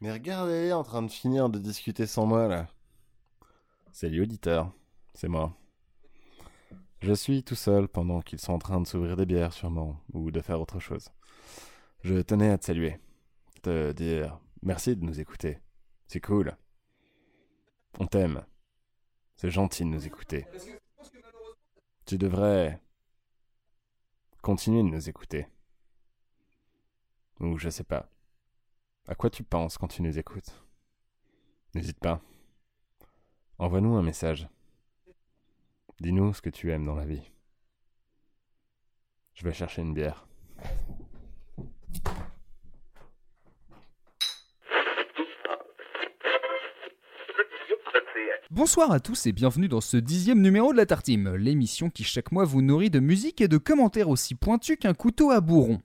Mais regardez, en train de finir de discuter sans moi là. C'est l'auditeur, c'est moi. Je suis tout seul pendant qu'ils sont en train de s'ouvrir des bières sûrement, ou de faire autre chose. Je tenais à te saluer, te dire merci de nous écouter. C'est cool. On t'aime. C'est gentil de nous écouter. Tu devrais continuer de nous écouter. Ou je sais pas. À quoi tu penses quand tu nous écoutes? N'hésite pas. Envoie-nous un message. Dis-nous ce que tu aimes dans la vie. Je vais chercher une bière. Bonsoir à tous et bienvenue dans ce dixième numéro de la Tartime, l'émission qui chaque mois vous nourrit de musique et de commentaires aussi pointus qu'un couteau à bourron.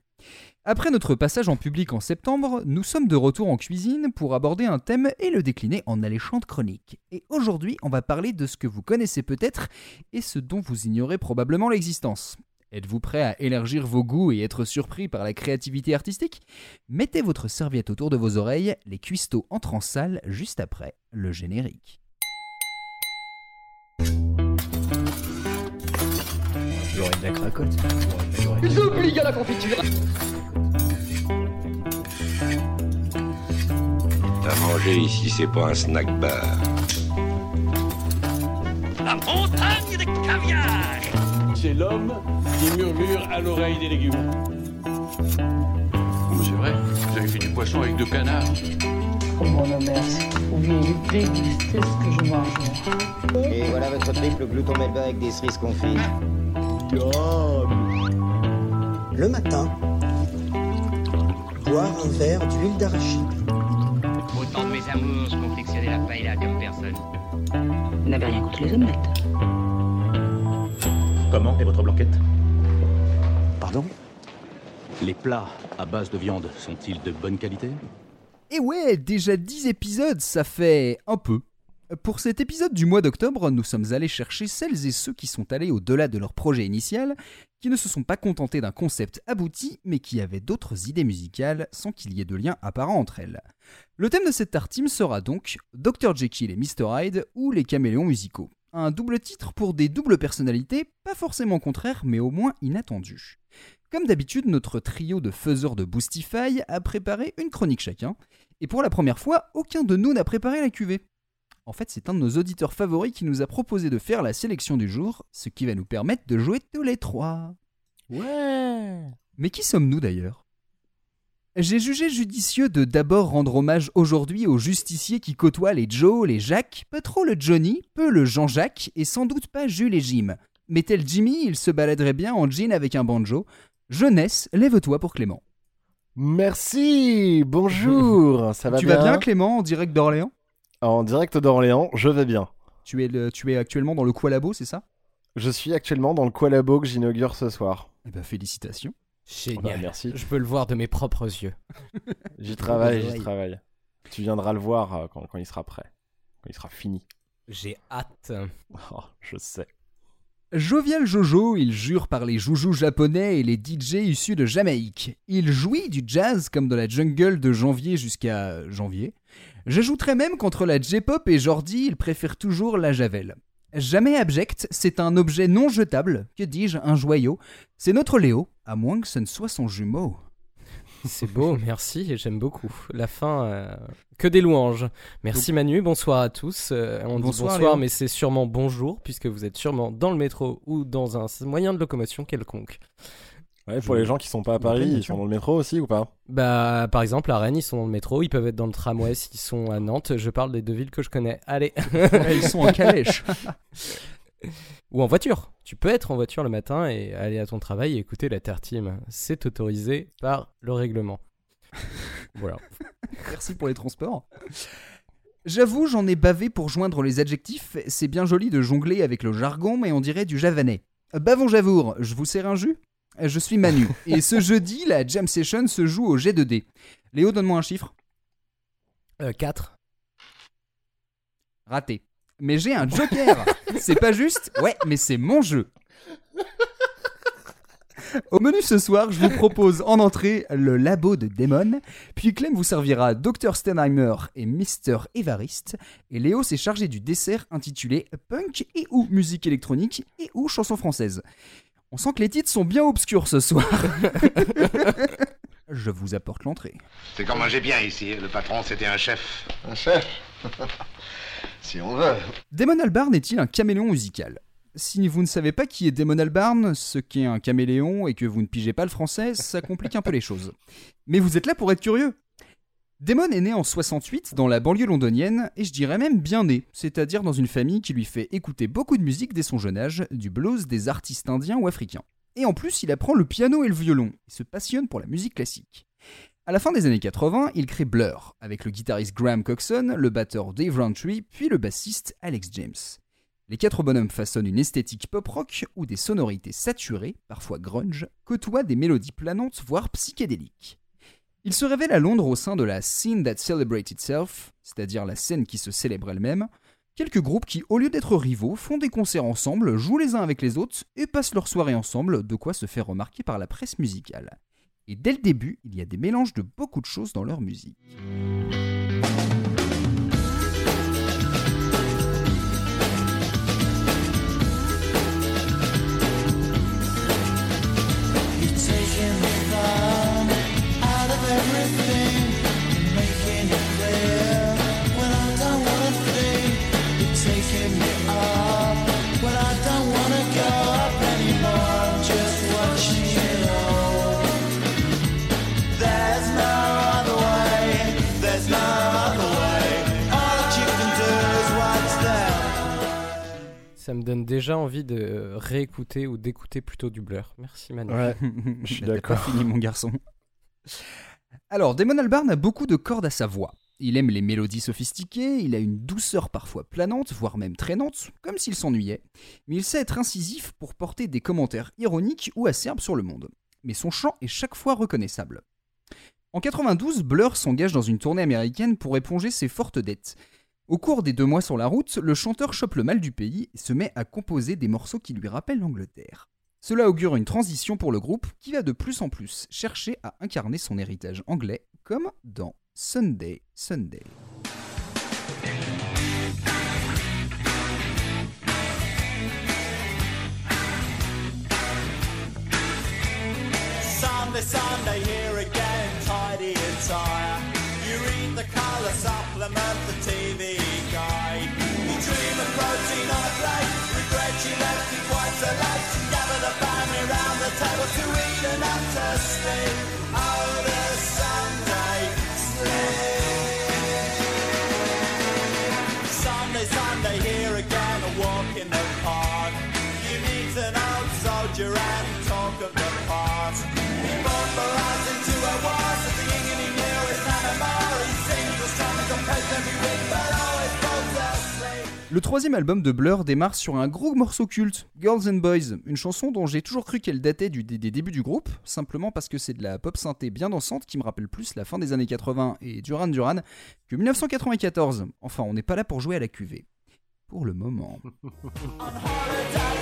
Après notre passage en public en septembre, nous sommes de retour en cuisine pour aborder un thème et le décliner en alléchante chronique. Et aujourd'hui, on va parler de ce que vous connaissez peut-être et ce dont vous ignorez probablement l'existence. Êtes-vous prêt à élargir vos goûts et être surpris par la créativité artistique? Mettez votre serviette autour de vos oreilles, les cuistots entrent en salle juste après le générique. De la cracotte. Ils oublient à la confiture À manger ici, c'est pas un snack bar. La montagne de caviar C'est l'homme qui murmure à l'oreille des légumes. Oh, c'est vrai, vous avez fait du poisson avec deux canards. Oh mon merci. Vous vouliez déguster ce que je mange. Et voilà votre triple glouton melba avec des cerises confites. Le matin, boire un verre d'huile d'arachide. Autant de mes amours, je confectionnais la paella comme personne. Vous n'avez rien contre les omelettes. Comment est votre blanquette? Pardon? Les plats à base de viande sont-ils de bonne qualité? Et ouais, déjà 10 épisodes, ça fait un peu. Pour cet épisode du mois d'octobre, nous sommes allés chercher celles et ceux qui sont allés au-delà de leur projet initial, qui ne se sont pas contentés d'un concept abouti, mais qui avaient d'autres idées musicales sans qu'il y ait de lien apparent entre elles. Le thème de cette tartine sera donc Dr Jekyll et Mr Hyde ou les caméléons musicaux. Un double titre pour des doubles personnalités, pas forcément contraires, mais au moins inattendues. Comme d'habitude, notre trio de faiseurs de Boostify a préparé une chronique chacun, et pour la première fois, aucun de nous n'a préparé la cuvée. En fait, c'est un de nos auditeurs favoris qui nous a proposé de faire la sélection du jour, ce qui va nous permettre de jouer tous les trois. Ouais Mais qui sommes-nous d'ailleurs? J'ai jugé judicieux de d'abord rendre hommage aujourd'hui aux justiciers qui côtoient les Joe, les Jacques, pas trop le Johnny, peu le Jean-Jacques et sans doute pas Jules et Jim. Mais tel Jimmy, il se baladerait bien en jean avec un banjo. Jeunesse, lève-toi pour Clément. Merci Bonjour Ça va tu bien vas bien Clément en direct d'Orléans? En direct d'Orléans, je vais bien. tu es, le- tu es actuellement dans le Qualabo, c'est ça? Je suis actuellement dans le Qualabo que j'inaugure ce soir. Eh ben félicitations. Bah, Génial. merci. Je peux le voir de mes propres yeux. J'y travaille, j'y travaille. Tu viendras le voir euh, quand, quand il sera prêt. Quand il sera fini. J'ai hâte. Oh, je sais. Jovial Jojo, il jure par les joujous japonais et les DJ issus de Jamaïque. Il jouit du jazz comme de la jungle de janvier jusqu'à janvier. J'ajouterais même qu'entre la J-pop et Jordi, il préfère toujours la Javel. Jamais abject, c'est un objet non jetable, que dis-je, un joyau. C'est notre Léo, à moins que ce ne soit son jumeau. C'est beau, merci, j'aime beaucoup. La fin, euh, que des louanges. Merci Manu, bonsoir à tous. Euh, on Bonsoir, dit bonsoir, Léo. mais c'est sûrement bonjour, puisque vous êtes sûrement dans le métro ou dans un moyen de locomotion quelconque. Ouais, pour Je- les gens qui sont pas à Paris, ils sont dans le métro aussi ou pas? Bah, par exemple, à Rennes, ils sont dans le métro, ils peuvent être dans le tramway s'ils sont à Nantes. Je parle des deux villes que je connais. Allez. Ils sont en calèche. Ou en voiture. Tu peux être en voiture le matin et aller à ton travail et écouter la Tertime. C'est autorisé par le règlement. voilà. Merci pour les transports. J'avoue, j'en ai bavé pour joindre les adjectifs. C'est bien joli de jongler avec le jargon, mais on dirait du javanais. Bavon Javour, je vous sers un jus? Je suis Manu. Et ce jeudi, la jam session se joue au G2D. Léo, donne-moi un chiffre. 4. Raté. Mais j'ai un joker C'est pas juste Ouais, mais c'est mon jeu Au menu ce soir, je vous propose en entrée le labo de Damon, puis Clem vous servira Dr Stenheimer et Mr Evariste, et Léo s'est chargé du dessert intitulé Punk et ou musique électronique et ou chanson française. On sent que les titres sont bien obscurs ce soir. je vous apporte l'entrée. C'est comme manger bien ici. Le patron, c'était un chef. Un chef Si on veut. Damon Albarn est-il un caméléon musical? Si vous ne savez pas qui est Damon Albarn, ce qu'est un caméléon et que vous ne pigez pas le français, ça complique un peu les choses. Mais vous êtes là pour être curieux. Damon est né en 68 dans la banlieue londonienne, et je dirais même bien né, c'est-à-dire dans une famille qui lui fait écouter beaucoup de musique dès son jeune âge, du blues, des artistes indiens ou africains. Et en plus, il apprend le piano et le violon, et se passionne pour la musique classique. À la fin des années 80, il crée Blur, avec le guitariste Graham Coxon, le batteur Dave Rowntree, puis le bassiste Alex James. Les quatre bonhommes façonnent une esthétique pop-rock où des sonorités saturées, parfois grunge, côtoient des mélodies planantes voire psychédéliques. Ils se révèlent à Londres au sein de la Scene That Celebrates Itself, c'est-à-dire la scène qui se célèbre elle-même, quelques groupes qui, au lieu d'être rivaux, font des concerts ensemble, jouent les uns avec les autres et passent leur soirée ensemble, de quoi se faire remarquer par la presse musicale. Et dès le début, il y a des mélanges de beaucoup de choses dans leur musique. Ça me donne déjà envie de réécouter ou d'écouter plutôt du Blur. Merci Manu. Ouais, je suis d'accord. fini mon garçon. Alors, Damon Albarn a beaucoup de cordes à sa voix. Il aime les mélodies sophistiquées, il a une douceur parfois planante, voire même traînante, comme s'il s'ennuyait, mais il sait être incisif pour porter des commentaires ironiques ou acerbes sur le monde. Mais son chant est chaque fois reconnaissable. En 92, Blur s'engage dans une tournée américaine pour éponger ses fortes dettes. Au cours des deux mois sur la route, le chanteur chope le mal du pays et se met à composer des morceaux qui lui rappellent l'Angleterre. Cela augure une transition pour le groupe qui va de plus en plus chercher à incarner son héritage anglais, comme dans Sunday Sunday. It quite so late. Gather the family round the table to eat and up to sleep. Oh, Le troisième album de Blur démarre sur un gros morceau culte, Girls and Boys, une chanson dont j'ai toujours cru qu'elle datait du- des, des débuts du groupe, simplement parce que c'est de la pop synthé bien dansante qui me rappelle plus la fin des années 80 et Duran Duran que 1994. Enfin, on n'est pas là pour jouer à la cuvée. Pour le moment.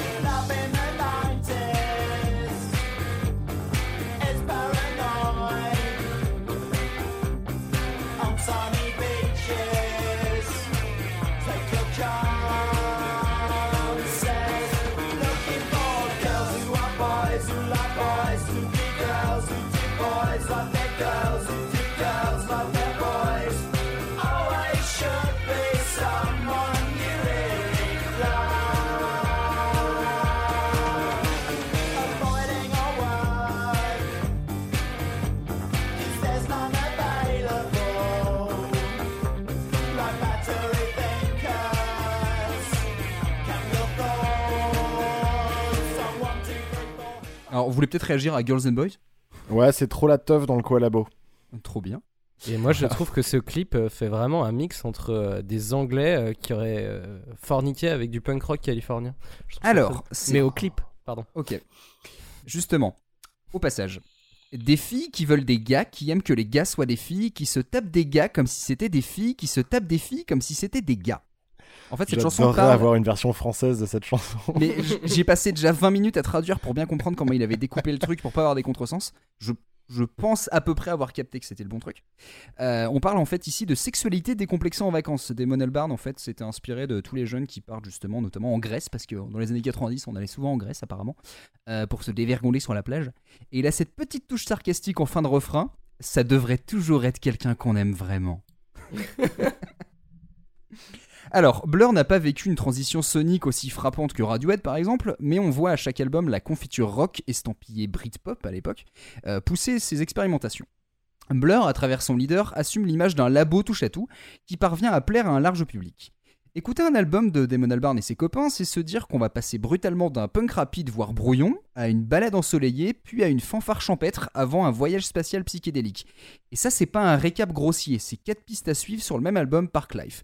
Alors, vous voulez peut-être réagir à Girls and Boys Ouais, c'est trop la teuf dans le collabo. Trop bien. Et moi, je trouve que ce clip euh, fait vraiment un mix entre euh, des Anglais euh, qui auraient euh, forniqué avec du punk rock californien. Ça Alors, mais au clip, pardon. Ok. Justement, au passage. Des filles qui veulent des gars qui aiment que les gars soient des filles, qui se tapent des gars comme si c'était des filles, qui se tapent des filles comme si c'était des gars. En fait, cette chanson J'adorerais parle- avoir une version française de cette chanson. Mais j'ai passé déjà 20 minutes à traduire pour bien comprendre comment il avait découpé le truc pour pas avoir des contresens. Je, je pense à peu près avoir capté que c'était le bon truc. Euh, on parle en fait ici de sexualité décomplexée en vacances. Damon Albarn en fait s'était inspiré de tous les jeunes qui partent justement notamment en Grèce parce que dans les années 90 on allait souvent en Grèce apparemment euh, pour se dévergonder sur la plage. Et il a cette petite touche sarcastique en fin de refrain. Ça devrait toujours être quelqu'un qu'on aime vraiment. Alors, Blur n'a pas vécu une transition sonique aussi frappante que Radiohead par exemple, mais on voit à chaque album la confiture rock estampillée Britpop à l'époque euh, pousser ses expérimentations. Blur, à travers son leader, assume l'image d'un labo touche-à-tout qui parvient à plaire à un large public. Écouter un album de Damon Albarn et ses copains, c'est se dire qu'on va passer brutalement d'un punk rapide voire brouillon à une balade ensoleillée, puis à une fanfare champêtre avant un voyage spatial psychédélique. Et ça, c'est pas un récap grossier, c'est quatre pistes à suivre sur le même album Park Life.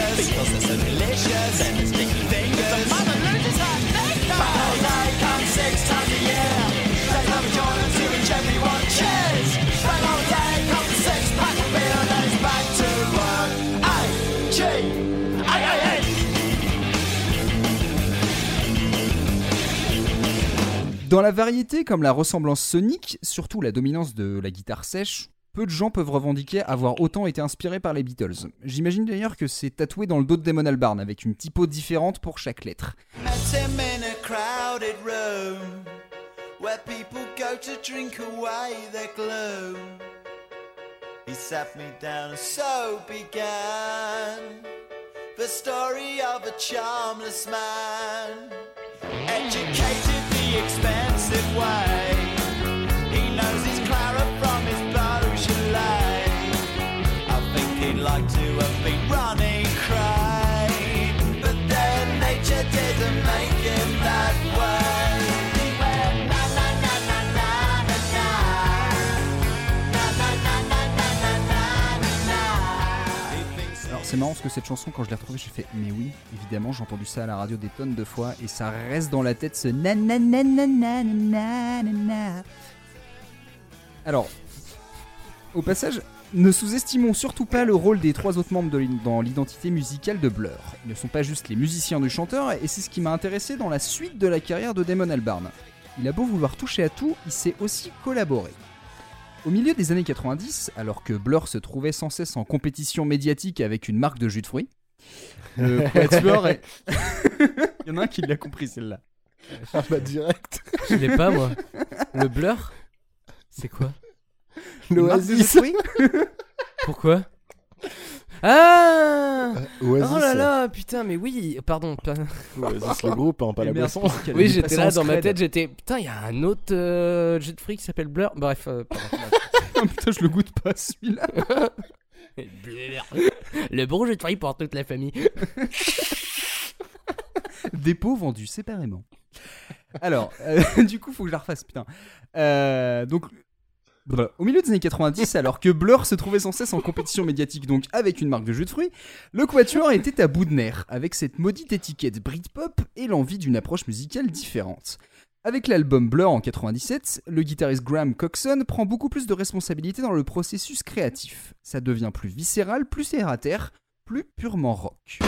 Dans la variété comme la ressemblance sonique, surtout la dominance de la guitare sèche, peu de gens peuvent revendiquer avoir autant été inspirés par les Beatles. J'imagine d'ailleurs que c'est tatoué dans le dos de Damon Albarn avec une typo différente pour chaque lettre. Story of a charmless man, c'est marrant parce que cette chanson quand je l'ai retrouvée j'ai fait mais oui évidemment j'ai entendu ça à la radio des tonnes de fois et ça reste dans la tête ce na na na na na na na na. Alors au passage ne sous-estimons surtout pas le rôle des trois autres membres dans l'identité musicale de Blur. Ils ne sont pas juste les musiciens du chanteur et c'est ce qui m'a intéressé dans la suite de la carrière de Damon Albarn. Il a beau vouloir toucher à tout, il sait aussi collaborer. Au milieu des années 90, alors que Blur se trouvait sans cesse en compétition médiatique avec une marque de jus de fruits, le quatuor est... Il y en a un qui l'a compris celle-là. Ah bah direct. Je l'ai pas, moi. Le blur? C'est quoi? L'Oasis. Pourquoi? Ah Oasis. Oh là là, putain, mais oui, pardon. Oasis, le groupe, hein, pas la boisson. Oui, j'étais là dans ma tête, j'étais. Putain, il y a un autre euh, jet de fric qui s'appelle Blur. Bref, euh, pardon. Oh, putain, je le goûte pas celui-là. Blur. Le bon jet de fric pour toute la famille. Dépôt vendu séparément. Alors, euh, du coup, faut que je la refasse, putain. Euh, donc. Au milieu des années 90, alors que Blur se trouvait sans cesse en compétition médiatique, donc avec une marque de jus de fruits, le Quatuor était à bout de nerfs, avec cette maudite étiquette Britpop et l'envie d'une approche musicale différente. Avec l'album Blur en 97, le guitariste Graham Coxon prend beaucoup plus de responsabilités dans le processus créatif. Ça devient plus viscéral, plus terre plus purement rock.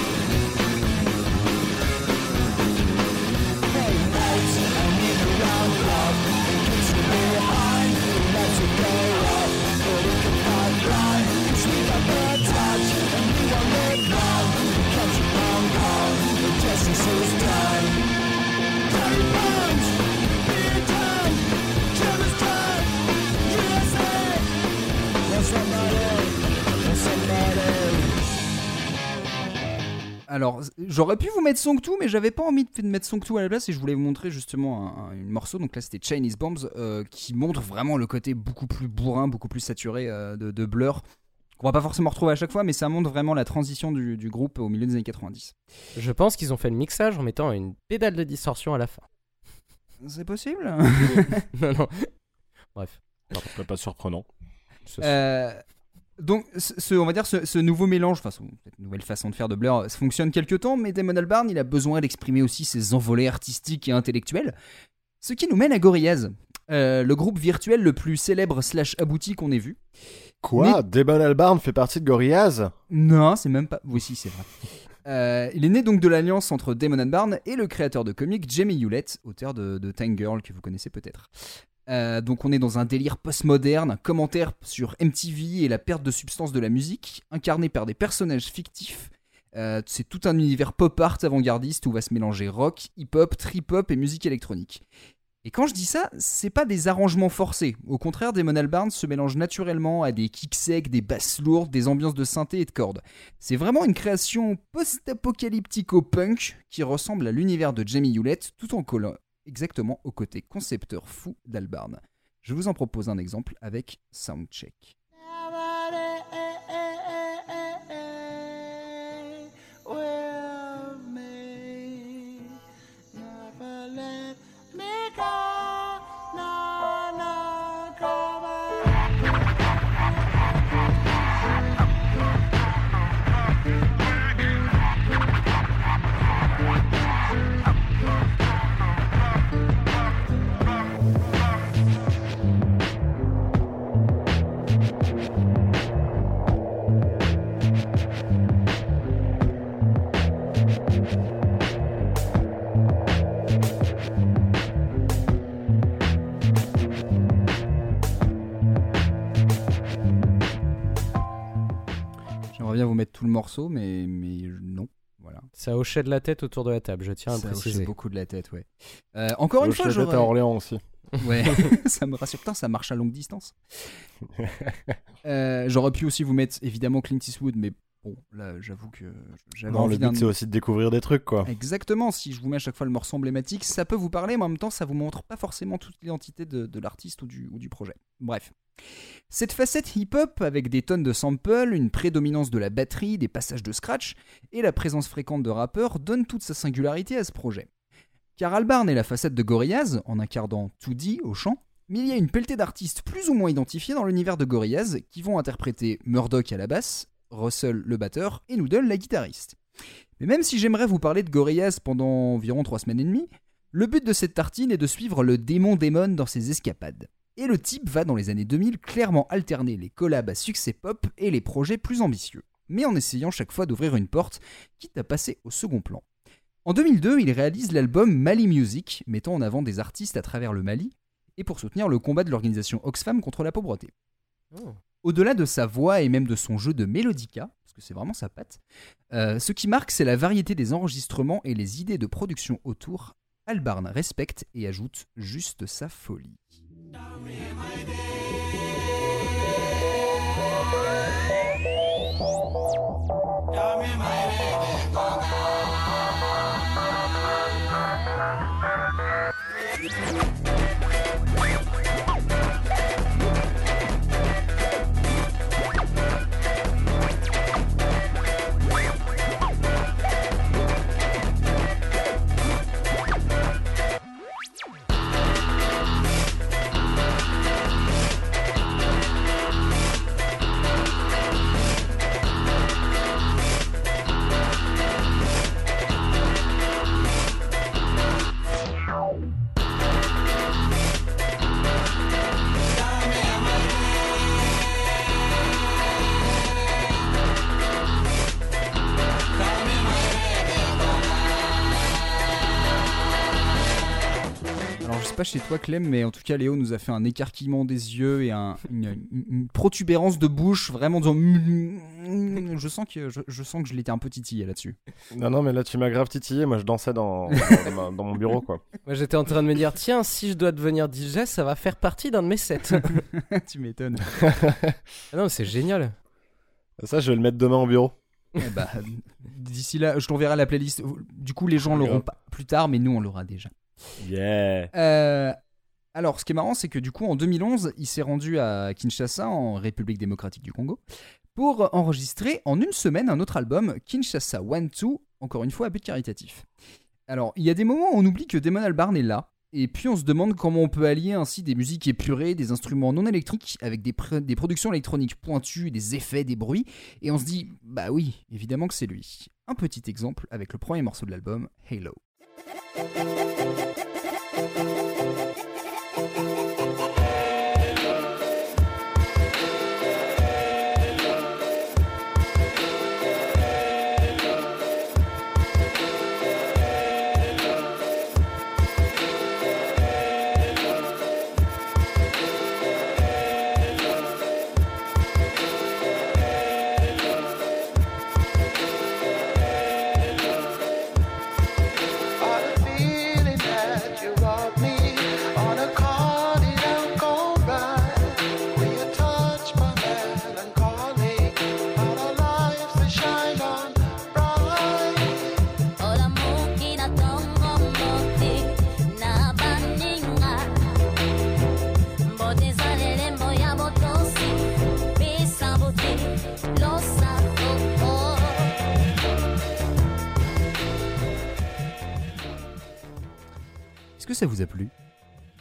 Alors, j'aurais pu vous mettre Song 2, mais j'avais pas envie de mettre Song 2 à la place et je voulais vous montrer justement un, morceau. Donc là, c'était Chinese Bombs euh, qui montre vraiment le côté beaucoup plus bourrin, beaucoup plus saturé euh, de, de Blur. Qu'on va pas forcément retrouver à chaque fois, mais ça montre vraiment la transition du, du groupe au milieu des années 90. Je pense qu'ils ont fait le mixage en mettant une pédale de distorsion à la fin. C'est possible non, non. Bref. Pas surprenant. Euh, Donc, ce, on va dire ce, ce nouveau mélange, enfin, cette nouvelle façon de faire de Blur, ça fonctionne quelque temps, mais Damon Albarn, il a besoin d'exprimer aussi ses envolées artistiques et intellectuelles. Ce qui nous mène à Gorillaz, euh, le groupe virtuel le plus célèbre slash abouti qu'on ait vu. Quoi? Damon Albarn fait partie de Gorillaz? Non, c'est même pas. Oui, si, c'est vrai. Euh, il est né donc de l'alliance entre Damon Albarn et le créateur de comics Jamie Hewlett, auteur de, de Time Girl que vous connaissez peut-être. Euh, donc on est dans un délire postmoderne, un commentaire sur MTV et la perte de substance de la musique, incarné par des personnages fictifs. Euh, c'est tout un univers pop art avant-gardiste où va se mélanger rock, hip-hop, trip-hop et musique électronique. Et quand je dis ça, c'est pas des arrangements forcés. Au contraire, Damon Albarn se mélange naturellement à des kicks secs, des basses lourdes, des ambiances de synthé et de cordes. C'est vraiment une création post-apocalyptico-punk qui ressemble à l'univers de Jamie Hewlett tout en exactement au côté concepteur fou d'Albarn. Je vous en propose un exemple avec Soundcheck. Morceau, mais, mais non. Voilà. Ça hochait de la tête autour de la table, je tiens à Ça préciser. hochait beaucoup de la tête, ouais. Euh, encore une fois, j'aurais... à Orléans aussi. Ouais, ça me rassure. Putain, ça marche à longue distance. Euh, J'aurais pu aussi vous mettre évidemment Clint Eastwood, mais bon, là, j'avoue que j'avais Non, envie le d'un. but c'est aussi de découvrir des trucs quoi. Exactement, si je vous mets à chaque fois le morceau emblématique, ça peut vous parler, mais en même temps, ça vous montre pas forcément toute l'identité de, de l'artiste ou du, ou du projet. Bref. Cette facette hip-hop, avec des tonnes de samples, une prédominance de la batterie, des passages de scratch et la présence fréquente de rappeurs, donne toute sa singularité à ce projet. Car Albarn est la facette de Gorillaz, en incarnant 2D au chant, mais il y a une pelletée d'artistes plus ou moins identifiés dans l'univers de Gorillaz qui vont interpréter Murdoch à la basse, Russell le batteur et Noodle la guitariste. Mais même si j'aimerais vous parler de Gorillaz pendant environ 3 semaines et demie, le but de cette tartine est de suivre le démon démon dans ses escapades. Et le type va dans les années 2000 clairement alterner les collabs à succès pop et les projets plus ambitieux, mais en essayant chaque fois d'ouvrir une porte, quitte à passer au second plan. En 2002, il réalise l'album Mali Music, mettant en avant des artistes à travers le Mali, et pour soutenir le combat de l'organisation Oxfam contre la pauvreté. Oh. Au-delà de sa voix et même de son jeu de mélodica, parce que c'est vraiment sa patte, euh, ce qui marque c'est la variété des enregistrements et les idées de production autour. Albarn respecte et ajoute juste sa folie. Sais pas chez toi Clem, mais en tout cas Léo nous a fait un écarquillement des yeux et un- une, protubérance de bouche, vraiment disant... Je sens que je, je sens que je l'étais un peu titillé là-dessus. Non, non, mais là tu m'as grave titillé. Moi je dansais dans, dans mon bureau quoi. Moi j'étais en train de me dire, tiens, si je dois devenir DJ, ça va faire partie d'un de mes sets. tu m'étonnes. Ah non, c'est génial. Ça, je vais le mettre demain au bureau. Eh bah, D'ici là, je t'enverrai la playlist. Du coup, les gens l'auront pas plus tard, mais nous, on l'aura déjà. Yeah. Euh, alors, ce qui est marrant, c'est que du coup, en 2011, il s'est rendu à Kinshasa, en République démocratique du Congo, pour enregistrer en une semaine un autre album, Kinshasa One Two, encore une fois à but caritatif. Alors, il y a des moments où on oublie que Damon Albarn est là, Et puis on se demande comment on peut allier ainsi des musiques épurées, des instruments non électriques, avec des, des productions électroniques pointues, des effets, des bruits. Et on se dit, bah oui, évidemment que c'est lui. Un petit exemple avec le premier morceau de l'album, Halo. Thank you. Ça vous a plu?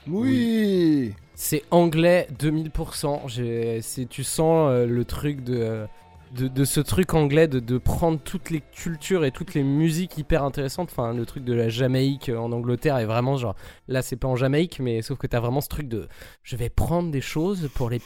Oui. C'est anglais 2000%. J'ai- c'est- Tu sens euh, le truc de, euh, de, de ce truc anglais de, de prendre toutes les cultures et toutes les musiques hyper intéressantes. Enfin, le truc de la Jamaïque en Angleterre est vraiment genre. Là, c'est pas en Jamaïque, mais sauf que t'as vraiment ce truc de. Je vais prendre des choses pour les.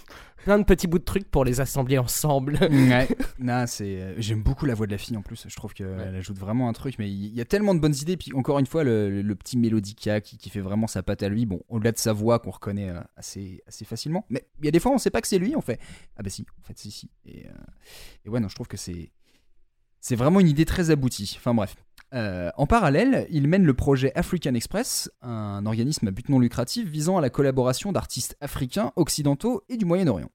plein de petits bouts de trucs pour les assembler ensemble. Ouais, non, c'est. euh, J'aime beaucoup la voix de la fille en plus. Je trouve qu'elle ajoute vraiment un truc. Mais il y a tellement de bonnes idées. Puis encore une fois, le, le petit mélodica qui, qui fait vraiment sa patte à lui. Bon, au-delà de sa voix qu'on reconnaît euh, assez, assez facilement. Mais il y a des fois, on sait pas que c'est lui. On fait ah bah si, en fait si si. Et, euh, et ouais, non, je trouve que c'est c'est vraiment une idée très aboutie. Enfin bref. Euh, en parallèle, il mène le projet African Express, un organisme à but non lucratif visant à la collaboration d'artistes africains, occidentaux et du Moyen-Orient.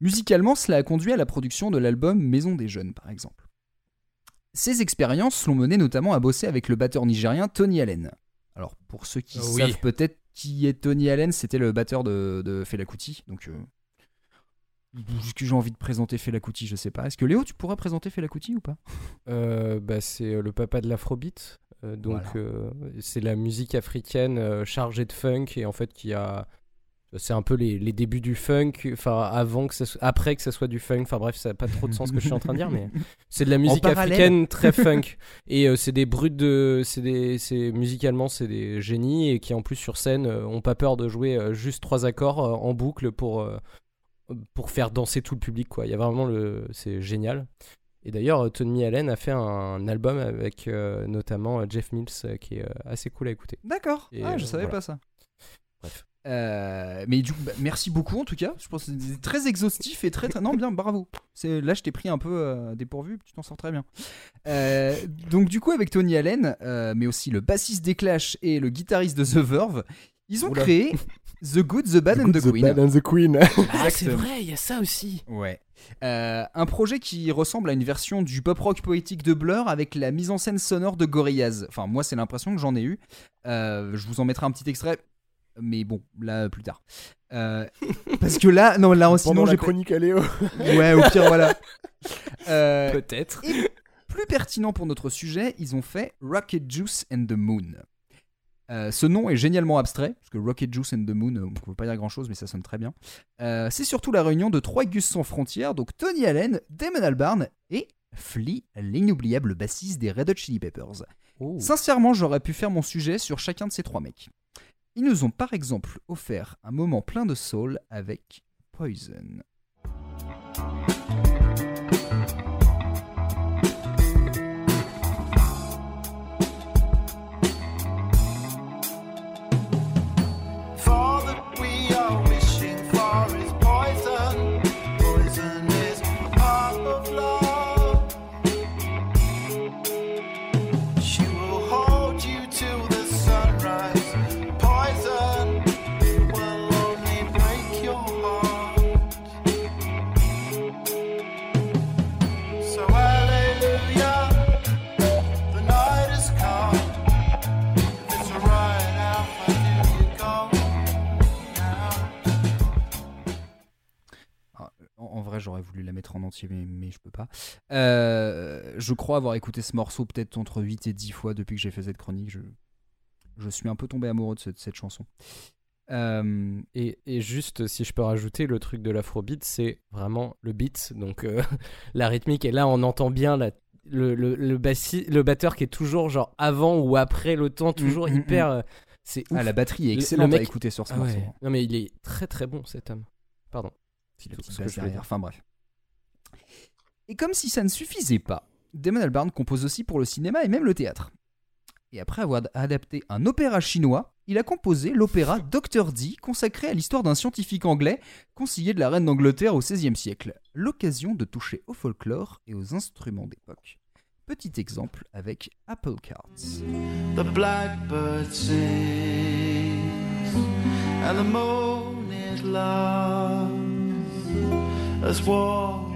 Musicalement, cela a conduit à la production de l'album Maison des Jeunes, par exemple. Ces expériences l'ont mené notamment à bosser avec le batteur nigérien Tony Allen. Alors, pour ceux qui Oui. savent peut-être qui est Tony Allen, c'était le batteur de, de Fela Kuti. Donc, euh, est-ce que j'ai envie de présenter Fela Kuti Je sais pas. Est-ce que Léo, tu pourrais présenter Fela Kuti ou pas? Euh, bah, c'est euh, le papa de l'afrobeat. Euh, donc Voilà. euh, c'est la musique africaine chargée de funk et en fait qui a c'est un peu les, les débuts du funk enfin avant que ça après que ça soit du funk enfin bref ça n'a pas trop de sens ce que je suis en train de dire mais c'est de la musique africaine très funk et c'est des brutes de c'est des musicalement c'est des génies et qui en plus sur scène ont pas peur de jouer juste trois accords en boucle pour pour faire danser tout le public quoi il y a vraiment le c'est génial et d'ailleurs, euh, Tony Allen a fait un album avec euh, notamment euh, Jeff Mills qui est assez cool à écouter. D'accord. Et, Ah, je savais voilà. pas ça. Bref. Euh, mais du coup, bah, merci beaucoup en tout cas. Je pense que c'est très exhaustif et très très. Non, bien, bravo. C'est là, je t'ai pris un peu euh, dépourvu. Tu t'en sors très bien. Euh, donc du coup, avec Tony Allen, mais aussi le bassiste des Clash et le guitariste de The Verve, ils ont Oula. créé The Good, The Bad and The, Queen. Bad and the Queen. Ah, c'est vrai, il y a ça aussi. Ouais. Euh, un projet qui ressemble à une version du pop rock poétique de Blur avec la mise en scène sonore de Gorillaz. Enfin, moi, c'est l'impression que j'en ai eu. Euh, je vous en mettrai un petit extrait, mais bon, là, plus tard. Euh, parce que là, non, là, Pendant sinon, la j'ai chronique à Léo. Ouais, au pire, voilà. Euh, Peut-être. et plus pertinent pour notre sujet, ils ont fait Rocket Juice and the Moon. Euh, ce nom est génialement abstrait, parce que Rocket Juice and the Moon, euh, on ne peut pas dire grand chose, mais ça sonne très bien. Euh, c'est surtout la réunion de trois Gus sans frontières, donc Tony Allen, Damon Albarn et Flea, l'inoubliable bassiste des Red Hot Chili Peppers. Oh. Sincèrement, j'aurais pu faire mon sujet sur chacun de ces trois mecs. Ils nous ont par exemple offert un moment plein de soul avec Poison. Pas. Euh, je crois avoir écouté ce morceau peut-être entre 8 et 10 fois depuis que j'ai fait cette chronique. Je... je suis un peu tombé amoureux de cette, cette chanson. Euh, Et, et juste, si je peux rajouter, le truc de l'afrobeat, c'est vraiment le beat, donc euh, la rythmique. Et là, on entend bien la, le, le, le, bassi- le batteur qui est toujours genre avant ou après le temps, toujours Mm, mm, hyper. mm. euh, c'est ah, la batterie est Le- le excellente mec- à écouter sur ce Ah morceau. ouais. Non, mais il est très très bon cet homme. Pardon. Tout ce que je derrière. Enfin bref. Et comme si ça ne suffisait pas, Damon Albarn compose aussi pour le cinéma et même le théâtre. Et après avoir adapté un opéra chinois, il a composé l'opéra Dr. Dee, consacré à l'histoire d'un scientifique anglais, conseiller de la reine d'Angleterre au XVIe siècle. L'occasion de toucher au folklore et aux instruments d'époque. Petit exemple avec Apple Cards. The blackbird sings and the moon is as war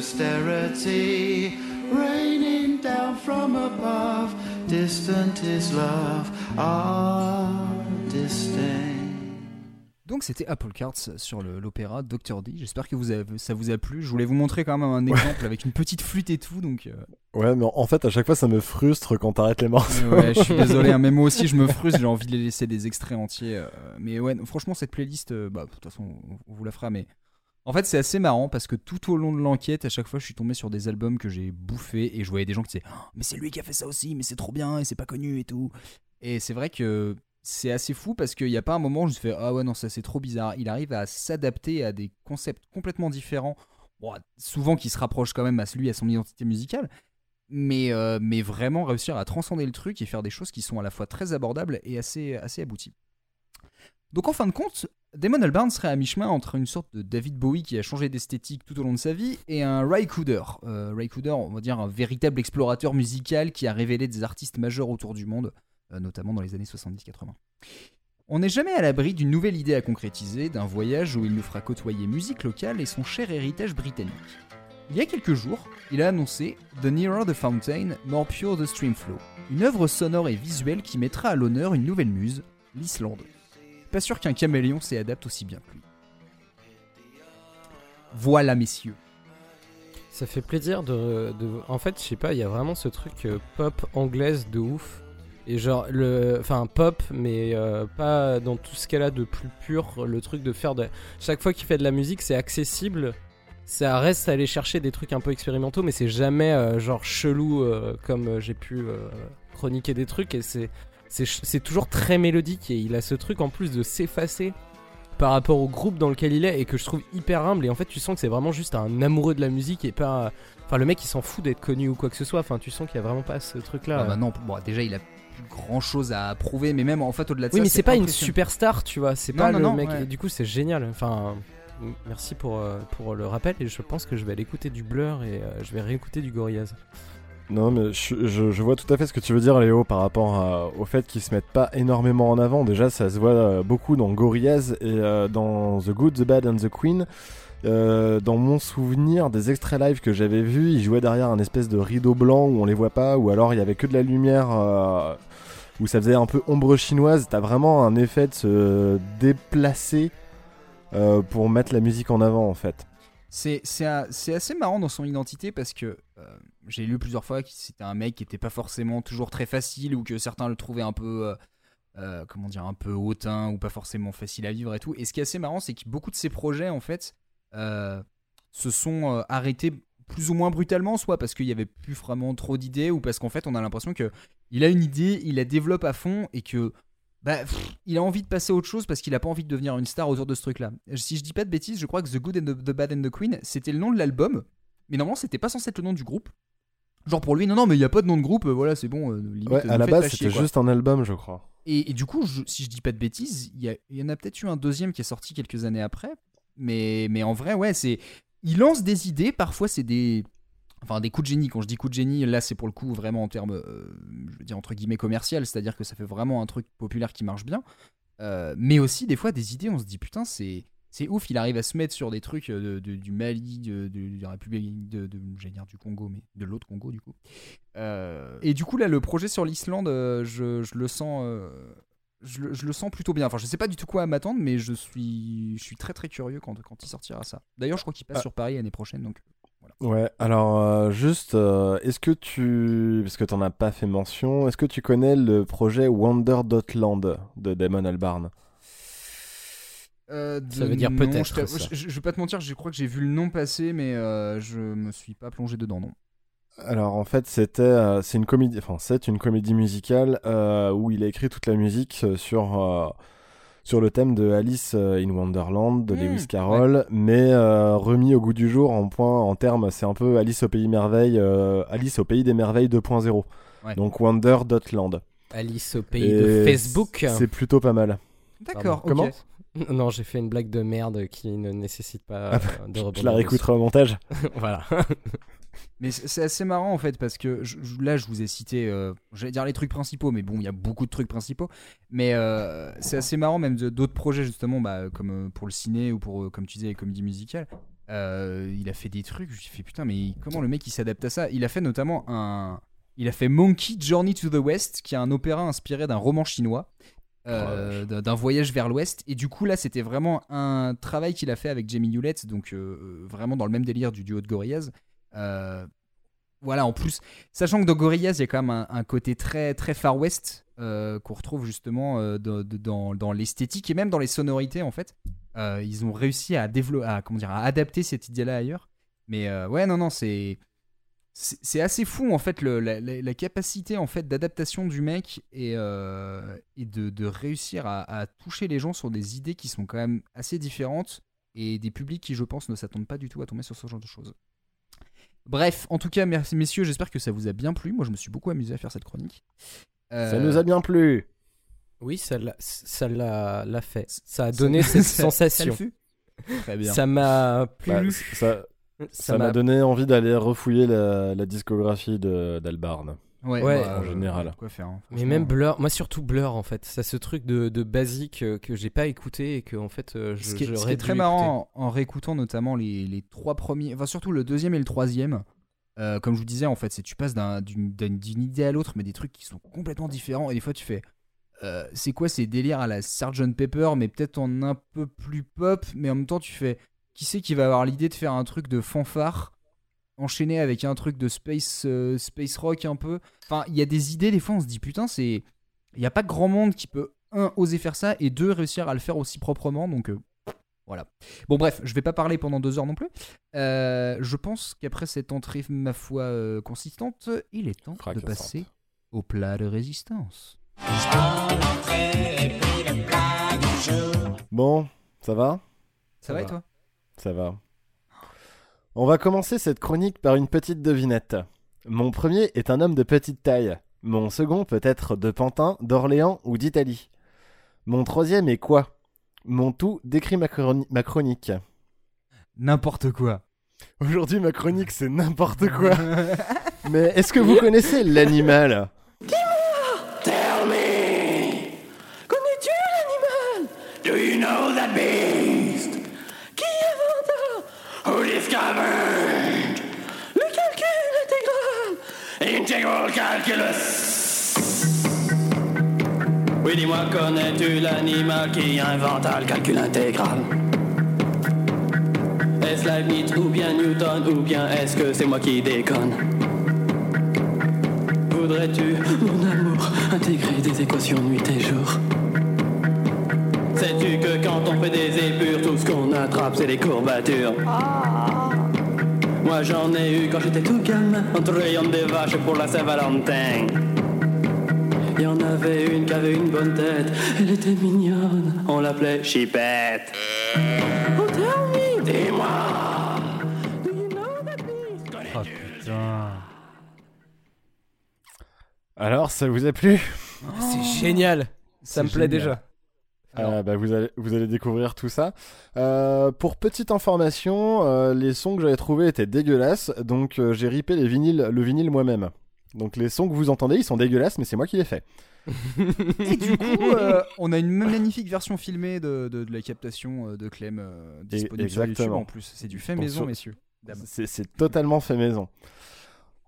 austerity, raining down from above. Distant is love, our disdain. Donc c'était Apple Cards sur l'opéra Dr. Dee. J'espère que vous avez, ça vous a plu. Je voulais vous montrer quand même un exemple avec une petite flûte et tout. Donc euh, Ouais, mais en fait, à chaque fois, ça me frustre quand t'arrêtes les morceaux. ouais, je suis désolé. hein, mais moi aussi, je me frustre. J'ai envie de les laisser des extraits entiers. euh, mais ouais, franchement, cette playlist, euh, bah, de toute façon, on, on vous la fera. Mais en fait, c'est assez marrant parce que tout au long de l'enquête, à chaque fois, je suis tombé sur des albums que j'ai bouffés et je voyais des gens qui disaient Oh, Mais c'est lui qui a fait ça aussi, mais c'est trop bien et c'est pas connu et tout. Et c'est vrai que c'est assez fou parce qu'il n'y a pas un moment où je me fait Ah ouais, non, ça c'est trop bizarre. Il arrive à s'adapter à des concepts complètement différents, souvent qui se rapprochent quand même à celui, à son identité musicale. Mais, euh, mais vraiment réussir à transcender le truc et faire des choses qui sont à la fois très abordables et assez, assez abouties. Donc en fin de compte, Damon Albarn serait à mi-chemin entre une sorte de David Bowie qui a changé d'esthétique tout au long de sa vie et un Ray Cooder. Euh, Ray Cooder, on va dire un véritable explorateur musical qui a révélé des artistes majeurs autour du monde, euh, notamment dans les années 70-80. On n'est jamais à l'abri d'une nouvelle idée à concrétiser, d'un voyage où il nous fera côtoyer musique locale et son cher héritage britannique. Il y a quelques jours, il a annoncé The Nearer the Fountain, More Pure the Streamflow, une œuvre sonore et visuelle qui mettra à l'honneur une nouvelle muse, l'Islande. Pas sûr qu'un caméléon s'y adapte aussi bien que lui. Voilà, messieurs. Ça fait plaisir de, En fait, je sais pas, il y a vraiment ce truc euh, pop anglaise de ouf. Et genre, le. Enfin, pop, mais euh, pas dans tout ce qu'elle a de plus pur. Le truc de faire de. Chaque fois qu'il fait de la musique, c'est accessible. Ça reste à aller chercher des trucs un peu expérimentaux, mais c'est jamais euh, genre chelou comme j'ai pu chroniquer des trucs. Et c'est. C'est toujours très mélodique et il a ce truc en plus de s'effacer par rapport au groupe dans lequel il est et que je trouve hyper humble. Et en fait tu sens que c'est vraiment juste un amoureux de la musique et pas enfin le mec il s'en fout d'être connu ou quoi que ce soit. Enfin tu sens qu'il y a vraiment pas ce truc là Ah bah non, bon, déjà il a plus grand chose à prouver, mais même en fait au-delà de oui ça. mais c'est pas une superstar tu vois. C'est pas non, le non, mec. ouais. et du coup c'est génial. Enfin merci pour, euh, pour le rappel et je pense que je vais aller écouter du Blur et euh, je vais réécouter du Gorillaz Non, mais je, vois tout à fait ce que tu veux dire, Léo, par rapport à- au fait qu'ils se mettent pas énormément en avant. Déjà, ça se voit euh, beaucoup dans Gorillaz et euh, dans The Good, The Bad and The Queen. Euh, dans mon souvenir des extraits live que j'avais vus, ils jouaient derrière un espèce de rideau blanc où on les voit pas, ou alors il y avait que de la lumière où ça faisait un peu ombre chinoise. T'as vraiment un effet de se déplacer pour mettre la musique en avant en fait. C'est assez marrant dans son identité parce que j'ai lu plusieurs fois que c'était un mec qui était pas forcément toujours très facile ou que certains le trouvaient un peu euh, euh, comment dire un peu hautain ou pas forcément facile à vivre et tout. Et ce qui est assez marrant, c'est que beaucoup de ses projets en fait euh, se sont arrêtés plus ou moins brutalement, soit parce qu'il y avait plus vraiment trop d'idées ou parce qu'en fait on a l'impression que il a une idée, il la développe à fond et que bah, il a envie de passer à autre chose parce qu'il a pas envie de devenir une star autour de ce truc-là. Si je dis pas de bêtises, je crois que The Good and the, the Bad and the Queen, c'était le nom de l'album, mais normalement c'était pas censé être le nom du groupe. Genre pour lui, non, non, mais il y a pas de nom de groupe, euh, voilà, c'est bon. euh, limite, Ouais, ne à la faites base c'était quoi. juste un album, je crois. Et, et du coup, je- si je dis pas de bêtises, il y, a- il y en a peut-être eu un deuxième qui est sorti quelques années après. Mais, mais en vrai, ouais, c'est. Il lance des idées, parfois c'est des. Enfin, des coups de génie. Quand je dis coups de génie, là, c'est pour le coup vraiment en termes, euh, je veux dire, entre guillemets, commercial. C'est-à-dire que ça fait vraiment un truc populaire qui marche bien. Euh, mais aussi, des fois, des idées, on se dit, putain, c'est. C'est ouf, il arrive à se mettre sur des trucs euh, de, de- du Mali, de, la République de, de j'allais dire du Congo, mais de l'autre Congo du coup. Euh, et du coup là, le projet sur l'Islande, euh, je, je le sens, euh, je, le, je le sens plutôt bien. Enfin, je sais pas du tout quoi m'attendre, mais je suis, je suis très très curieux quand, quand il sortira ça. D'ailleurs, je crois qu'il passe Ah. sur Paris l'année prochaine, donc. Ouais, alors juste, est-ce que tu, parce que t'en as pas fait mention, est-ce que tu connais le projet Wonder.land de Damon Albarn? Euh, Ça veut dire peut-être, Je, je- je vais pas te mentir, je crois que j'ai vu le nom passer, mais euh, je me suis pas plongé dedans, non. Alors en fait c'était euh, c'est une comédie enfin c'est une comédie musicale euh, où il a écrit toute la musique sur euh, sur le thème de Alice in Wonderland de Mmh, Lewis Carroll mais euh, remis au goût du jour en point en termes c'est un peu Alice au pays merveille euh, Alice au pays des merveilles 2.0 Ouais. donc Wonder.land Alice au pays Et de Facebook. c'est plutôt pas mal D'accord. Comment. Non, j'ai fait une blague de merde qui ne nécessite pas Ah bah, euh, de je rebondir la réécouterai au montage voilà. Mais c'est assez marrant en fait parce que je- je- là je vous ai cité, euh, j'allais dire les trucs principaux, mais bon il y a beaucoup de trucs principaux. Mais euh, c'est assez marrant même d'autres projets justement, bah, comme euh, pour le ciné ou pour euh, comme tu disais les comédies musicales. Euh, il a fait des trucs, je me suis fait putain mais comment le mec il s'adapte à ça? Il a fait notamment un, il a fait Monkey Journey to the West, qui est un opéra inspiré d'un roman chinois. Euh, d'un- d'un voyage vers l'ouest et du coup là c'était vraiment un travail qu'il a fait avec Jamie Hewlett donc euh, vraiment dans le même délire du duo de Gorillaz euh, voilà, en plus, sachant que dans Gorillaz, il y a quand même un, un côté très, très Far West euh, qu'on retrouve justement euh, de- de- dans, dans l'esthétique et même dans les sonorités en fait. Euh, ils ont réussi à développer, à, comment dire, à adapter cette idée-là ailleurs. Mais euh, ouais, non, non, c'est c'est assez fou en fait le- la, la- la capacité en fait d'adaptation du mec et, euh, et de, de réussir à, à toucher les gens sur des idées qui sont quand même assez différentes et des publics qui je pense ne s'attendent pas du tout à tomber sur ce genre de choses. Bref, en tout cas, merci messieurs, j'espère que ça vous a bien plu. Moi, je me suis beaucoup amusé à faire cette chronique. Euh, ça nous a bien plu Oui, ça l'a, ça l'a, l'a fait. Ça a donné cette sensation. fut Très bien. Ça m'a plu. Bah, ça ça m'a donné envie d'aller refouiller la, la discographie d'Albarn Ouais, Ouais. bah, en général. quoi faire, hein, Mais même Blur, moi surtout Blur en fait, ça ce truc de, de basique euh, que j'ai pas écouté et que en fait euh, je, Ce qui est, ce qui est très marrant en, en réécoutant notamment les, les trois premiers, enfin surtout le deuxième et le troisième, euh, comme je vous disais en fait, c'est tu passes d'un- d'une idée à l'autre, mais des trucs qui sont complètement différents. Et des fois tu fais, euh, c'est quoi ces délires à la Sgt. Pepper, mais peut-être en un peu plus pop, mais en même temps tu fais, qui c'est qui va avoir l'idée de faire un truc de fanfare enchaîné avec un truc de space euh, space rock un peu. Enfin, il y a des idées des fois on se dit putain c'est, il y a pas grand monde qui peut un oser faire ça et deux réussir à le faire aussi proprement donc. euh, voilà. Bon bref, je vais pas parler pendant deux heures non plus. Euh, je pense qu'après cette entrée, ma foi, euh, consistante, il est temps de passer au plat de résistance. Bon, ça va? Ça va et toi? Ça va. On va commencer cette chronique par une petite devinette. Mon premier est un homme de petite taille. Mon second peut être de Pantin, d'Orléans ou d'Italie. Mon troisième est quoi? Mon tout décrit ma, chroni- ma chronique. N'importe quoi. Aujourd'hui, ma chronique, c'est n'importe quoi. Mais est-ce que vous connaissez l'animal? Tell me, connais-tu l'animal? Do you know that beast? Qui inventa? Le calcul intégral. Integral calculus. Oui, dis-moi, connais-tu l'animal qui inventa le calcul intégral? Est-ce Leibniz ou bien Newton ou bien est-ce que c'est moi qui déconne? Voudrais-tu, mon amour, intégrer des équations nuit et jour? Sais-tu que quand on fait des épures, tout ce qu'on attrape, c'est des courbatures? Moi j'en ai eu quand j'étais tout gamin, en trayant des vaches pour la Saint-Valentin. Il y en avait une qui avait une bonne tête, elle était mignonne, on l'appelait Chipette. Oh tell me, dis-moi, do you know that beast? Oh putain. Alors, ça vous a plu? C'est génial. Ça me plaît génial. déjà. Euh, bah, vous, allez, vous allez découvrir tout ça. Euh, pour petite information, euh, les sons que j'avais trouvés étaient dégueulasses, donc euh, j'ai ripé les vinyles, le vinyle moi-même. Donc les sons que vous entendez, ils sont dégueulasses, mais c'est moi qui les fais. Et du coup, euh, on a une magnifique version filmée de, de- de la captation de Clem euh, disponible sur YouTube en plus. C'est du fait Donc, maison, sur- messieurs. c'est totalement fait maison.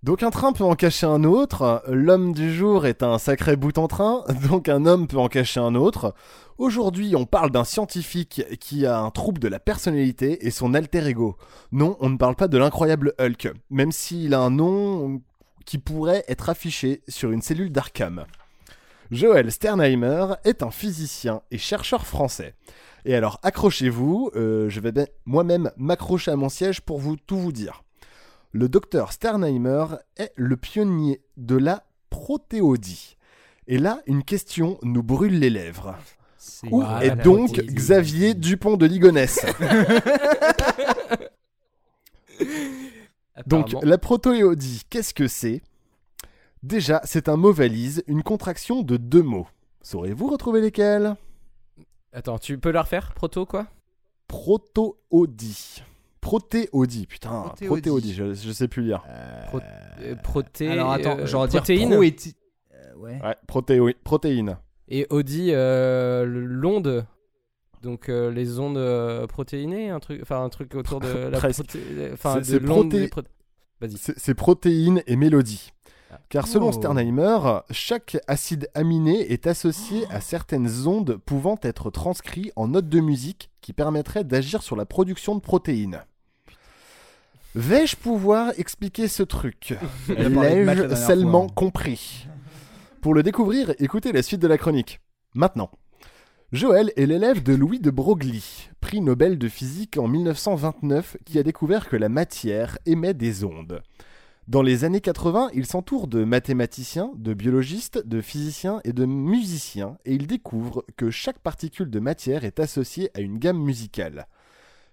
Donc un train peut en cacher un autre, l'homme du jour est un sacré bout en train, donc un homme peut en cacher un autre. Aujourd'hui on parle d'un scientifique qui a un trouble de la personnalité et son alter ego. Non, on ne parle pas de l'incroyable Hulk, même s'il a un nom qui pourrait être affiché sur une cellule d'Arkham. Joël Sternheimer est un physicien et chercheur français. Et alors accrochez-vous, euh, je vais ben- moi-même m'accrocher à mon siège pour vous tout vous dire. Le docteur Sternheimer est le pionnier de la protéodie. Et là, une question nous brûle les lèvres. Où quoi, est donc protéodie Xavier Dupont de Ligonnès Donc, la protéodie, qu'est-ce que c'est? Déjà, c'est un mot valise, une contraction de deux mots. Saurez-vous retrouver lesquels? Attends, tu peux la refaire? Proto quoi? Protéodie. Protéodie, putain, protéodie, je, je sais plus lire. Pro- euh, proté- Alors attends, euh, genre dire protéine proéti- Euh, ouais. Protéine. Et Audi, euh, l'onde. Donc euh, les ondes euh, protéinées, un truc, enfin un truc autour de la Presque. proté- enfin C'est- de c'est l'onde proté-. C'est protéines et mélodie. Car selon Oh. Sternheimer, chaque acide aminé est associé à certaines ondes pouvant être transcrits en notes de musique qui permettraient d'agir sur la production de protéines. Vais-je pouvoir expliquer ce truc L'ai-je dernière seulement fois. compris Pour le découvrir, écoutez la suite de la chronique. Maintenant. Joël est l'élève de Louis de Broglie, prix Nobel de physique en 1929, qui a découvert que la matière émet des ondes. Dans les années 80, il s'entoure de mathématiciens, de biologistes, de physiciens et de musiciens, et il découvre que chaque particule de matière est associée à une gamme musicale.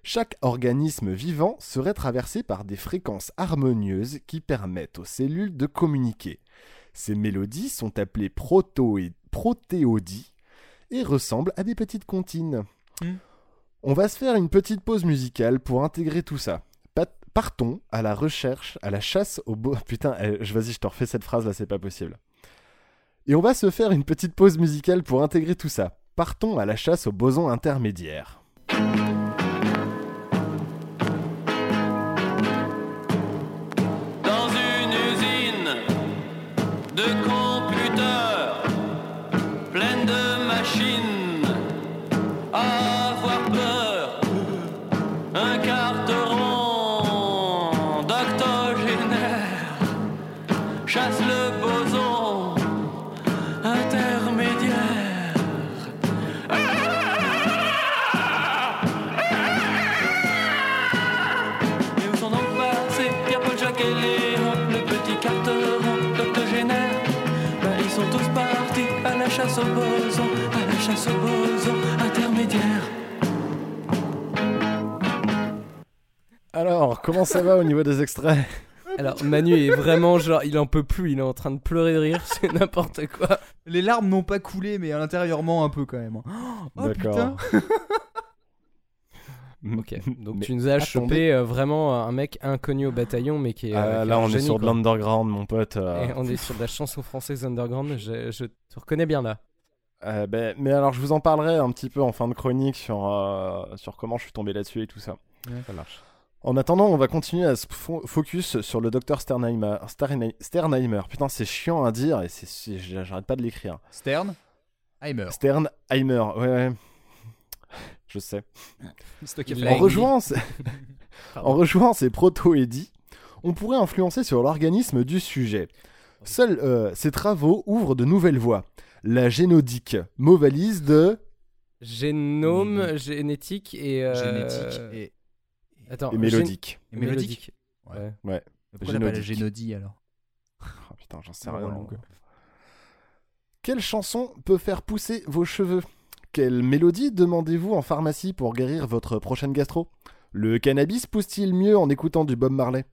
Chaque organisme vivant serait traversé par des fréquences harmonieuses qui permettent aux cellules de communiquer. Ces mélodies sont appelées proto- et protéodies et ressemblent à des petites comptines. Hmm. On va se faire une petite pause musicale pour intégrer tout ça. Pat- Partons à la recherche, à la chasse au beau. Putain, eh, je- vas-y, je te refais cette phrase là, c'est pas possible. Et on va se faire une petite pause musicale pour intégrer tout ça. Partons à la chasse aux bosons intermédiaires. Aux intermédiaires. Alors, comment ça va au niveau des extraits? Alors Manu est vraiment genre, il en peut plus, il est en train de pleurer de rire, c'est n'importe quoi. Les larmes n'ont pas coulé, mais à l'intérieurement un peu quand même. Oh D'accord. putain Ok, donc Mais tu nous as chopé euh, vraiment un mec inconnu au bataillon, mais qui est. Ah, euh, qui Là, on est sur de l'underground, mon pote. euh. Et on est sur de la chanson française underground, je, je te reconnais bien là. Euh, ben, mais alors, je vous en parlerai un petit peu en fin de chronique sur, euh, sur comment je suis tombé là-dessus et tout ça. Ça marche. En attendant, on va continuer à se fo- focus sur le docteur Sternheimer. Sternhei- Sternheimer. Putain, c'est chiant à dire et c'est- j'arrête pas de l'écrire. Stern Heimer. Sternheimer, ouais, ouais. Je sais. En rejoignant, ces... En rejoignant ces proto-édits, on pourrait influencer sur l'organisme du sujet. Seuls euh, ces travaux ouvrent de nouvelles voies. La génodique, mot valise de Génome, génétique et. euh, Génétique et, Attends, et mélodique. et mélodique. Ouais. Ouais. Pourquoi pas la Génodique. génodie alors Oh, putain, j'en sais rien. non. Quelle chanson peut faire pousser vos cheveux? Quelle mélodie demandez-vous en pharmacie pour guérir votre prochaine gastro? Le cannabis pousse-t-il mieux en écoutant du Bob Marley?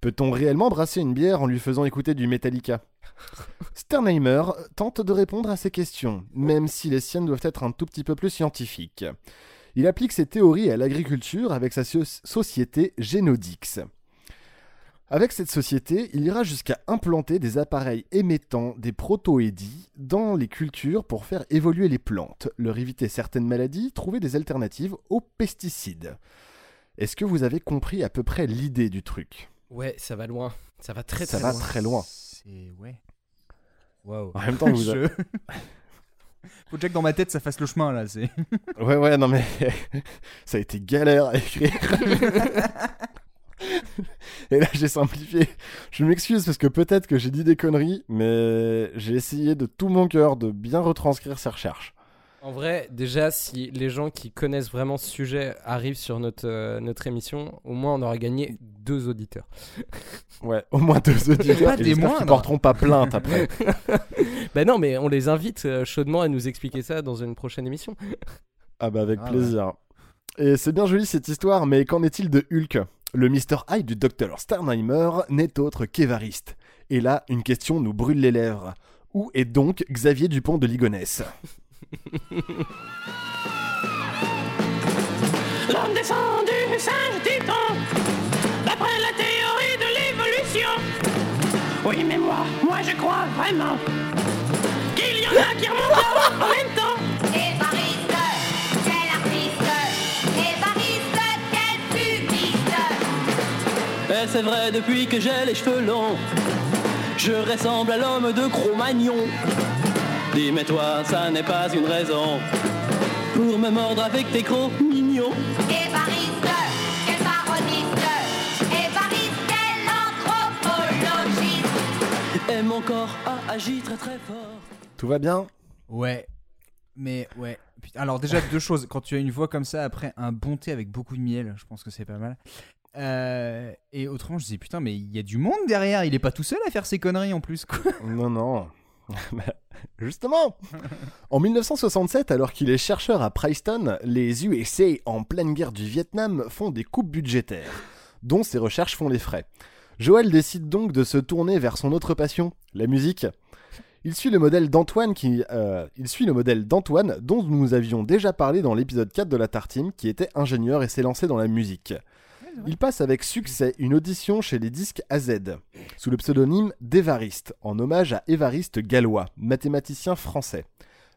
Peut-on réellement brasser une bière en lui faisant écouter du Metallica Sternheimer tente de répondre à ces questions, même si les siennes doivent être un tout petit peu plus scientifiques. Il applique ses théories à l'agriculture avec sa so- société Genodix. Avec cette société, il ira jusqu'à implanter des appareils émettant des protoédis dans les cultures pour faire évoluer les plantes, leur éviter certaines maladies, trouver des alternatives aux pesticides. Est-ce que vous avez compris à peu près l'idée du truc? Ouais, ça va loin. Ça va très Ça très va loin. très loin. C'est. Ouais. Waouh. En même temps, vous Je- Faut déjà que dans ma tête ça fasse le chemin là. C'est. Ouais, ouais, non, mais ça a été galère à écrire. Et là, j'ai simplifié. Je m'excuse parce que peut-être que j'ai dit des conneries, mais j'ai essayé de tout mon cœur de bien retranscrire ces recherches. En vrai, déjà, si les gens qui connaissent vraiment ce sujet arrivent sur notre, euh, notre émission, au moins on aura gagné deux auditeurs. Ouais, au moins deux auditeurs. Pas des porteront pas plainte après. bah non, mais on les invite euh, chaudement à nous expliquer ça dans une prochaine émission. Ah bah avec Ah plaisir. Et c'est bien joli cette histoire, mais qu'en est-il de Hulk? Le Mr. Hyde du Dr. Sternheimer n'est autre qu'Évariste. Et là, une question nous brûle les lèvres. Où est donc Xavier Dupont de Ligonnès? L'homme descend du singe titan, d'après la théorie de l'évolution. Oui, mais moi, moi je crois vraiment qu'il y en a qui remontent en même temps. Évariste, quel artiste Évariste, quel pubiste Et c'est vrai depuis que j'ai les cheveux longs, je ressemble à l'homme de Cro-Magnon. Dis mais toi, ça n'est pas une raison pour me mordre avec tes gros mignons. Évariste, Évariste, Et mon corps a agi très très fort. Tout va bien? Ouais. Mais ouais. Alors déjà deux choses. Quand tu as une voix comme ça après un bon thé avec beaucoup de miel, je pense que c'est pas mal. Euh, et autrement, je disais putain, mais il y a du monde derrière. Il est pas tout seul à faire ces conneries en plus. Quoi. Non, non. Justement En 1967, alors qu'il est chercheur à Princeton, les USA, en pleine guerre du Vietnam, font des coupes budgétaires, dont ses recherches font les frais. Joël décide donc de se tourner vers son autre passion, la musique. Il suit le modèle d'Antoine qui, euh, il suit le modèle d'Antoine dont nous avions déjà parlé dans l'épisode 4 de la Tartine, qui était ingénieur et s'est lancé dans la musique. Il passe avec succès une audition chez les disques AZ, sous le pseudonyme d'Évariste, en hommage à Évariste Gallois, mathématicien français.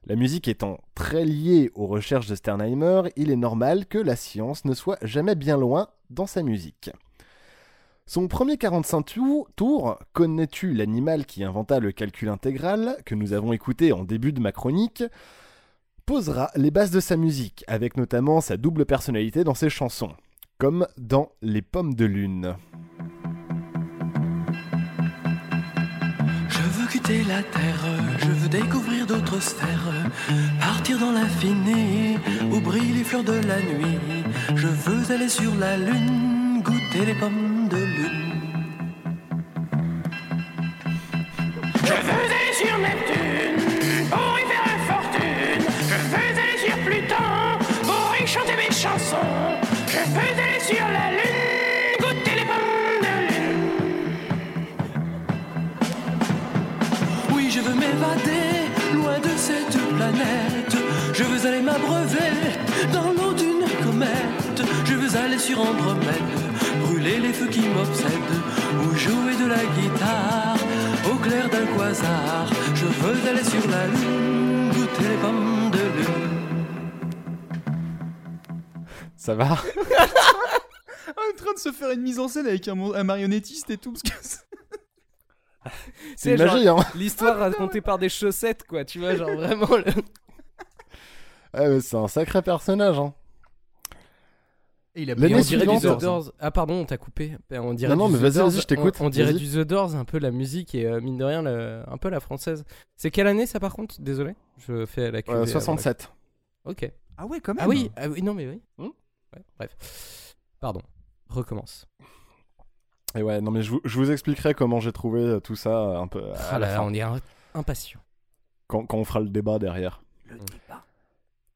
La musique étant très liée aux recherches de Sternheimer, il est normal que la science ne soit jamais bien loin dans sa musique. Son premier 45 tou- tours, Connais-tu l'animal qui inventa le calcul intégral, que nous avons écouté en début de ma chronique, posera les bases de sa musique, avec notamment sa double personnalité dans ses chansons, comme dans Les Pommes de Lune. Je veux quitter la terre, je veux découvrir d'autres sphères, partir dans l'infini où brillent les fleurs de la nuit. Je veux aller sur la lune, goûter les pommes de lune. Je veux aller sur Neptune pour y faire une fortune. Je veux aller sur Pluton pour y chanter mes chansons. Je veux aller m'évader loin de cette planète. Je veux aller m'abreuver dans l'eau d'une comète. Je veux aller sur Andromède, brûler les feux qui m'obsèdent, ou jouer de la guitare au clair d'un quasar. Je veux aller sur la lune, goûter les pommes de lune. Ça va? En train de se faire une mise en scène avec un marionnettiste et tout. Parce que c'est- magie, hein L'histoire racontée par des chaussettes, quoi, tu vois, genre vraiment. le- Ah, mais C'est un sacré personnage, hein. Et il a on dirait du The Doors. Ah pardon, on t'a coupé. On dirait Non, non, du mais The vas-y, je t'écoute, On, on dirait du The Doors, un peu la musique et euh, mine de rien, le- un peu la française. C'est quelle année ça par contre? Désolé, je fais la cuvée Euh, avant la- 67. Ok. Ah ouais, quand même. Ah oui, ah oui, non mais oui. Hmm? Ouais, bref. Pardon. Recommence. Et ouais, non mais je vous, je vous expliquerai comment j'ai trouvé euh, tout ça euh, un peu à Ah la là fin, on est impatient. quand, quand on fera le débat derrière. Le débat.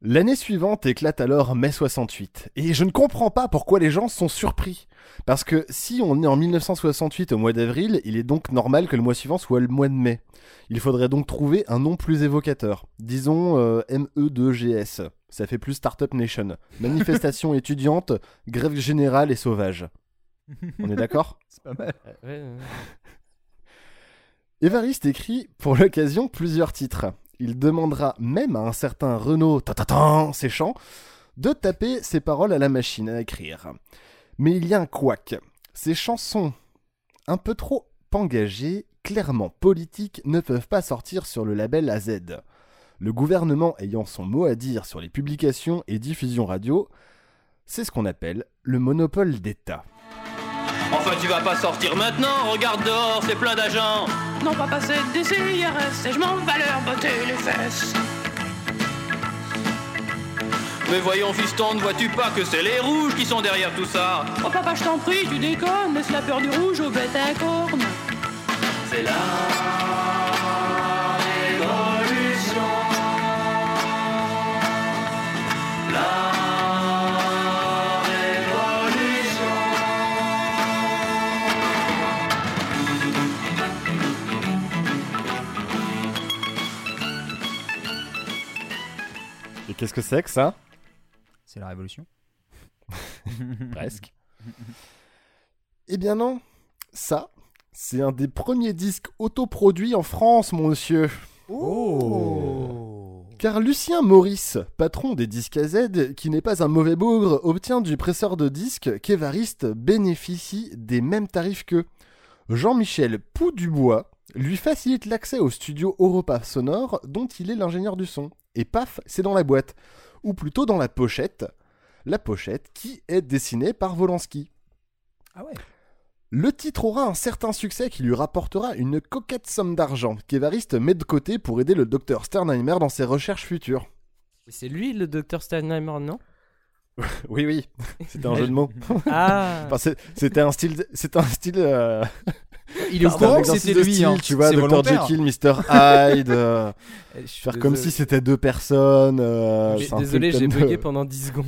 L'année suivante éclate alors mai 68, et je ne comprends pas pourquoi les gens sont surpris. Parce que si on est en 1968 au mois d'avril, il est donc normal que le mois suivant soit le mois de mai. Il faudrait donc trouver un nom plus évocateur. Disons euh, ME2GS. Ça fait plus Startup Nation. Manifestation étudiante, grève générale et sauvage. On est d'accord? C'est pas mal. Ouais, ouais. Évariste écrit pour l'occasion plusieurs titres. Il demandera même à un certain Renaud Tatatan, séchant, de taper ses paroles à la machine à écrire. Mais il y a un couac. Ces chansons, un peu trop engagées, clairement politiques, ne peuvent pas sortir sur le label AZ. Le gouvernement ayant son mot à dire sur les publications et diffusions radio, c'est ce qu'on appelle le monopole d'État. Enfin, tu vas pas sortir maintenant, regarde dehors, c'est plein d'agents. Non, pas passer des CIRS et je m'en vais leur botter les fesses. Mais voyons, fiston, ne vois-tu pas que c'est les rouges qui sont derrière tout ça? Oh papa, je t'en prie, tu déconnes, laisse la peur du rouge aux bêtes à cornes. C'est la qu'est-ce que c'est que ça? C'est la révolution. Presque. Eh bien non, ça, c'est un des premiers disques autoproduits en France, mon monsieur. Oh Car Lucien Maurice, patron des disques AZ, qui n'est pas un mauvais bougre, obtient du presseur de disques qu'Evariste bénéficie des mêmes tarifs que Jean-Michel Poudubois lui facilite l'accès au studio Europa Sonore dont il est l'ingénieur du son. Et paf, c'est dans la boîte. Ou plutôt dans la pochette. La pochette qui est dessinée par Volansky. Ah ouais Le titre aura un certain succès qui lui rapportera une coquette somme d'argent qu'Evariste met de côté pour aider le docteur Sternheimer dans ses recherches futures. C'est lui le docteur Steinheimer, non? Oui, oui, c'était un jeu de mots. Ah. Enfin, c'est- c'était un style. C'était un style. euh, Il est au courant que c'était lui, hein. Tu vois, Dr. Jekyll, Mr. Hyde. euh, je suis faire comme si c'était deux personnes. euh, Désolé, j'ai de- bugué pendant 10 secondes.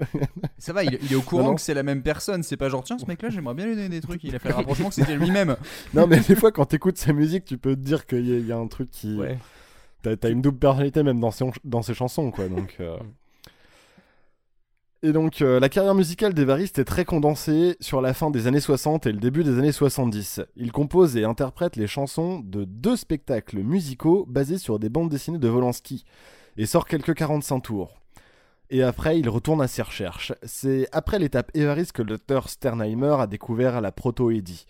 Ça va, il, il est au courant Non, non. que c'est la même personne. C'est pas genre, tiens, ce mec-là, j'aimerais bien lui donner des trucs. Il a fait le rapprochement que c'était lui-même. Non, mais des fois, quand t'écoutes sa musique, tu peux te dire qu'il y, a- il y a un truc qui. Ouais. T'as t'as une double personnalité même dans ses, dans ses chansons, quoi. Donc. euh. Et donc, euh, la carrière musicale d'Evariste est très condensée sur la fin des années 60 et le début des années 70. Il compose et interprète les chansons de deux spectacles musicaux basés sur des bandes dessinées de Volansky et sort quelques 45 tours. Et après, il retourne à ses recherches. C'est après l'étape Évariste que le docteur Sternheimer a découvert la proto-Eddy.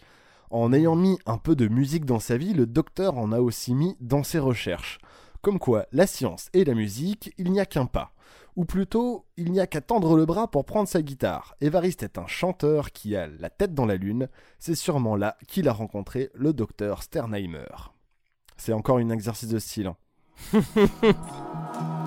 En ayant mis un peu de musique dans sa vie, le docteur en a aussi mis dans ses recherches. Comme quoi, la science et la musique, il n'y a qu'un pas. Ou plutôt, il n'y a qu'à tendre le bras pour prendre sa guitare. Évariste est un chanteur qui a la tête dans la lune. C'est sûrement là qu'il a rencontré le docteur Sternheimer. C'est encore un exercice de style.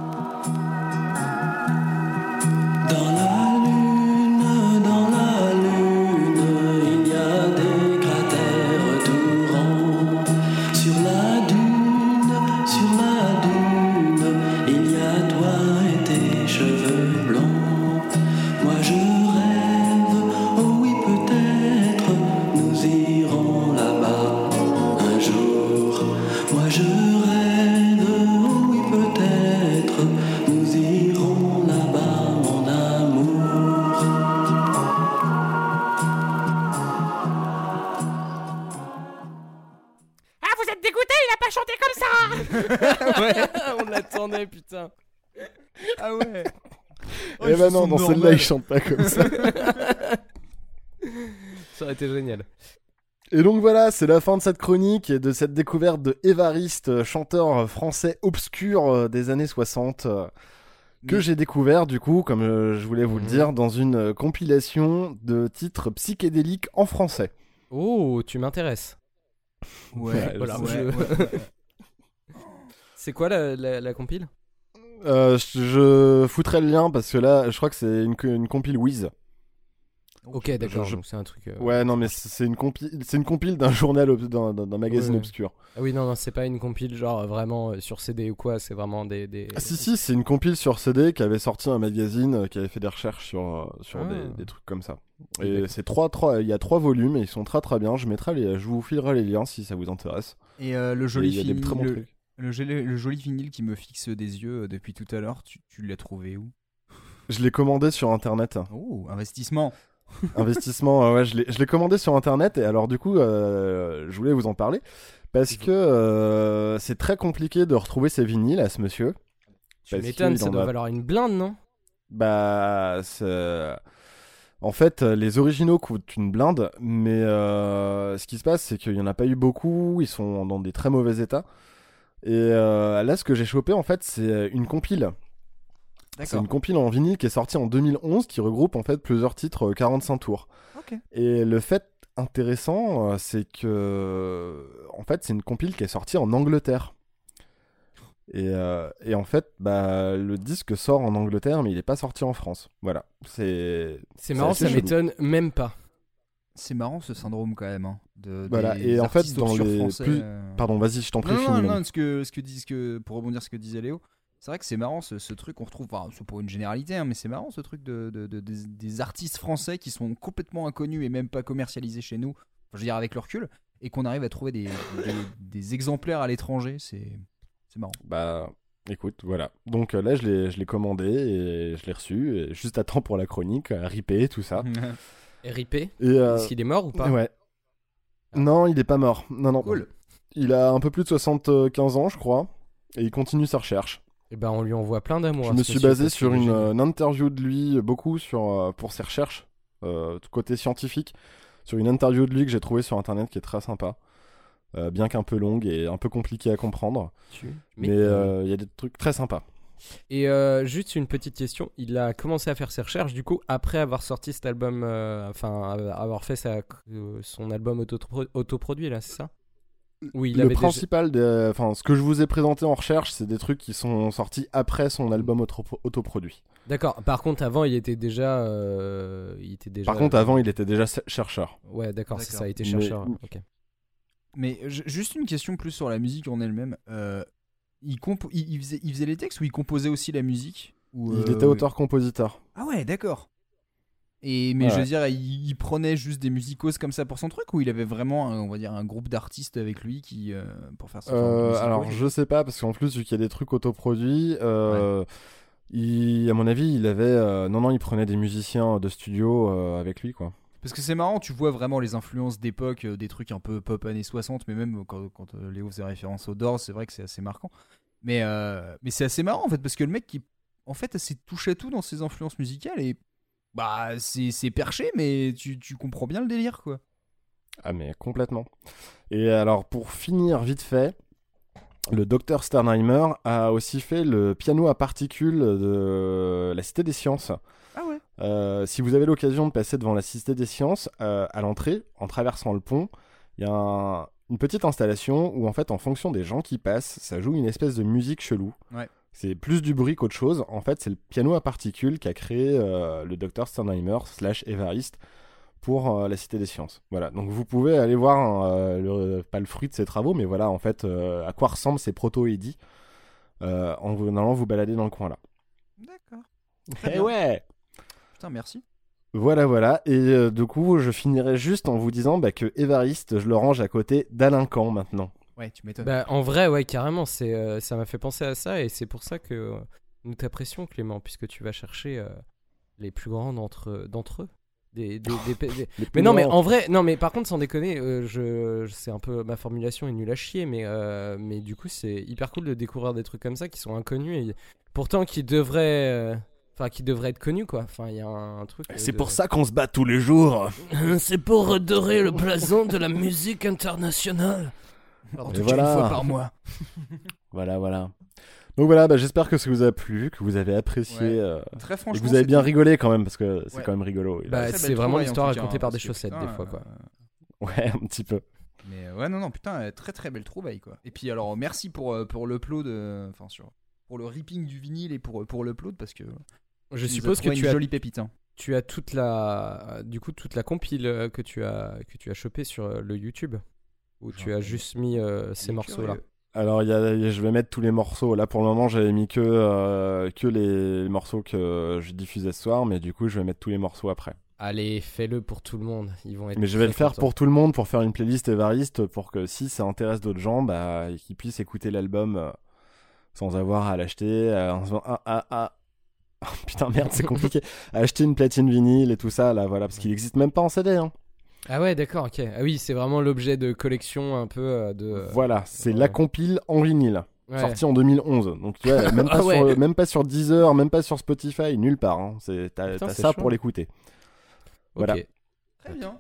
ouais, on l'attendait, putain. Ah ouais. Oh, Eh ben non, dans celle-là, il chante pas comme ça. Ça aurait été génial. Et donc voilà, c'est la fin de cette chronique et de cette découverte de Évariste, chanteur français obscur euh, des années 60, euh, que j'ai découvert du coup, comme euh, je voulais vous le Mhm. dire, dans une compilation de titres psychédéliques en français. Oh, tu m'intéresses. Ouais, Voilà, ouais, je- ouais, ouais. C'est quoi la, la, la compile? Euh, je, je foutrai le lien parce que là, je crois que c'est une, une compile Wiz. Ok, d'accord, Je- c'est un truc. euh, Ouais, non, mais c'est une compile, c'est une compile d'un journal, ob- d'un magazine Ouais. obscur. Ah oui, non, non, c'est pas une compile genre euh, vraiment sur CD ou quoi, c'est vraiment des. des... Ah, si, si, c'est une compile sur CD qui avait sorti un magazine qui avait fait des recherches sur, sur Ah. des, des trucs comme ça. Et c'est trois, trois, il y a trois volumes et ils sont très très bien. Je mettrai les, je vous filerai les liens si ça vous intéresse. Et euh, le joli il y a des vinyle, très bons le, trucs. Le joli- le joli vinyle qui me fixe des yeux euh, depuis tout à l'heure, tu, tu l'as trouvé où? Je l'ai commandé sur internet. Oh, investissement. Investissement, euh, ouais, je l'ai commandé sur internet et alors du coup, euh, je voulais vous en parler parce que euh, c'est très compliqué de retrouver ces vinyles à ce monsieur. Tu m'étonnes, ça doit a- valoir une blinde, non? Bah, en fait, les originaux coûtent une blinde, mais euh, ce qui se passe, c'est qu'il n'y en a pas eu beaucoup, ils sont dans des très mauvais états. Et euh, là, ce que j'ai chopé, en fait, c'est une compile. C'est une compile en vinyle qui est sortie en 2011, qui regroupe en fait plusieurs titres euh, 45 tours. Ok. Et le fait intéressant, euh, c'est que, en fait, c'est une compile qui est sortie en Angleterre. Et, euh, et en fait, bah, le disque sort en Angleterre, mais il n'est pas sorti en France. Voilà. C'est. C'est marrant, ça m'étonne même pas. C'est marrant ce syndrome quand même. hein, de, Voilà. des Et en fait, dans les français, plus. euh. Pardon, vas-y, je t'en prie, Non, non, finis, non, ce que, ce que que, pour rebondir sur ce que disait Léo, c'est vrai que c'est marrant ce, ce truc qu'on retrouve, enfin, c'est pour une généralité, hein, mais c'est marrant ce truc de, de- de- des, des artistes français qui sont complètement inconnus et même pas commercialisés chez nous, enfin, je veux dire avec le recul, et qu'on arrive à trouver des, des, des exemplaires à l'étranger, c'est c'est marrant. Bah, écoute, voilà. Donc euh, là, je l'ai, je l'ai commandé et je l'ai reçu, et juste à temps pour la chronique, à ripper, tout ça. RIP Et, euh, Est-ce qu'il est mort ou pas Ouais. Non, il est pas mort. Non, non. Cool. Il a un peu plus de 75 ans, je crois, et il continue sa recherche. Et ben on lui envoie plein d'amour. Je à me suis basé sur une, euh, une interview de lui, euh, beaucoup sur, euh, pour ses recherches, euh, côté scientifique, sur une interview de lui que j'ai trouvée sur internet qui est très sympa. Euh, bien qu'un peu longue et un peu compliquée à comprendre. Tu- Mais euh, il y a des trucs très sympas. Et euh, juste une petite question, il a commencé à faire ses recherches du coup après avoir sorti cet album, euh, enfin euh, avoir fait sa, euh, son album autopro- autoproduit là, c'est ça? Oui, il le avait déjà- principal, des- enfin, ce que je vous ai présenté en recherche, c'est des trucs qui sont sortis après son album auto- autoproduit. D'accord. Par contre, avant, il était déjà, euh, il était déjà. Par contre, avant, il était déjà ch- chercheur. Ouais, d'accord, c'est ça, il était Mais- chercheur. Ok. Mais ju- juste une question plus sur la musique en elle-même. Il, compo- il, il faisait, il faisait les textes ou il composait aussi la musique ou, Il euh, était auteur-compositeur. Ah ouais, d'accord. Et mais Ouais. je veux dire, il, il prenait juste des musicos comme ça pour son truc ou il avait vraiment, un- on va dire, un groupe d'artistes avec lui qui euh, pour faire ça. Euh, alors, je sais pas, parce qu'en plus, vu qu'il y a des trucs autoproduits, euh, il, à mon avis, il avait. euh, non, non, il prenait des musiciens de studio euh, avec lui, quoi. Parce que c'est marrant, tu vois vraiment les influences d'époque, euh, des trucs un peu pop années 60, mais même quand, quand, euh, Léo faisait référence aux Doors, c'est vrai que c'est assez marquant. Mais, euh, mais c'est assez marrant en fait, parce que le mec qui, en fait, assez touche à tout dans ses influences musicales et bah c'est c'est perché, mais tu, tu comprends bien le délire quoi. Ah, mais complètement. Et alors, pour finir vite fait, le docteur Sternheimer a aussi fait le piano à particules de la Cité des Sciences. Euh, si vous avez l'occasion de passer devant la Cité des Sciences, euh, à l'entrée, en traversant le pont, il y a un- une petite installation où, en fait, en fonction des gens qui passent, ça joue une espèce de musique chelou. Ouais. C'est plus du bruit qu'autre chose. En fait, c'est le piano à particules qu'a créé euh, le docteur Sternheimer slash Évariste pour la Cité des Sciences. Voilà, donc vous pouvez aller voir, le- pas le fruit de ses travaux, mais voilà, en fait, à quoi ressemblent ces proto-édits en allant vous balader dans le coin là. D'accord. Eh ouais Putain, merci. Voilà, voilà. Et euh, du coup, je finirai juste en vous disant bah, que Évariste, je le range à côté d'Alain Camp maintenant. Ouais, tu m'étonnes. Bah, en vrai, ouais, carrément, c'est, euh, ça m'a fait penser à ça et c'est pour ça que euh, nous t'apprécions, Clément, puisque tu vas chercher euh, les plus grands d'entre, d'entre eux. Des, des- des- des- Les Mais non, mais en vrai, non, mais par contre, sans déconner, euh, je, je- c'est un peu ma formulation est nulle à chier, mais euh, mais du coup, c'est hyper cool de découvrir des trucs comme ça qui sont inconnus et pourtant qui devraient, euh, enfin, qui devraient être connus, quoi. Enfin, il y a un, un truc. euh, C'est de- pour ça qu'on se bat tous les jours. C'est pour redorer le blason de la musique internationale. En tout cas, voilà. une fois par mois. Voilà, voilà. Donc voilà, bah, j'espère que ça vous a plu, que vous avez apprécié. Ouais. euh, Très et que franchement, vous avez bien rigolé quand même, parce que c'est Ouais. quand même rigolo. Bah, c'est vraiment l'histoire racontée hein, par des chaussettes, putain, des fois, quoi. euh, Ouais, un petit peu. Mais ouais, non, non, putain, très très belle trouvaille quoi. Et puis alors, merci pour, pour l'upload, enfin, sur, pour le ripping du vinyle et pour, pour l'upload parce que. Je suppose que tu une as jolie pépite. hein. tu as toute la, du coup, toute la compile euh, que tu as, que tu as chopé sur euh, le YouTube, où tu as juste mis euh, ces morceaux-là? curieux. Alors, il y a- je vais mettre tous les morceaux. Là, pour le moment, j'avais mis que, euh, que les morceaux que je diffusais ce soir, mais du coup, je vais mettre tous les morceaux après. Allez, fais-le pour tout le monde. Ils vont être. Mais je vais le faire contents. pour tout le monde, pour faire une playlist Évariste, pour que si ça intéresse d'autres gens, bah, qu'ils puissent écouter l'album euh, sans avoir à l'acheter. euh, en se disant, ah, ah, ah. Putain, merde, c'est compliqué. Acheter une platine vinyle et tout ça, là, voilà, parce qu'il existe même pas en CD. Hein. Ah ouais, d'accord, ok. Ah oui, c'est vraiment l'objet de collection un peu euh, de. Voilà, c'est ouais. la compile en vinyle. Ouais. Sorti en 2011. Donc, tu vois, même pas, Ah ouais. sur, même pas sur Deezer, même pas sur Spotify, nulle part. hein. C'est- T'as Putain, t'as c'est ça chaud. pour l'écouter. Voilà. Ok. Très bien.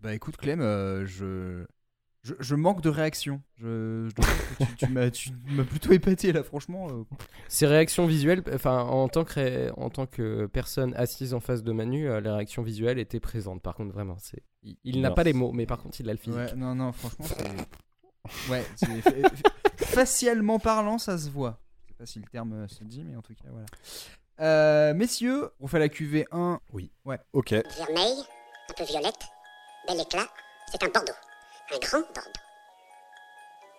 Bah écoute Clem, euh, je... je je manque de réaction. Je, je dois dire que tu, tu m'as plutôt épaté là, franchement. euh. Ces réactions visuelles, enfin, en tant que, ré- en tant que personne assise en face de Manu, euh, les réactions visuelles étaient présentes. Par contre, vraiment, c'est. Il, il n'a pas les mots, mais par contre, il a le physique. Ouais, non, non, franchement, c'est. Ouais, c'est facialement parlant, ça se voit. Je sais pas si le terme euh, se dit, mais en tout cas, voilà. Euh, messieurs, on fait la QV 1. Oui. Ouais. Ok. Vermeil, un peu violette, bel éclat, c'est un Bordeaux. Un grand Bordeaux.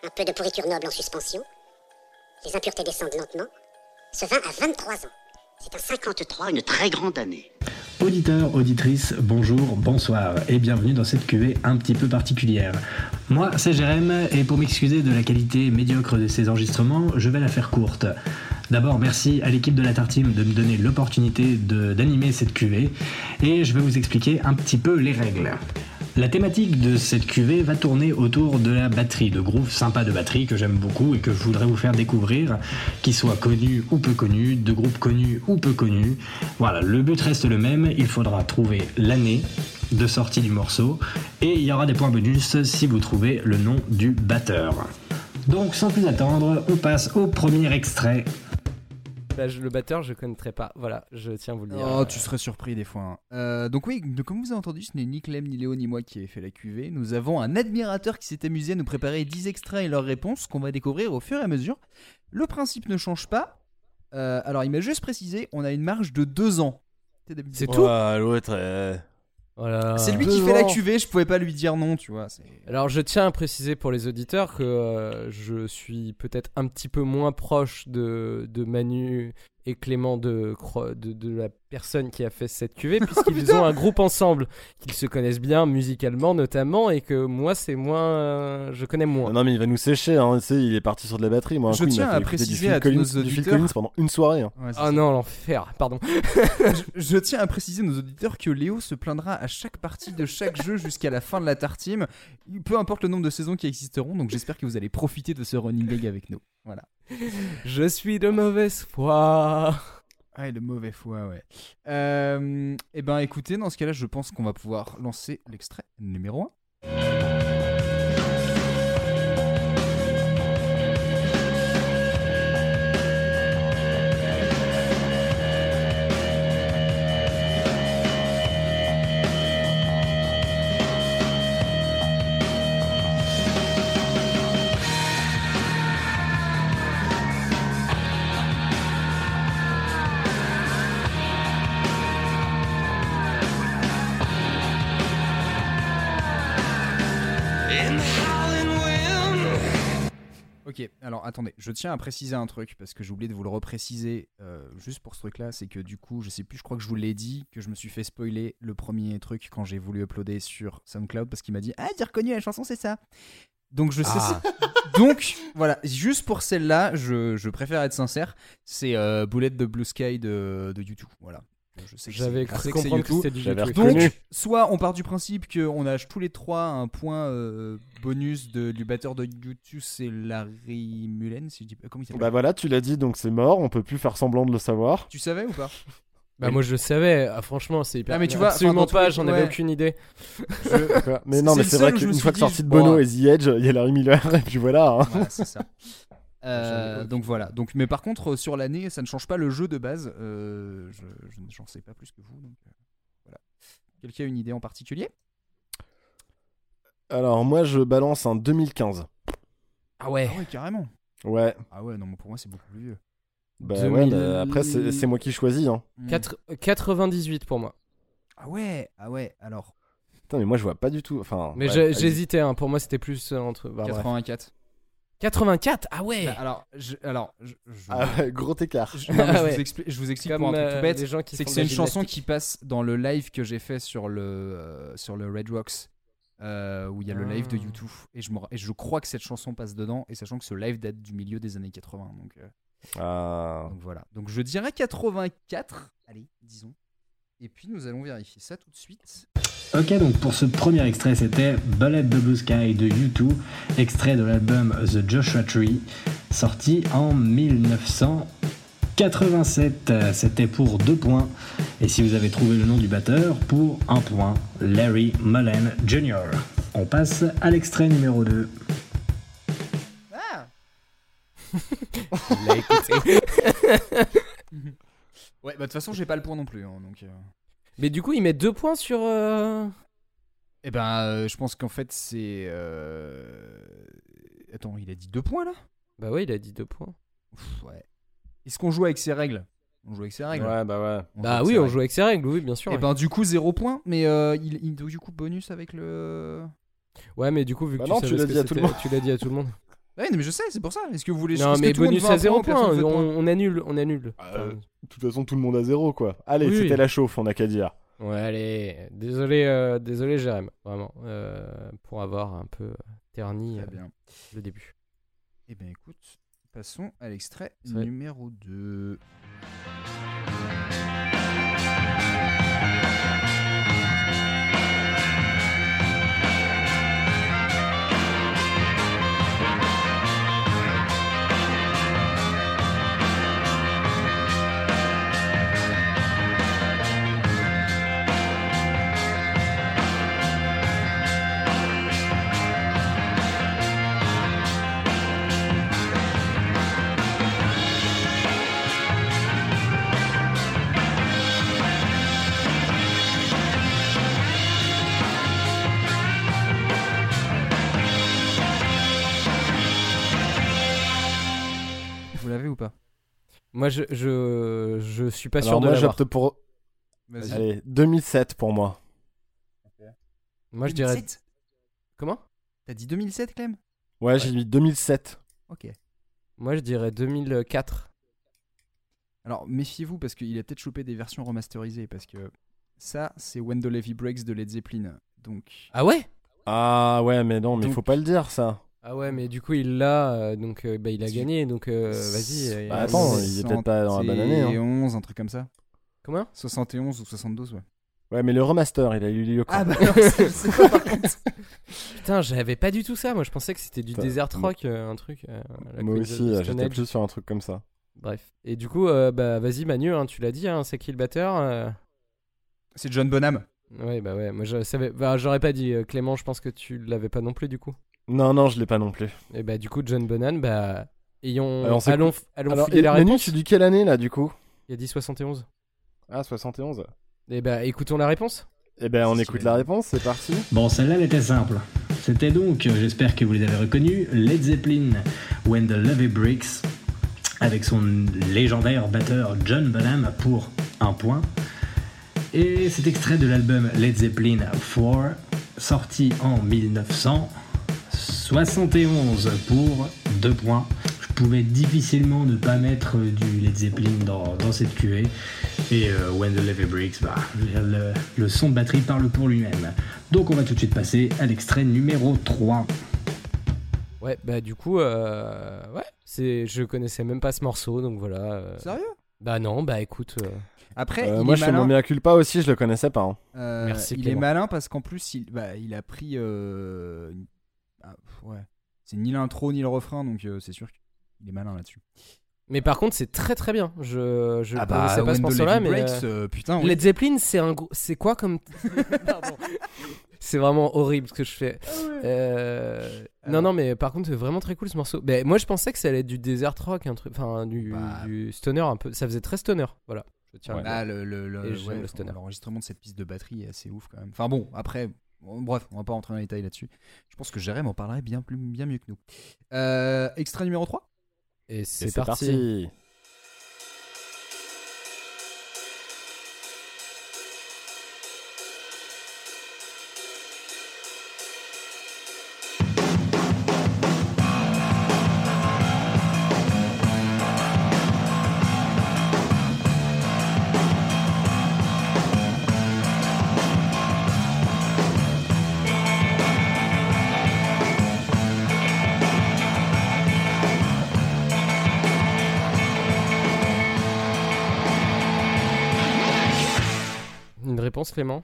Un peu de pourriture noble en suspension. Les impuretés descendent lentement. Ce vin a 23 ans. C'est un 53, une très grande année. Auditeurs, auditrices, bonjour, bonsoir et bienvenue dans cette cuvée un petit peu particulière. Moi, c'est Jérém et pour m'excuser de la qualité médiocre de ces enregistrements, je vais la faire courte. D'abord, merci à l'équipe de la Tartime de me donner l'opportunité d'animer cette cuvée et je vais vous expliquer un petit peu les règles. La thématique de cette cuvée va tourner autour de la batterie, de groupes sympas de batterie que j'aime beaucoup et que je voudrais vous faire découvrir, qu'ils soient connus ou peu connus, de groupes connus ou peu connus. Voilà, le but reste le même, il faudra trouver l'année de sortie du morceau et il y aura des points bonus si vous trouvez le nom du batteur. Donc sans plus attendre, on passe au premier extrait. Bah, je- le batteur, je connaîtrais pas. Voilà, je tiens à vous le dire. Oh, tu serais surpris des fois. hein. Euh, donc oui, comme vous avez entendu, ce n'est ni Clem, ni Léo, ni moi qui ai fait la QV. Nous avons un admirateur qui s'est amusé à nous préparer 10 extraits et leurs réponses qu'on va découvrir au fur et à mesure. Le principe ne change pas. Euh, alors il m'a juste précisé, on a une marge de 2 ans. C'est tout Ah, l'autre, euh, Voilà. C'est lui qui fait la QV, je pouvais pas lui dire non, tu vois. c'est- Alors je tiens à préciser pour les auditeurs que euh, je suis peut-être un petit peu moins proche de, de Manu et Clément de, de, de la personne qui a fait cette cuvée puisqu'ils ont un groupe ensemble, qu'ils se connaissent bien musicalement notamment et que moi c'est moins... euh, je connais moins. Non, mais il va nous sécher, hein. tu sais, il est parti sur de la batterie. Moi, un Je coup, il tiens à préciser à Collins- nos du Phil auditeurs- pendant une soirée. hein. Ouais, Ah ça. non, l'enfer, pardon. je, je tiens à préciser nos auditeurs que Léo se plaindra à chaque partie de chaque jeu jusqu'à la fin de la tartime, peu importe le nombre de saisons qui existeront. Donc j'espère que vous allez profiter de ce running gag avec nous. Voilà. Je suis de mauvaise foi. Ah, le mauvais foi, ouais. Euh, eh ben, écoutez, dans ce cas-là, je pense qu'on va pouvoir lancer l'extrait numéro Ok, alors attendez, je tiens à préciser un truc parce que j'ai oublié de vous le repréciser euh, juste pour ce truc-là, c'est que du coup, je sais plus, je crois que je vous l'ai dit, que je me suis fait spoiler le premier truc quand j'ai voulu uploader sur SoundCloud parce qu'il m'a dit Ah, j'ai reconnu la chanson, c'est ça. Donc je sais. Ah. Donc voilà, juste pour celle-là, je, je préfère être sincère, c'est euh, Bullet de Blue Sky de, de YouTube. Voilà. Je sais que J'avais cru que c'est comprendre que YouTube. c'était du J'avais YouTube. Donc, soit on part du principe qu'on a tous les trois un point euh, bonus de, du batteur de YouTube, c'est Larry Mullen, si je dis pas. Comment il s'appelle? Bah voilà, tu l'as dit, donc c'est mort. On peut plus faire semblant de le savoir. Tu savais ou pas? Bah moi je le savais, Ah, franchement c'est hyper... Ah, mais tu vois, absolument pas, j'en avais ouais. aucune idée. Mais non, mais c'est vrai qu'une fois que sorti de bon, Bono et The Edge, il y a Larry Miller, et puis voilà. hein. Voilà, c'est ça. Euh, donc voilà. Donc, mais par contre, euh, sur l'année, ça ne change pas le jeu de base. Euh, je, je j'en sais pas plus que vous. Donc, euh, voilà. Quelqu'un a une idée en particulier? Alors, moi, je balance un 2015. Ah ouais. Ah ouais, carrément. Ouais. Ah ouais, non, mais pour moi, c'est beaucoup plus vieux. Bah 2000. ouais, mais après, c'est moi qui choisis. Hein. Quatre- 98 pour moi. Ah ouais, ah ouais, alors. Putain, mais moi, je vois pas du tout. Enfin, Mais ouais, j'hésitais, hein. pour moi c'était plus entre. bah, bref. 84. 84 Ah ouais Bah, alors, je, alors je, je- Ah ouais, gros écart. je- non, mais je, Ah vous explique, je vous explique Comme, pour un truc euh, tout bête. les gens qui C'est que c'est une chanson qui passe dans le live que j'ai fait sur le, euh, sur le Red Rocks. euh, où il y a le live de Ah. YouTube et je, me ra- et je crois que cette chanson passe dedans et sachant que ce live date du milieu des années 80 donc, euh, Ah. donc voilà donc je dirais 84 allez disons et puis nous allons vérifier ça tout de suite Ok, donc pour ce premier extrait, c'était Bullet the Blue Sky de U2, extrait de l'album The Joshua Tree, sorti en 1987. Euh, C'était pour deux points. Et si vous avez trouvé le nom du batteur, pour un point, Larry Mullen Jr. On passe à l'extrait numéro 2. ah Il l'a écouté. ouais bah de toute façon j'ai pas le point non plus hein, donc euh. Mais du coup, ils mettent deux points sur. euh, Eh ben, euh, je pense qu'en fait, c'est. euh, Attends, il a dit deux points là? Bah ouais, il a dit deux points. Pff, Ouais. Est-ce qu'on joue avec ses règles? On joue avec ses règles. Ouais, bah ouais. On Bah joue avec oui, ses on règles. joue avec ses règles, oui, bien sûr. Et ouais. ben, du coup, zéro point, mais euh, il, il du coup bonus avec le. Ouais, mais du coup, vu que Bah tu non, tu savais l'as ce que dit à tout le c'était- monde. tu l'as dit à tout le monde. Ouais, mais je sais, c'est pour ça. Est-ce que vous voulez non, mais bonus à zéro point, on, annule, on annule. Euh, Enfin, de toute façon, tout le monde a zéro, quoi. Allez, Oui, c'était oui. la chauffe, on a qu'à dire. Ouais, allez, désolé, euh, désolé, Jérém, vraiment, euh, pour avoir un peu terni euh, bien. le début. Eh ben, écoute, passons à l'extrait numéro 2. Moi, je, je, je suis pas sûr de moi, l'avoir. j'opte pour. Vas-y. Allez, 2007 pour moi. Moi, je dirais. 2007 Comment? T'as dit 2007, Clem? Ouais, j'ai mis 2007. Ok. Moi, je dirais 2004. Alors méfiez-vous parce qu'il a peut-être chopé des versions remasterisées parce que ça c'est When the Levy Breaks de Led Zeppelin. Donc Ah ouais? Ah ouais, mais non, mais Donc- faut pas le dire, ça. Ah ouais, mais du coup, il l'a, euh, donc euh, bah, il a Si- gagné, donc euh, vas-y. Bah, attends, il est peut-être pas dans la bonne année, hein. 71, un truc comme ça. Comment? 71 ou 72, ouais. Ouais, mais le remaster, il a eu lieu quand Ah bah ça, je sais pas par contre. Putain, j'avais pas du tout ça. Moi, je pensais que c'était du desert rock, euh, un truc. euh, la Moi aussi, j'étais plus sur un truc comme ça. Bref. Et du coup, euh, bah vas-y, Manu, hein, tu l'as dit, hein, c'est qui le batteur euh, C'est John Bonham. Ouais, bah ouais. Moi, je savais. Bah, j'aurais pas dit euh, Clément. Je pense que tu l'avais pas non plus, du coup. Non, non, je l'ai pas non plus. Et bah du coup, John Bonham, bah ayons, Alors, c'est allons, cool. allons Alors, fouiller et- la Manu, réponse. tu dis quelle année là, du coup? Il a dit 71. Ah, 71. Et bah écoutons la réponse. Eh ben, on écoute la réponse, c'est parti. Bon, celle-là, elle était simple. C'était donc, j'espère que vous les avez reconnus, Led Zeppelin, When the Levee Breaks, avec son légendaire batteur John Bonham pour un point. Et cet extrait de l'album Led Zeppelin 4, sorti en 1971 pour deux points. Je pouvais difficilement ne pas mettre du Led Zeppelin dans, dans cette QA. Et euh, When the Levee Breaks, bah, le, le son de batterie parle pour lui-même. Donc on va tout de suite passer à l'extrait numéro 3. Ouais, bah du coup, euh, ouais, c'est, je connaissais même pas ce morceau, donc voilà. euh, Sérieux? Bah non, bah écoute. euh, Après, Euh, il moi, est je fais mon malin. mea culpa aussi, je le connaissais pas. hein. Euh, Merci, il est Clément. malin parce qu'en plus, il, bah, il a pris. euh, une- ah, pff, ouais. C'est ni l'intro ni le refrain, donc euh, c'est sûr qu'il est malin là-dessus. Mais par contre, c'est très très bien. Je, je Ah connaissais pas ce morceau-là, mais Breaks, euh, euh, putain, oui. Led Zeppelin, c'est un gros, c'est quoi comme Pardon. C'est vraiment horrible ce que je fais. Euh, Non, non, mais par contre, c'est vraiment très cool ce morceau. Ben, moi, je pensais que ça allait être du desert rock, un truc, enfin du, Bah. du stoner un peu. Ça faisait très stoner, voilà. Je tiens le Là, le, le- le- j'aime ouais, le stoner. l'enregistrement de cette piste de batterie est assez ouf quand même. Enfin bon, après, bon, bref, on va pas rentrer dans les détails là-dessus. Je pense que Jérém en parlerait bien, plus, bien mieux que nous. Euh, extrait numéro 3 Et Et c'est parti. Réponse, Clément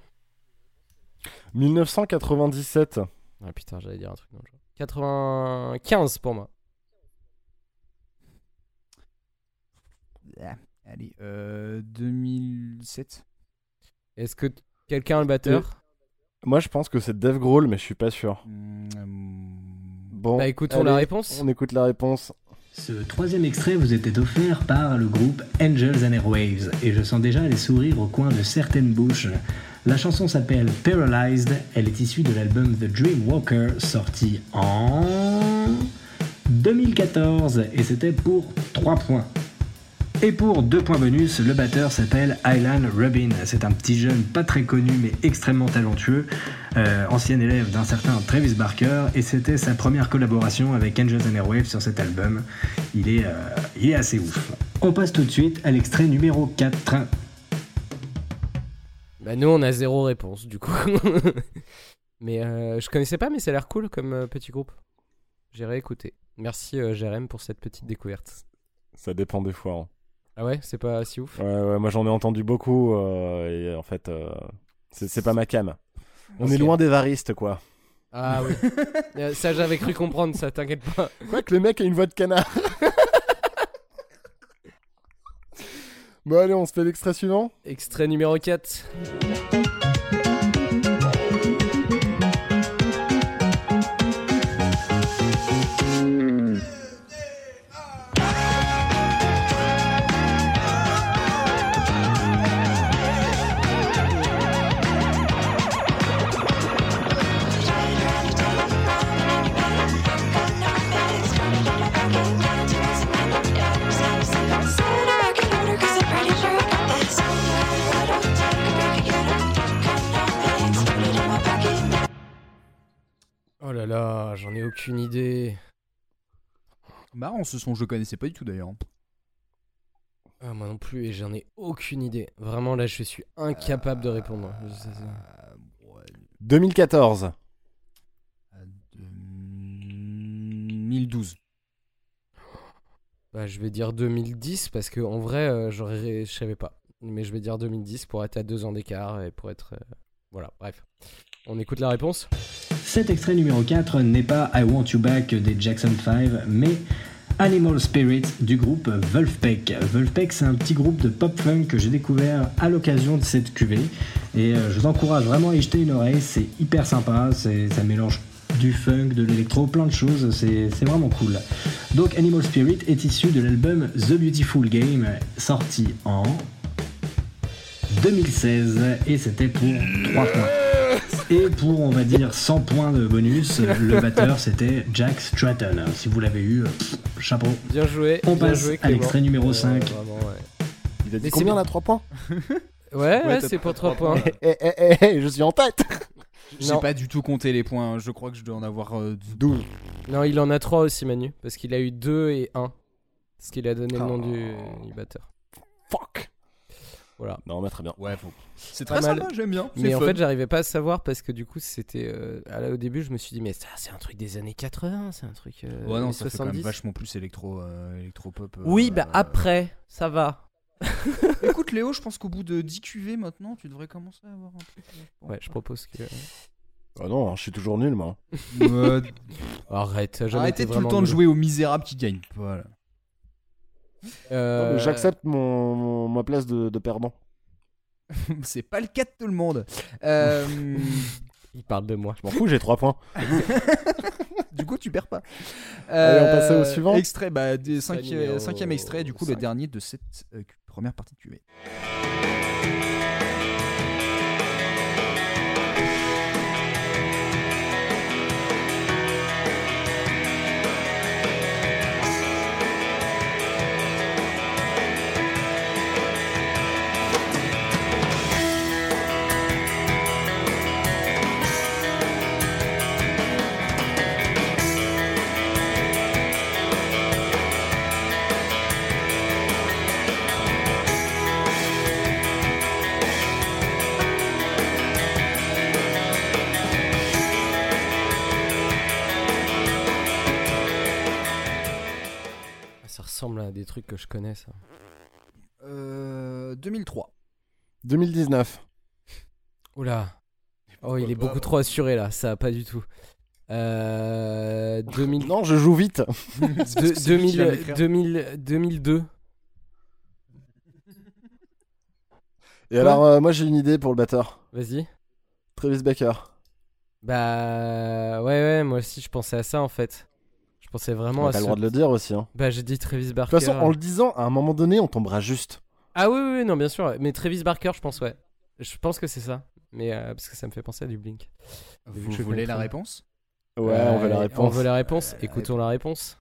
1997. Ah putain, j'allais dire un truc dans le genre. 95 pour moi. Ah, allez, euh, 2007. Est-ce que t- quelqu'un a le batteur? Moi, je pense que c'est Dave Grohl, mais je suis pas sûr. Bon, Bah, écoutons la réponse. On écoute la réponse. Ce troisième extrait vous était offert par le groupe Angels and Airwaves et je sens déjà les sourires au coin de certaines bouches. La chanson s'appelle Paralyzed, elle est issue de l'album The Dream Walker sorti en 2014 et c'était pour 3 points. Et pour 2 points bonus, le batteur s'appelle Aylan Rubin. C'est un petit jeune pas très connu mais extrêmement talentueux, euh, ancien élève d'un certain Travis Barker, et c'était sa première collaboration avec Angels and Airwaves sur cet album. Il est, euh, il est assez ouf. On passe tout de suite à l'extrait numéro 4. Bah nous on a zéro réponse du coup. mais euh, je connaissais pas mais ça a l'air cool comme euh, petit groupe. J'ai réécouté. Merci euh, Jérém pour cette petite découverte. Ça dépend des fois. hein. Ah ouais, c'est pas si ouf? Ouais, ouais, moi j'en ai entendu beaucoup euh, et en fait, euh, c'est c'est pas ma cam. On est loin des varistes, quoi. Ah oui. Euh, ça j'avais cru comprendre ça, t'inquiète pas. Quoi que le mec a une voix de canard. bon, allez, on se fait l'extrait suivant. Extrait numéro 4. Là j'en ai aucune idée. Marrant, ce son, je le connaissais pas du tout d'ailleurs. Ah, moi non plus, et j'en ai aucune idée. Vraiment, là, je suis incapable de répondre. Je sais ça. 2014. 2012. Bah, je vais dire 2010 parce que en vrai, euh, j'aurais, je savais pas. Mais je vais dire 2010 pour être à deux ans d'écart et pour être, euh, voilà. Bref, on écoute la réponse. Cet extrait numéro 4 n'est pas I Want You Back des Jackson 5, mais Animal Spirit du groupe Wolfpack. Wolfpack, c'est un petit groupe de pop-funk que j'ai découvert à l'occasion de cette cuvée. Et euh, je vous encourage vraiment à y jeter une oreille, c'est hyper sympa, ça mélange du funk, de l'électro, plein de choses, c'est vraiment cool. Donc Animal Spirit est issu de l'album The Beautiful Game, sorti en 2016, et c'était pour 3 points. Et pour, on va dire, 100 points de bonus, le batteur c'était Jack Stratton. Si vous l'avez eu, pff, chapeau. Bien joué. On bien passe joué, à l'extrait numéro Euh, 5. vraiment, ouais. Il a dit Mais combien c'est- là 3 points Ouais, ouais, c'est pour trois 3 points. Eh, eh, eh, eh, je suis en tête J'ai Non. pas du tout compté les points. Je crois que je dois en avoir euh, 12. Non, il en a 3 aussi, Manu. Parce qu'il a eu 2 et 1. Parce qu'il a donné le nom du, du batteur. Fuck Voilà. Non, mais très bien. Ouais, faut. C'est très mal. sympa, j'aime bien. Mais en fait, j'arrivais pas à savoir parce que du coup, c'était. euh, au début, je me suis dit, mais ça, c'est un truc des années 80, c'est un truc. euh, Ouais, non, ça fait quand même 70. vachement plus électro, euh, électro-pop. euh, Oui, bah euh, après, ça va. Écoute, Léo, je pense qu'au bout de 10 QV maintenant, tu devrais commencer à avoir un truc. Ouais, je propose que. Ah non, je suis toujours nul, moi. Arrête, Arrêtez été tout le temps de jouer aux misérables qui gagnent. Voilà. Euh, J'accepte mon, mon- ma place de, de perdant. c'est pas le cas de tout le monde. Euh, Il parle de moi. Je m'en fous, j'ai 3 points. du coup, tu perds pas. Allez, on passe au Euh, suivant. Extrait, bah, des cinq- Extrait numéro cinquième extrait, du coup, le dernier de cette euh, première partie de QV. Ressemble à des trucs que je connais, ça. Euh, 2003. 2019. Oula. Oh, il est beaucoup trop assuré là, ça pas du tout. Euh, 2000... Non, je joue vite. de- C'est lui qui vient 2000, d'écrire. 2000, 2002. Et alors, euh, moi j'ai une idée pour le batteur. Vas-y. Travis Baker. Bah ouais ouais, moi aussi je pensais à ça en fait. Je pensais vraiment Bah, à T'as le droit de le dire aussi. Hein. Bah j'ai dit Travis De Barker. toute façon, en le disant, à un moment donné, on tombera juste. Ah oui, oui, oui, non, bien sûr. Mais Travis Barker, je pense, ouais. Je pense que c'est ça. Mais euh, parce que ça me fait penser à du Blink. Vous je voulez la réponse? Ouais, Euh, on veut la réponse. On veut la réponse. Écoutons la réponse.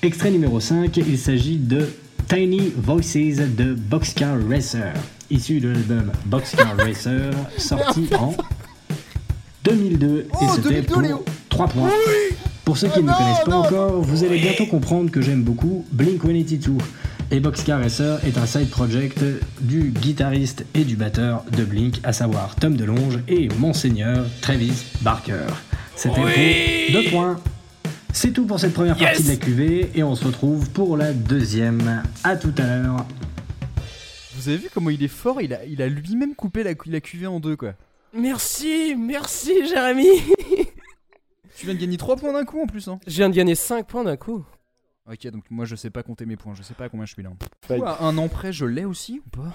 Extrait numéro 5, il s'agit de Tiny Voices de Boxcar Racer, issu de l'album Boxcar Racer, sorti en 2002. et Oh, c'était 2002, pour Léo 3 points. Pour ceux qui ne me connaissent pas encore, vous allez bientôt comprendre que j'aime beaucoup Blink-182. Et Boxcar Racer est un side project du guitariste et du batteur de Blink, à savoir Tom DeLonge et Monseigneur Travis Barker. C'était pour 2 points. C'est tout pour cette première partie de la QV et on se retrouve pour la deuxième. À tout à l'heure. Vous avez vu comment il est fort Il a, il a lui-même coupé la, la cuvée en deux, quoi. Merci, merci, Jérémy. Tu viens de gagner 3 points d'un coup en plus, hein. Je viens de gagner 5 points d'un coup. Ok, donc moi je sais pas compter mes points, je sais pas à combien je suis là. À un an près, je l'ai aussi ou pas?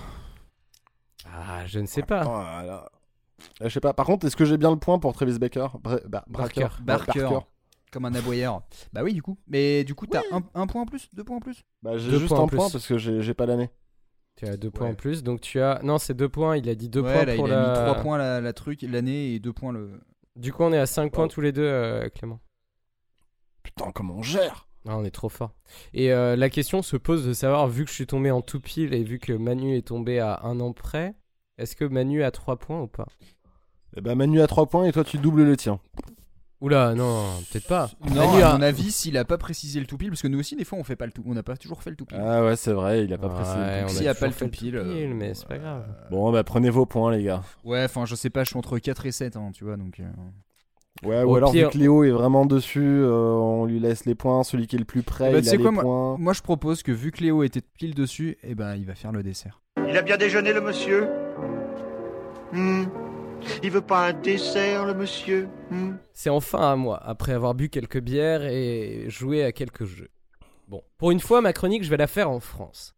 Ah, je ne sais pas. Voilà. Euh, je sais pas. Par contre, est-ce que j'ai bien le point pour Travis Baker? Bra- Ba- Barker. Barker. Barker. Comme un aboyeur. Bah oui, du coup. Mais du coup, t'as un, un point en plus? Deux points en plus? Bah, j'ai Deux juste points en un point plus. parce que j'ai j'ai pas l'année. Tu as 2 points Ouais. en plus. Donc tu as. Non, c'est 2 points. Il a dit 2 Ouais, points là, pour il a la. mis 3 points la, la truc, l'année et 2 points le. Du coup, on est à 5 points tous les deux, euh, Clément. Putain, comment on gère? Ah, on est trop fort. Et euh, la question se pose de savoir, vu que je suis tombé en tout pile et vu que Manu est tombé à un an près, est-ce que Manu a 3 points ou pas? Eh bah, Manu a 3 points et toi tu doubles le tien. Oula, non, peut-être pas. Non, à a- mon avis, s'il a pas précisé le tout pile, parce que nous aussi, des fois, on fait pas le tout. On n'a pas toujours fait le tout pile. Ah ouais, c'est vrai, il a pas Ouais, précisé. le on. S'il a pas le fait tout pile, pile, euh, mais c'est pas grave. Bon, bah prenez vos points, les gars. Ouais, enfin, je sais pas, je suis entre 4 et 7, hein, tu vois, donc. euh, Ouais, Au ou alors pire- vu que Léo est vraiment dessus, euh, on lui laisse les points. Celui qui est le plus près, Bah, il tu a sais les quoi, points. moi, je propose que vu que Léo était pile dessus, eh ben, il va faire le dessert. Il a bien déjeuné, le monsieur Hmm. Il veut pas un dessert, le monsieur Hmm? C'est enfin à moi, après avoir bu quelques bières et joué à quelques jeux. Bon, pour une fois, ma chronique, je vais la faire en France.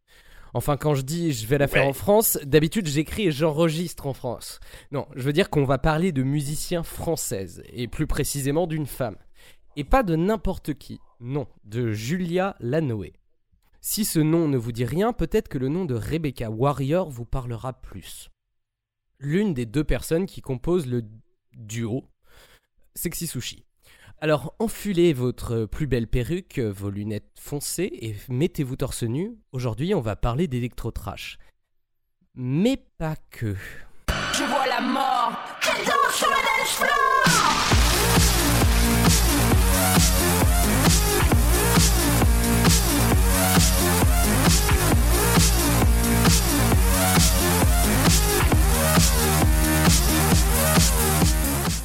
Enfin, quand je dis je vais la faire Ouais. en France, d'habitude j'écris et j'enregistre en France. Non, je veux dire qu'on va parler de musiciens françaises, et plus précisément d'une femme. Et pas de n'importe qui, non, de Julia Lanoé. Si ce nom ne vous dit rien, peut-être que le nom de Rebecca Warrior vous parlera plus. L'une des deux personnes qui composent le duo Sexy Sushi. Alors enfilez votre plus belle perruque, vos lunettes foncées et mettez-vous torse nu. Aujourd'hui, on va parler d'électro-trash. Mais pas que. Je vois la mort danse sur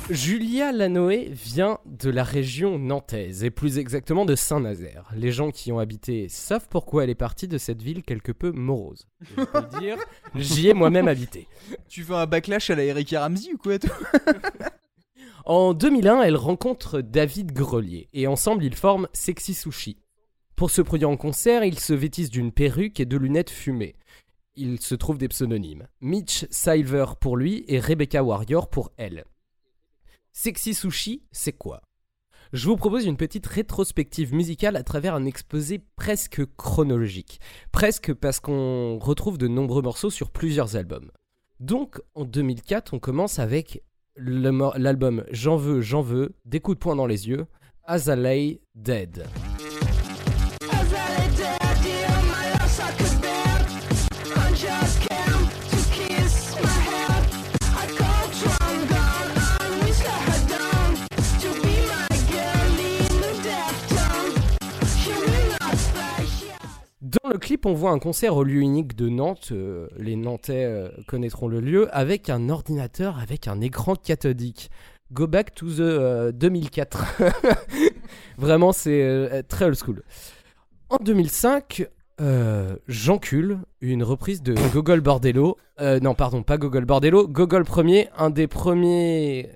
Julia Lanoé vient de la région nantaise, et plus exactement de Saint-Nazaire. Les gens qui y ont habité savent pourquoi elle est partie de cette ville quelque peu morose. Je peux le dire, j'y ai moi-même habité. Tu veux un backlash à la Erika Ramsey ou quoi toi? En 2001, elle rencontre David Grelier, et ensemble ils forment Sexy Sushi. Pour se produire en concert, ils se vêtissent d'une perruque et de lunettes fumées. Il se trouve des pseudonymes. Mitch Silver pour lui et Rebecca Warrior pour elle. Sexy Sushi, c'est quoi? Je vous propose une petite rétrospective musicale à travers un exposé presque chronologique. Presque parce qu'on retrouve de nombreux morceaux sur plusieurs albums. Donc, en 2004, on commence avec l'album J'en veux, j'en veux, des coups de poing dans les yeux, As I Lay Dead. Dans le clip, on voit un concert au lieu unique de Nantes, euh, les Nantais euh, connaîtront le lieu, avec un ordinateur avec un écran cathodique. Go back to the euh, 2004. Vraiment, c'est euh, très old school. En 2005, Euh, J'encule, une reprise de Gogol Bordello. Euh, non, pardon, pas Gogol Bordello. Gogol premier, un des premiers,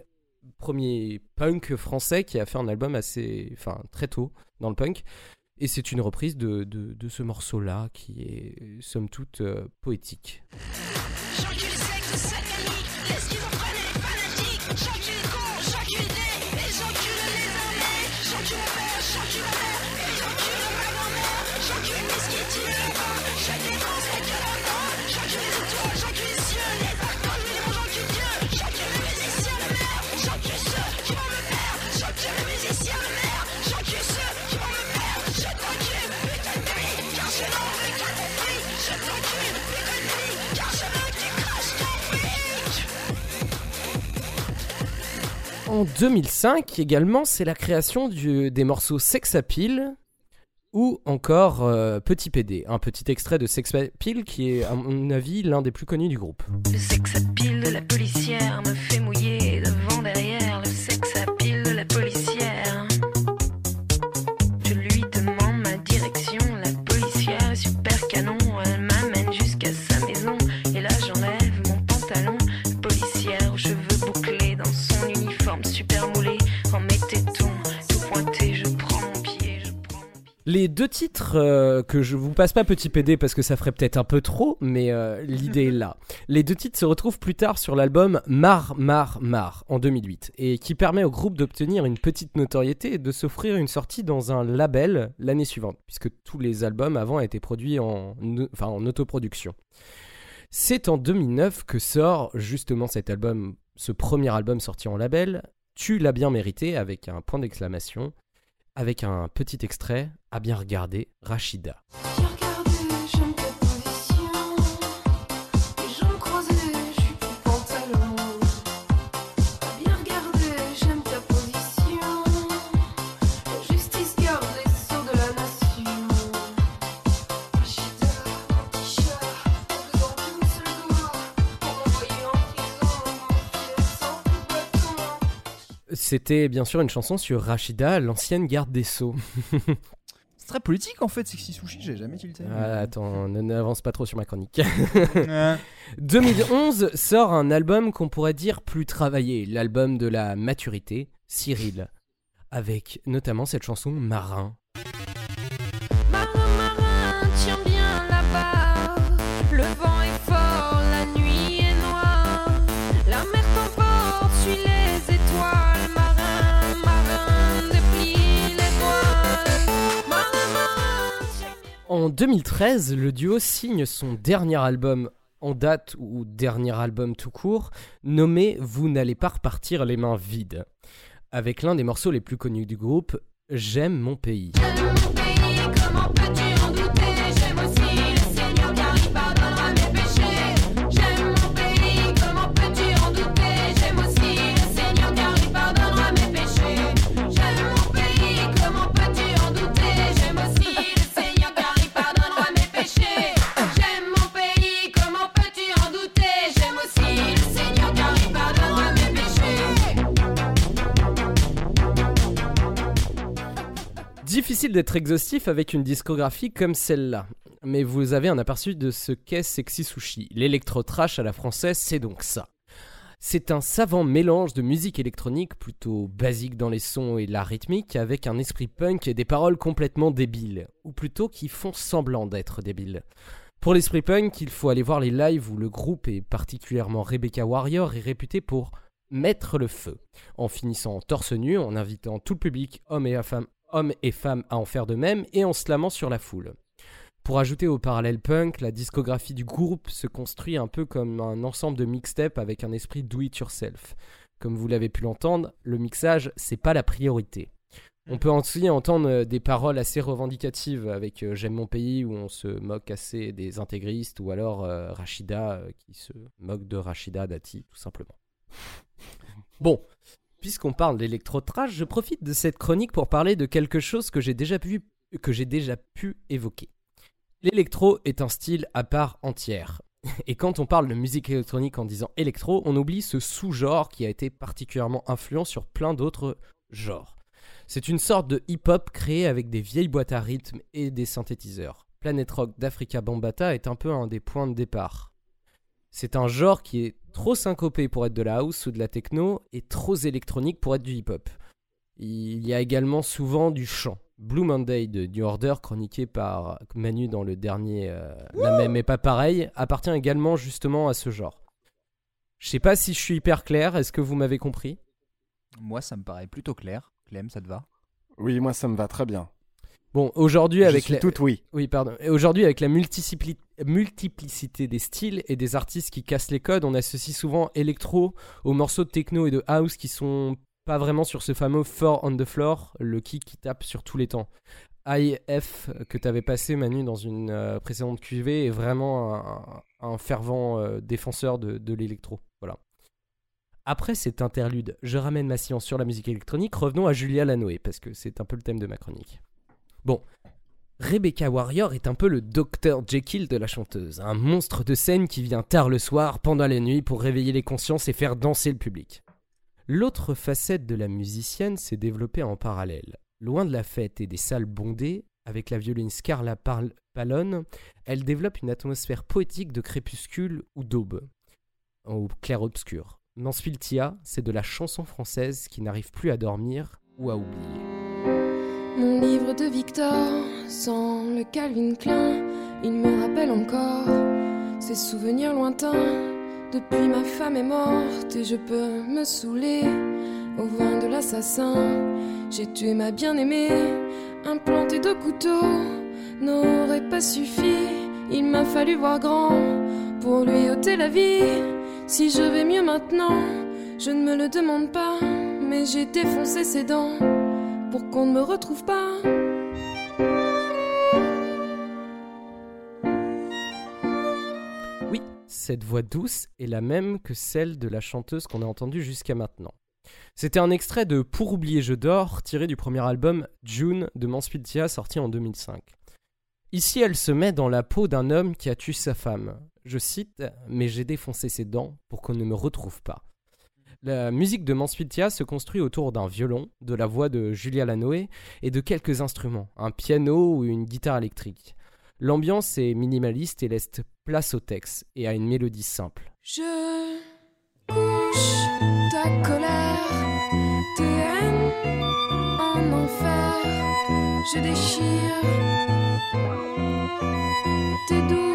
premiers punk français qui a fait un album assez, enfin, très tôt dans le punk. Et c'est une reprise de, ce morceau-là qui est, somme toute, euh, poétique. En 2005 également, c'est la création du- des morceaux Sex Appeal ou encore euh, Petit PD, un petit extrait de Sex Appeal qui est à mon avis l'un des plus connus du groupe. Le sex appeal de la policière me fait mouiller devant derrière. Les deux titres euh, que je vous passe pas petit PD parce que ça ferait peut-être un peu trop, mais euh, l'idée est là. Les deux titres se retrouvent plus tard sur l'album Mar Mar Mar en 2008 et qui permet au groupe d'obtenir une petite notoriété et de s'offrir une sortie dans un label l'année suivante puisque tous les albums avant étaient produits en, enfin, en autoproduction. C'est en 2009 que sort justement cet album, ce premier album sorti en label, Tu l'as bien mérité avec un point d'exclamation avec un petit extrait à bien regarder, Rachida. C'était bien sûr une chanson sur Rachida, l'ancienne garde des Sceaux. C'est très politique en fait, Sexy Sushi, j'ai jamais tilté. Ah, attends, ne- n'avance pas trop sur ma chronique. Ouais. 2011 sort un album qu'on pourrait dire plus travaillé, l'album de la maturité, Cyril, avec notamment cette chanson. Marin, En 2013, le duo signe son dernier album en date ou dernier album tout court, nommé Vous n'allez pas repartir les mains vides, avec l'un des morceaux les plus connus du groupe, J'aime mon pays. Difficile d'être exhaustif avec une discographie comme celle-là. Mais vous avez un aperçu de ce qu'est Sexy Sushi. L'électro-trash à la française, c'est donc ça. C'est un savant mélange de musique électronique plutôt basique dans les sons et la rythmique avec un esprit punk et des paroles complètement débiles, ou plutôt qui font semblant d'être débiles. Pour l'esprit punk, il faut aller voir les lives où le groupe, et particulièrement Rebecca Warrior, est réputé pour mettre le feu, en finissant torse nu, en invitant tout le public, hommes et femmes, hommes et femmes à en faire de même, et en slamant sur la foule. Pour ajouter au parallèle punk, la discographie du groupe se construit un peu comme un ensemble de mixtapes avec un esprit do it yourself. Comme vous l'avez pu l'entendre, le mixage, c'est pas la priorité. On peut aussi entendre euh, des paroles assez revendicatives avec euh, J'aime mon pays où on se moque assez des intégristes ou alors euh, Rachida qui se moque de Rachida Dati tout simplement. Bon, puisqu'on parle d'électro-trash, je profite de cette chronique pour parler de quelque chose que j'ai déjà pu, que j'ai déjà pu évoquer. L'électro est un style à part entière. Et quand on parle de musique électronique en disant électro, on oublie ce sous-genre qui a été particulièrement influent sur plein d'autres genres. C'est une sorte de hip-hop créé avec des vieilles boîtes à rythme et des synthétiseurs. Planet Rock d'Africa Bambata est un peu un des points de départ. C'est un genre qui est trop syncopé pour être de la house ou de la techno et trop électronique pour être du hip-hop. Il y a également souvent du chant. Blue Monday de New Order, chroniqué par Manu dans le dernier euh, La même est pas pareil, appartient également justement à ce genre. Je sais pas si je suis hyper clair, est-ce que vous m'avez compris? Moi, ça me paraît plutôt clair. Clem, ça te va? Oui, moi ça me va très bien. Bon, aujourd'hui avec suis la... oui. Oui, pardon. Aujourd'hui avec la multiplicité des styles et des artistes qui cassent les codes, on associe souvent électro aux morceaux de techno et de house qui sont pas vraiment sur ce fameux four on the floor, le kick qui tape sur tous les temps. IF que tu avais passé Manu dans une euh, précédente QV est vraiment un, un fervent euh, défenseur de, de l'électro. Voilà. Après cet interlude, je ramène ma science sur la musique électronique, revenons à Julia Lanoé, parce que c'est un peu le thème de ma chronique. Bon, Rebecca Warrior est un peu le Dr Jekyll de la chanteuse, un monstre de scène qui vient tard le soir, pendant la nuit, pour réveiller les consciences et faire danser le public. L'autre facette de la musicienne s'est développée en parallèle. Loin de la fête et des salles bondées, avec la violoniste Carla Parl- Pallone, elle développe une atmosphère poétique de crépuscule ou d'aube, au clair-obscur. Mansfield Tia, c'est de la chanson française qui n'arrive plus à dormir ou à oublier. Mon livre de Victor, sans le Calvin Klein, il me rappelle encore ces souvenirs lointains. Depuis ma femme est morte et je peux me saouler au vin de l'assassin. J'ai tué ma bien-aimée, implanté de couteaux n'aurait pas suffi. Il m'a fallu voir grand pour lui ôter la vie. Si je vais mieux maintenant, je ne me le demande pas, mais j'ai défoncé ses dents pour qu'on ne me retrouve pas. Oui, cette voix douce est la même que celle de la chanteuse qu'on a entendue jusqu'à maintenant. C'était un extrait de Pour oublier je dors, tiré du premier album June de Mansfield Tia, sorti en 2005. Ici, elle se met dans la peau d'un homme qui a tué sa femme. Je cite Mais j'ai défoncé ses dents pour qu'on ne me retrouve pas. La musique de Mansfield Tia se construit autour d'un violon, de la voix de Julia Lanoé et de quelques instruments, un piano ou une guitare électrique. L'ambiance est minimaliste et laisse place au texte et à une mélodie simple. Je couche ta colère, tes haines en enfer. Je déchire tes doutes.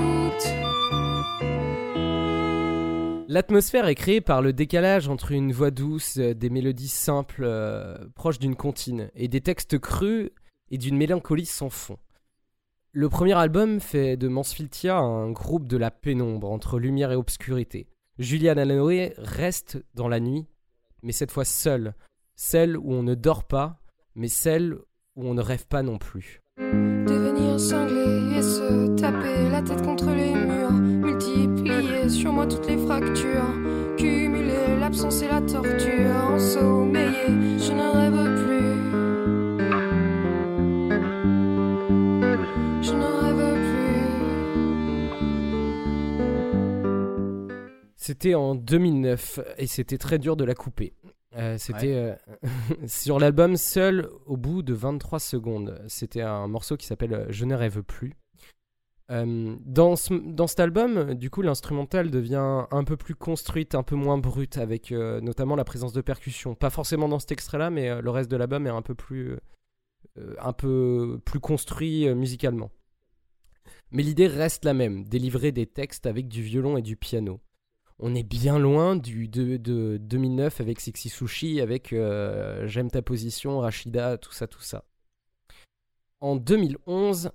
L'atmosphère est créée par le décalage entre une voix douce, euh, des mélodies simples euh, proches d'une comptine, et des textes crus et d'une mélancolie sans fond. Le premier album fait de Mansfield Tia un groupe de la pénombre entre lumière et obscurité. Julian Lanoé reste dans la nuit, mais cette fois seule, celle où on ne dort pas, mais celle où on ne rêve pas non plus. Devenir cinglé et se taper la tête contre les murs. Multiplier sur moi toutes les fractures. Cumuler l'absence et la torture. Ensommeillé, je ne rêve plus. Je ne rêve plus. C'était en 2009 et c'était très dur de la couper. Euh, c'était euh, sur l'album seul au bout de 23 secondes. C'était un morceau qui s'appelle Je ne rêve plus. Euh, dans, ce- dans cet album, du coup, l'instrumental devient un peu plus construite, un peu moins brute, avec euh, notamment la présence de percussions. Pas forcément dans cet extrait-là, mais euh, le reste de l'album est un peu plus, construit musicalement. Mais l'idée reste la même, délivrer des textes avec du violon et du piano. On est bien loin du de, de 2009 avec Sexy Sushi, avec J'aime ta position, Rachida, tout ça, tout ça. En 2011,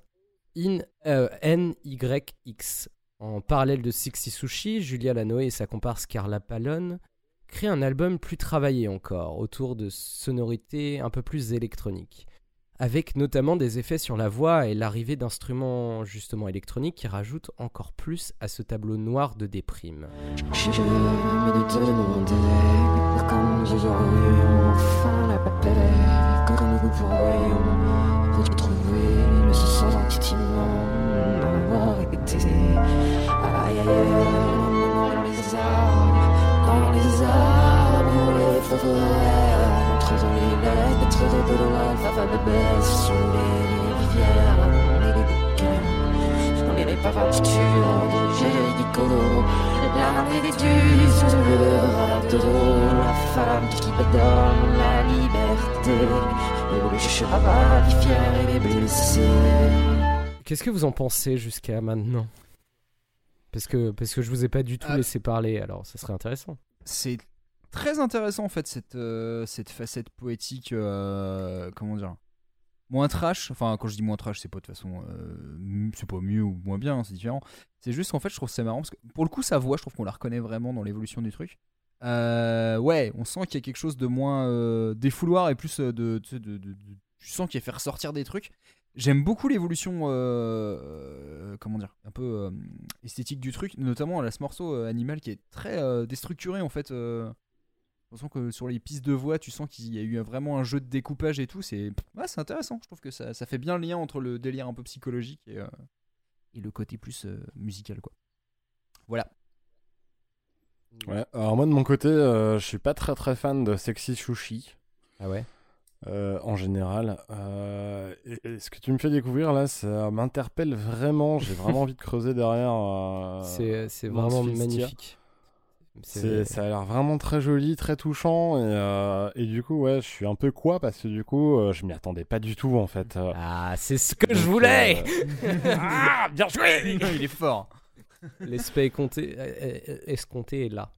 in, euh, NYX, en parallèle de Sexy Sushi, Julia Lanoé et sa comparse Carla Pallone créent un album plus travaillé encore, autour de sonorités un peu plus électroniques, avec notamment des effets sur la voix et l'arrivée d'instruments justement électroniques qui rajoutent encore plus à ce tableau noir de déprime. Qu'est-ce que vous en pensez jusqu'à maintenant? Parce que, parce que je vous ai pas du tout Ah. laissé parler, alors ça serait intéressant. C'est très intéressant en fait cette, euh, cette facette poétique, euh, comment dire, moins trash. Enfin, quand je dis moins trash, c'est pas de toute façon, euh, c'est pas mieux ou moins bien, hein, c'est différent. C'est juste qu'en fait, je trouve c'est marrant parce que pour le coup, sa voix, je trouve qu'on la reconnaît vraiment dans l'évolution du truc. Euh, ouais, on sent qu'il y a quelque chose de moins défouloir et plus de, de, de- de- tu sens qu'il fait ressortir des trucs. J'aime beaucoup l'évolution, euh, euh, comment dire, un peu euh, esthétique du truc, notamment là, ce morceau euh, animal qui est très euh, déstructuré en fait. Euh, on sent que sur les pistes de voix, tu sens qu'il y a eu vraiment un jeu de découpage et tout. C'est ouais, c'est intéressant. Je trouve que ça, ça fait bien le lien entre le délire un peu psychologique et, euh, et le côté plus euh, musical quoi. Voilà. Ouais, alors moi de mon côté, euh, je suis pas très très fan de Sexy Sushi. Ah ouais? Euh, en général. Euh, et- et ce que tu me fais découvrir là, ça m'interpelle vraiment. J'ai vraiment envie de creuser derrière. euh, C'est- vraiment magnifique. Ça a l'air vraiment très joli, très touchant. Et, euh, et du coup, ouais, je suis un peu quoi parce que du coup, euh, je m'y attendais pas du tout en fait. euh. Ah, c'est ce que je voulais euh, Ah, bien joué Il est fort. L'esprit escompté, escompté est là.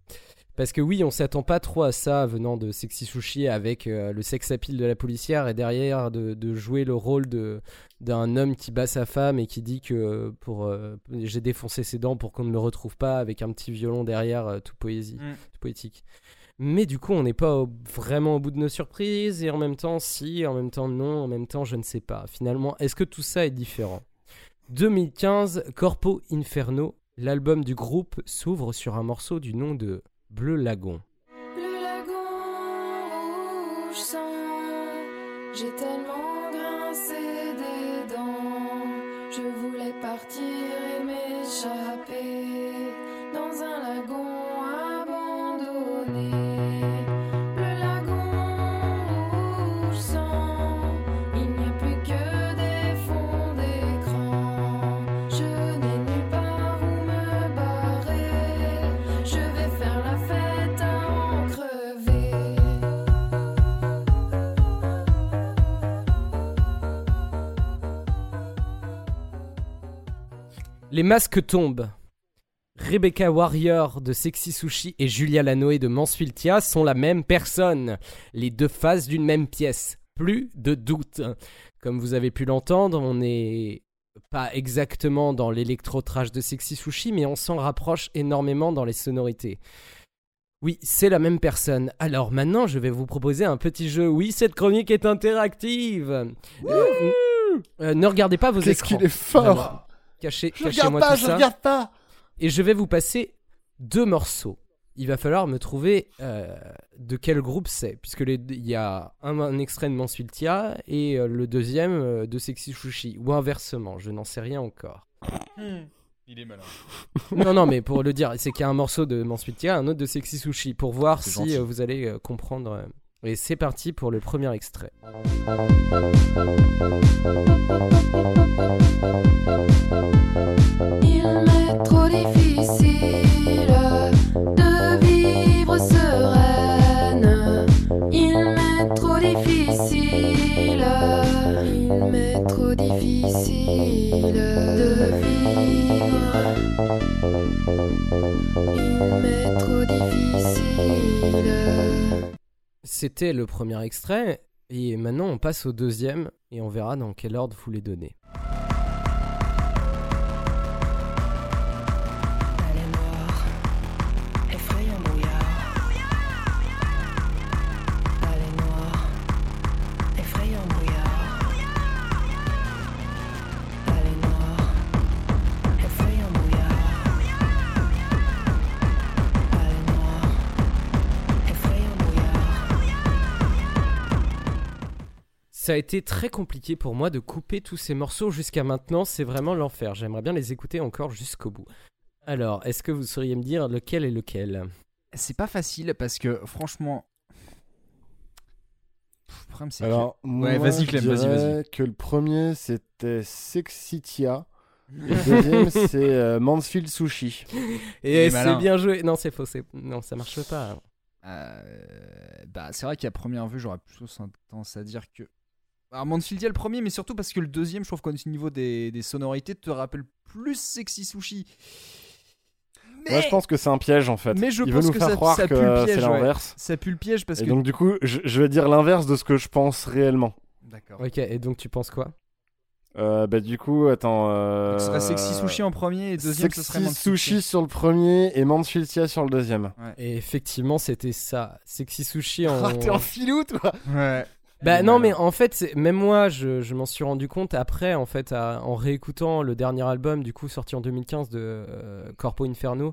Parce que oui, on s'attend pas trop à ça venant de Sexy Sushi avec euh, le sex appeal de la policière et derrière de, de jouer le rôle de d'un homme qui bat sa femme et qui dit que euh, pour euh, j'ai défoncé ses dents pour qu'on ne me retrouve pas avec un petit violon derrière euh, tout poésie, Mm. tout poétique. Mais du coup, on n'est pas au- vraiment au bout de nos surprises et en même temps si, en même temps non, en même temps je ne sais pas. Finalement, est-ce que tout ça est différent? 2015, Corpo Inferno, l'album du groupe s'ouvre sur un morceau du nom de Bleu Lagon. Le lagon rouge sang, j'ai tellement grincé des dents. Je voulais partir et m'échapper dans un lagon Les masques tombent. Rebecca Warrior de Sexy Sushi et Julia Lanoé de Mansfieldia sont la même personne. Les deux faces d'une même pièce. Plus de doute. Comme vous avez pu l'entendre, on n'est pas exactement dans l'électro-trash de Sexy Sushi, mais on s'en rapproche énormément dans les sonorités. Oui, c'est la même personne. Alors maintenant, je vais vous proposer un petit jeu. Oui, cette chronique est interactive. Euh, euh, ne regardez pas vos Qu'est-ce écrans. qu'il est fort. Cachez, Je cachez-moi regarde pas, tout je ça. regarde pas Et je vais vous passer deux morceaux. Il va falloir me trouver euh, de quel groupe c'est, puisque les- il y a un, un extrait de Mansfieldia et euh, le deuxième euh, de Sexy Sushi, ou inversement, je n'en sais rien encore. Il est malin. non, non, mais pour le dire, c'est qu'il y a un morceau de Mansfieldia, un autre de Sexy Sushi, pour voir C'est si gentil. euh, vous allez euh, comprendre. euh. Et c'est parti pour le premier extrait. C'était le premier extrait, et maintenant on passe au deuxième, et on verra dans quel ordre vous les donnez. Ça a été très compliqué pour moi de couper tous ces morceaux jusqu'à maintenant, c'est vraiment l'enfer. J'aimerais bien les écouter encore jusqu'au bout. Alors, est-ce que vous sauriez me dire lequel est lequel? C'est pas facile parce que franchement. Pff, Le problème, c'est Alors, que... moi, ouais, vas-y, je Clem, vas-y, vas-y. que le premier c'était Sexitia le deuxième, c'est euh, Mansfield Sushi. Et est c'est malin. bien joué. Non, c'est faux. c'est- Non, ça marche pas. Euh, bah, c'est vrai qu'à première vue, j'aurais plutôt tendance à dire que. Alors, Manfield, il y a le premier, mais surtout parce que le deuxième, je trouve qu'au niveau des, des sonorités, te rappelle plus Sexy Sushi. Moi, je pense que c'est un piège en fait. Mais je Il pense veut nous que faire ça, croire ça que pue le euh, piège. c'est ouais. l'inverse. Ça pue le piège parce Et que. donc, du coup, je, je vais dire l'inverse de ce que je pense réellement. D'accord. Ok, et donc tu penses quoi? Euh, bah, du coup, attends. Euh... Ce serait Sexy Sushi en premier et deuxième, ce Sexy serait Mansfield Sushi sur le premier et Mansfield Tia sur le deuxième. Et effectivement, c'était ça. Sexy Sushi en. Ah, t'es en filou, toi Ouais. Bah non, mais en fait, même moi, je, je m'en suis rendu compte après, en fait, à- en réécoutant le dernier album, du coup, sorti en 2015 de euh, Corpo Inferno,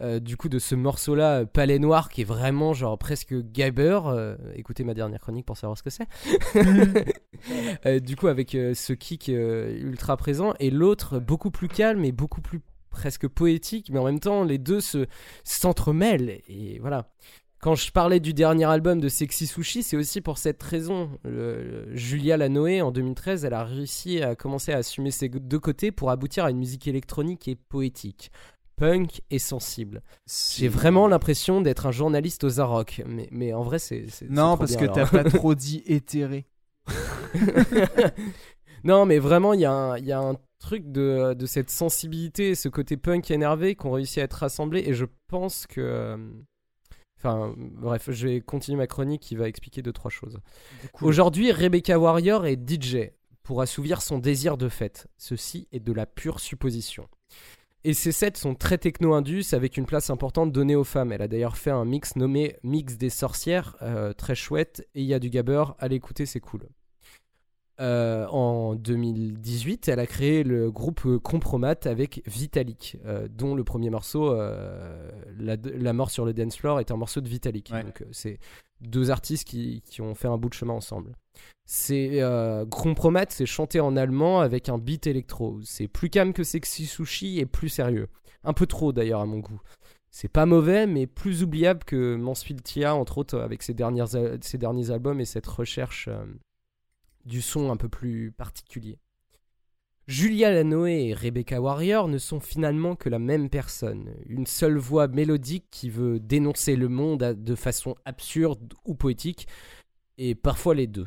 euh, du coup, de ce morceau-là, euh, Palais Noir, qui est vraiment, genre, presque Gabber. euh, écoutez ma dernière chronique pour savoir ce que c'est. Du coup, avec ce kick ultra présent, et l'autre, beaucoup plus calme et beaucoup plus presque poétique, mais en même temps, les deux se s'entremêlent, et voilà. Quand je parlais du dernier album de Sexy Sushi, c'est aussi pour cette raison. Le- le- Julia Lanoé, en 2013, elle a réussi à commencer à assumer ses deux côtés pour aboutir à une musique électronique et poétique, punk et sensible. J'ai vraiment l'impression d'être un journaliste aux Arocs, mais, mais en vrai, c'est. Non, parce bien, que t'as pas trop dit éthéré. non, mais vraiment, il y, a un- il y a un truc de, de cette sensibilité, ce côté punk énervé qu'on réussit à être rassemblés, et je pense que. Enfin, bref, je vais continuer ma chronique qui va expliquer deux, trois choses. Aujourd'hui, Rebecca Warrior est DJ pour assouvir son désir de fête. Ceci est de la pure supposition. Et ces sets sont très techno-indus avec une place importante donnée aux femmes. Elle a d'ailleurs fait un mix nommé Mix des sorcières, euh, très chouette, et il y a du gabber, allez écouter, c'est cool. Euh, en 2018, elle a créé le groupe Compromat avec Vitalik, euh, dont le premier morceau, euh, la, La mort sur le dance floor, est un morceau de Vitalik. Donc c'est deux artistes qui, qui ont fait un bout de chemin ensemble. C'est Compromat, c'est chanté en allemand avec un beat électro. C'est plus calme que Sexy Sushi et plus sérieux. Un peu trop d'ailleurs à mon goût. C'est pas mauvais, mais plus oubliable que Mansfield Tia, entre autres, avec ses, dernières, al- ses derniers albums et cette recherche du son un peu plus particulier. Julia Lanoé et Rebecca Warrior ne sont finalement que la même personne, une seule voix mélodique qui veut dénoncer le monde de façon absurde ou poétique, et parfois les deux.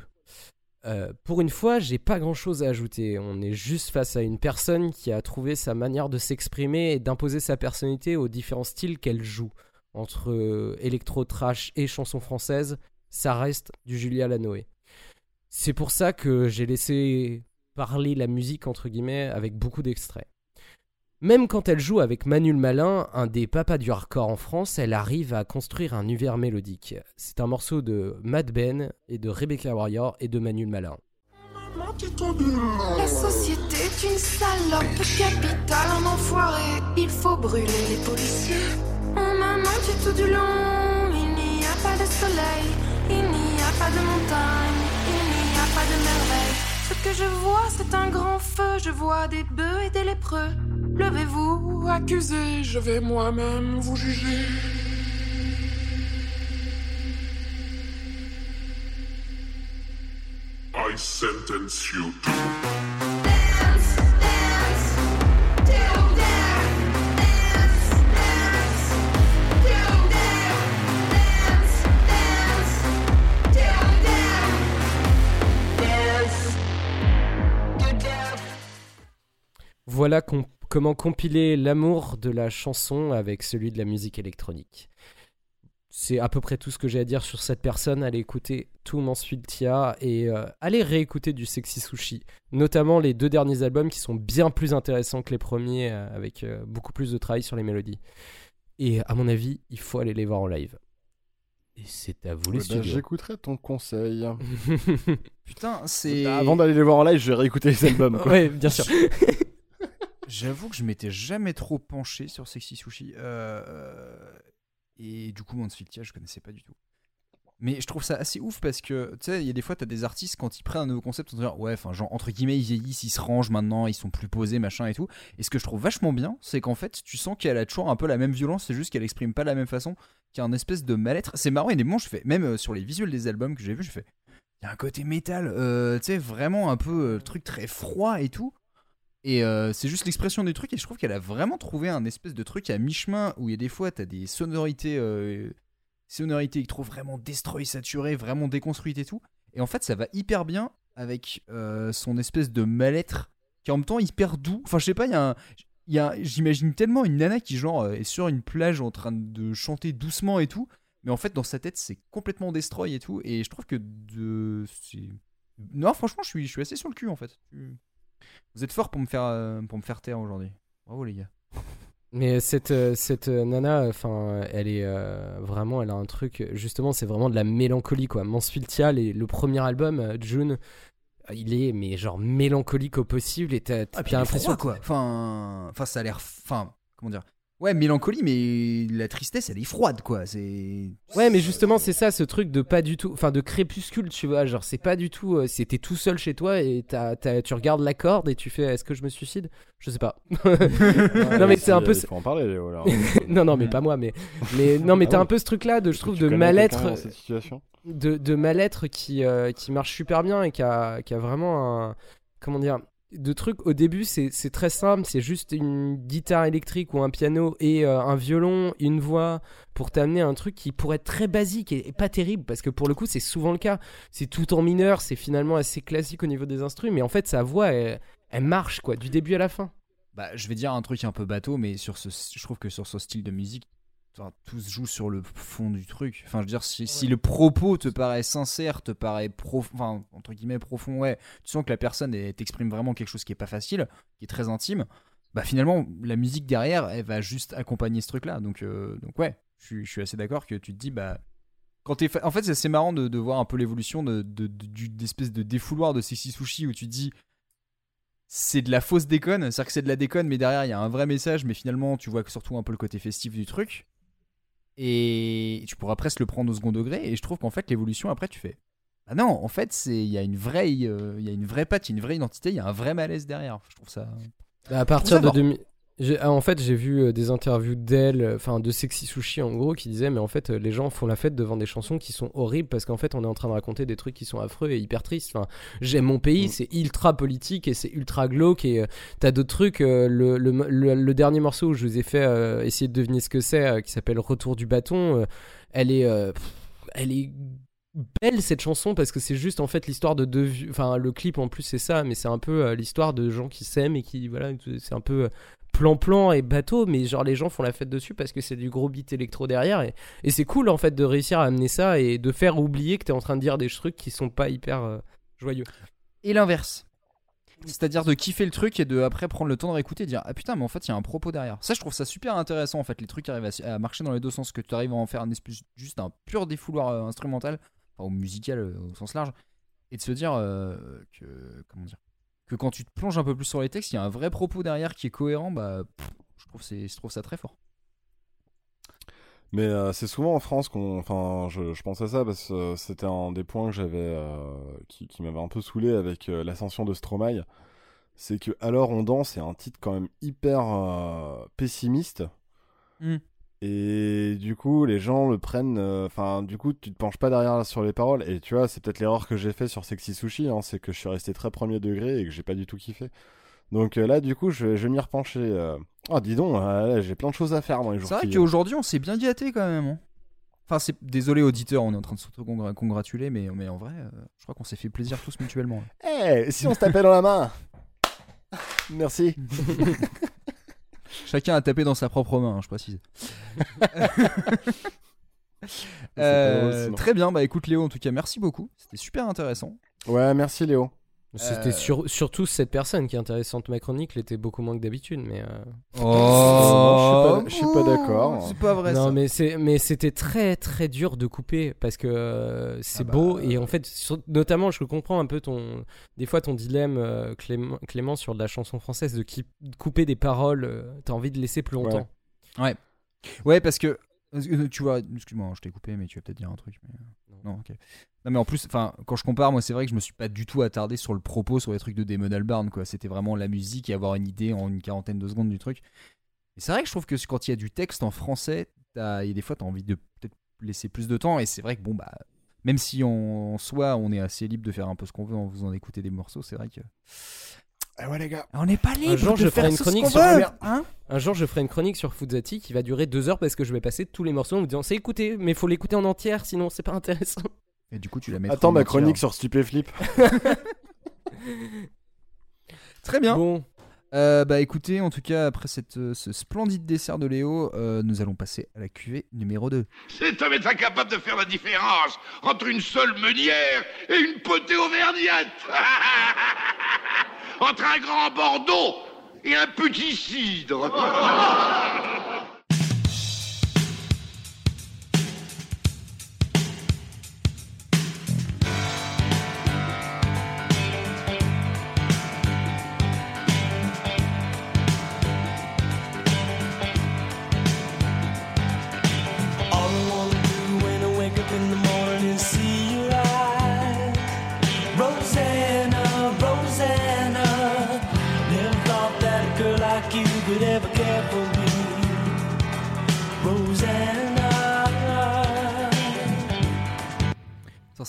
Euh, pour une fois, j'ai pas grand chose à ajouter. On est juste face à une personne qui a trouvé sa manière de s'exprimer et d'imposer sa personnalité aux différents styles qu'elle joue. Entre euh, électro-trash et chansons françaises, ça reste du Julia Lanoé. C'est pour ça que j'ai laissé parler la musique entre guillemets avec beaucoup d'extraits. Même quand elle joue avec Manu le Malin, un des papas du hardcore en France, elle arrive à construire un univers mélodique. C'est un morceau de Mad Ben et de Rebecca Warrior et de Manu le Malin. La société est une salope, le capital un enfoiré. Il faut brûler les policiers. On m'a menti tout du long. Il n'y a pas de soleil, il n'y a pas de montagne, que je vois, c'est un grand feu. Je vois des bœufs et des lépreux. Levez-vous, accusez, je vais moi-même vous juger. I sentence you Voilà com- comment compiler l'amour de la chanson avec celui de la musique électronique. C'est à peu près tout ce que j'ai à dire sur cette personne. Allez écouter tout Mansfield Tia et euh, allez réécouter du Sexy Sushi. Notamment les deux derniers albums qui sont bien plus intéressants que les premiers euh, avec euh, beaucoup plus de travail sur les mélodies. Et à mon avis, il faut aller les voir en live. Et c'est à vous les Eh ben. J'écouterai ton conseil. Putain, c'est. Avant d'aller les voir en live, je vais réécouter les albums. quoi. Ouais, bien sûr. J'avoue que je m'étais jamais trop penché sur Sexy Sushi. euh, Et du coup, Mansfield Tia, je connaissais pas du tout. Mais je trouve ça assez ouf parce que, tu sais, il y a des fois, t'as des artistes, quand ils prennent un nouveau concept, on se dit, ouais, enfin, genre, entre guillemets, ils vieillissent, ils se rangent maintenant, ils sont plus posés, machin et tout. Et ce que je trouve vachement bien, c'est qu'en fait, tu sens qu'elle a toujours un peu la même violence, c'est juste qu'elle exprime pas de la même façon, qu'il y a un espèce de mal-être. C'est marrant, a des moments, je fais, même euh, sur les visuels des albums que j'ai vus, je fais, il y a un côté métal, euh, tu sais, vraiment un peu euh, truc très froid et tout. Et euh, c'est juste l'expression du truc, et je trouve qu'elle a vraiment trouvé un espèce de truc à mi-chemin où il y a des fois, t'as des sonorités, euh, sonorités vraiment destroy, saturées, vraiment déconstruites et tout. Et en fait, ça va hyper bien avec euh, son espèce de mal-être qui est en même temps hyper doux. Enfin, je sais pas, il y a un. j'imagine tellement une nana qui genre euh, est sur une plage en train de chanter doucement et tout, mais en fait dans sa tête c'est complètement destroy et tout, et je trouve que de non franchement je suis je suis assez sur le cul en fait. Vous êtes fort pour me faire euh, pour me faire taire aujourd'hui. Bravo les gars. Mais cette, euh, cette euh, nana, enfin, elle est euh, vraiment, elle a un truc, justement, c'est vraiment de la mélancolie, quoi. Mansfieldia, le premier album, June, il est, mais genre, mélancolique au possible, et t'as Ah, l'impression quoi. Enfin, enfin, ça a l'air. Enfin, comment dire Ouais, mélancolie, mais la tristesse, elle est froide, quoi. C'est. Ouais, mais justement, c'est ça, ce truc de pas du tout, enfin, de crépuscule, tu vois, genre, c'est pas du tout, euh, c'était tout seul chez toi et t'as- t'as- tu regardes la corde et tu fais, est-ce que je me suicide? Je sais pas. non, mais c'est un peu. Il faut en parler, Léo. alors. non, non, mais pas moi, mais, mais non, mais Ah t'as un peu ce truc-là de, je trouve, de mal-être, cette situation? de, de mal-être qui, euh, qui marche super bien et qui a, qui a vraiment un, comment dire, de trucs. Au début, c'est très simple, c'est juste une guitare électrique ou un piano et euh, un violon, une voix pour t'amener un truc qui pourrait être très basique et, pas terrible parce que pour le coup, c'est souvent le cas. C'est tout en mineur, c'est finalement assez classique au niveau des instruments, mais en fait, sa voix, elle, marche quoi, du début à la fin. Bah, je vais dire un truc un peu bateau, mais je trouve que sur ce style de musique, enfin, tout se joue sur le fond du truc. Enfin, je veux dire, si, si le propos te paraît sincère, te paraît profond, enfin, entre guillemets profond, ouais, tu sens que la personne t'exprime vraiment quelque chose qui est pas facile, qui est très intime. Bah, finalement, la musique derrière, elle va juste accompagner ce truc-là. Donc, euh, donc ouais, je suis, je suis assez d'accord que tu te dis, bah. Quand t'es fa- En fait, c'est assez marrant de, de voir un peu l'évolution de, de, de- du- d'espèce de défouloir de Sexy Sushi où tu te dis c'est de la fausse déconne, c'est-à-dire que c'est de la déconne, mais derrière il y a un vrai message, mais finalement tu vois que surtout un peu le côté festif du truc. Et tu pourras presque le prendre au second degré, et je trouve qu'en fait l'évolution après tu fais. Ah non, en fait c'est il y a une vraie euh, il y a une vraie patte, une vraie identité, il y a un vrai malaise derrière. Je trouve ça. À partir de fort. 2000. Ah, En fait, j'ai vu euh, des interviews d'elle, euh, enfin de Sexy Sushi en gros, qui disaient mais en fait euh, les gens font la fête devant des chansons qui sont horribles parce qu'en fait on est en train de raconter des trucs qui sont affreux et hyper tristes. Enfin, j'aime mon pays, c'est ultra politique et c'est ultra glauque et euh, t'as d'autres trucs. euh, le, le, le- le dernier morceau où je vous ai fait euh, essayer de deviner ce que c'est, qui s'appelle Retour du bâton, elle est, pff, elle est belle cette chanson parce que c'est juste en fait l'histoire de deux enfin le clip en plus c'est ça mais c'est un peu euh, l'histoire de gens qui s'aiment et qui voilà c'est un peu euh, plan-plan et bateau mais genre les gens font la fête dessus parce que c'est du gros beat électro derrière et, et c'est cool en fait de réussir à amener ça et de faire oublier que t'es en train de dire des trucs qui sont pas hyper euh, joyeux Et l'inverse. C'est-à-dire de kiffer le truc et de après prendre le temps de réécouter et dire ah putain mais en fait il y a un propos derrière. Ça je trouve ça super intéressant en fait les trucs qui arrivent à, à marcher dans les deux sens que tu arrives à en faire un espèce juste un pur défouloir euh, instrumental enfin, ou musical euh, au sens large et de se dire euh, que comment dire que quand tu te plonges un peu plus sur les textes il y a un vrai propos derrière qui est cohérent bah pff, je trouve c'est je trouve ça très fort. Mais euh, c'est souvent en France qu'on. Enfin, je, je pense à ça parce que euh, c'était un des points que j'avais. euh, qui, qui m'avait un peu saoulé avec euh, l'ascension de Stromae. C'est que Alors on danse est un titre quand même hyper pessimiste. Mm. Et du coup, les gens le prennent. euh, Enfin, du coup, tu te penches pas derrière sur les paroles. Et tu vois, c'est peut-être l'erreur que j'ai fait sur Sexy Sushi. hein, c'est que je suis resté très premier degré et que j'ai pas du tout kiffé. Donc euh, là, du coup, je, je vais m'y repencher. euh. Oh, dis donc, euh, j'ai plein de choses à faire dans les jours C'est vrai qu'aujourd'hui on s'est bien gâté quand même. hein. Enfin c'est désolé auditeurs on est en train de se congratuler mais mais en vrai je crois qu'on s'est fait plaisir tous mutuellement. Eh, si on se tapait dans la main Merci. Chacun a tapé dans sa propre main, hein, je précise. Euh, drôle, très bien, bah écoute Léo, en tout cas, merci beaucoup. C'était super intéressant. Ouais, merci Léo. C'était Euh, sur- surtout cette personne qui est intéressante. Ma chronique l'était beaucoup moins que d'habitude mais euh, Oh, je suis pas, je suis pas d'accord. C'est pas vrai non ça. mais c'était très très dur de couper parce que euh, c'est Ah bah, beau et en fait sur- notamment je comprends un peu ton des fois ton dilemme euh, Clément, Clément sur de la chanson française de qui- couper des paroles euh, t'as envie de laisser plus longtemps. Ouais. Ouais, parce que euh, tu vois, excuse-moi, je t'ai coupé, mais tu vas peut-être dire un truc. mais, euh, non. ok. Non, mais en plus, enfin, quand je compare, moi, c'est vrai que je me suis pas du tout attardé sur le propos, sur les trucs de Damon Albarn, quoi. C'était vraiment la musique et avoir une idée en une quarantaine de secondes du truc. Et c'est vrai que je trouve que quand il y a du texte en français, t'as- il y a des fois, t'as envie de peut-être laisser plus de temps. Et c'est vrai que bon, bah, même si on, en soi, on est assez libre de faire un peu ce qu'on veut en vous en écouter des morceaux, c'est vrai que Eh ouais, les gars. On n'est pas libre Un jour, de je faire ferai une ce chronique qu'on sur veut, hein Un jour, je ferai une chronique sur Fuzzati qui va durer deux heures parce que je vais passer tous les morceaux en vous disant c'est écouté, mais faut l'écouter en entière, sinon c'est pas intéressant. Et du coup, tu la mets. Attends ma chronique sur Stupéflip. Très bien. Bon, Euh, bah écoutez, en tout cas, après cette, euh, ce splendide dessert de Léo, euh, nous allons passer à la cuvée numéro 2. Cet homme est incapable de faire la différence entre une seule meunière et une potée auvergnate. entre un grand Bordeaux et un petit cidre.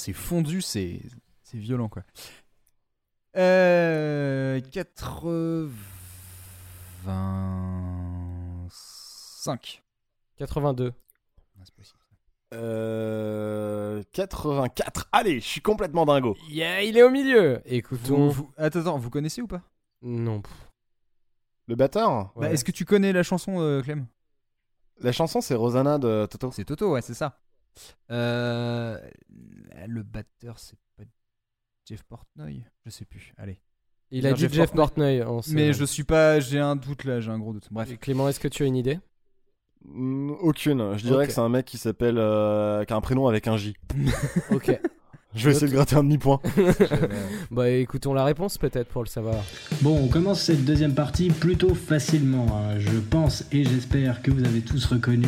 c'est fondu, c'est c'est violent quoi. Euh, 85. 82. Euh, 84. Allez, je suis complètement dingo. Yeah, il est au milieu. Écoutons. Vous- vous- Attends, attends, vous connaissez ou pas? Non. Le batteur? Bah, Est-ce que tu connais la chanson, euh, Clem? La chanson, c'est Rosanna de Toto. C'est Toto, ouais, c'est ça. Euh, le batteur, c'est pas Jeff Portnoy? Je sais plus. Allez. Il a dit Jeff Portnoy, on sait. Mais je suis pas. J'ai un doute là, j'ai un gros doute. Bref. Clément, est-ce que tu as une idée? Mm, Aucune. Je dirais Ok. que c'est un mec qui s'appelle. euh, qui a un prénom avec un J. Ok. Je vais essayer de gratter un demi-point. bah écoutons la réponse peut-être pour le savoir. Bon, on commence cette deuxième partie plutôt facilement. hein. Je pense et j'espère que vous avez tous reconnu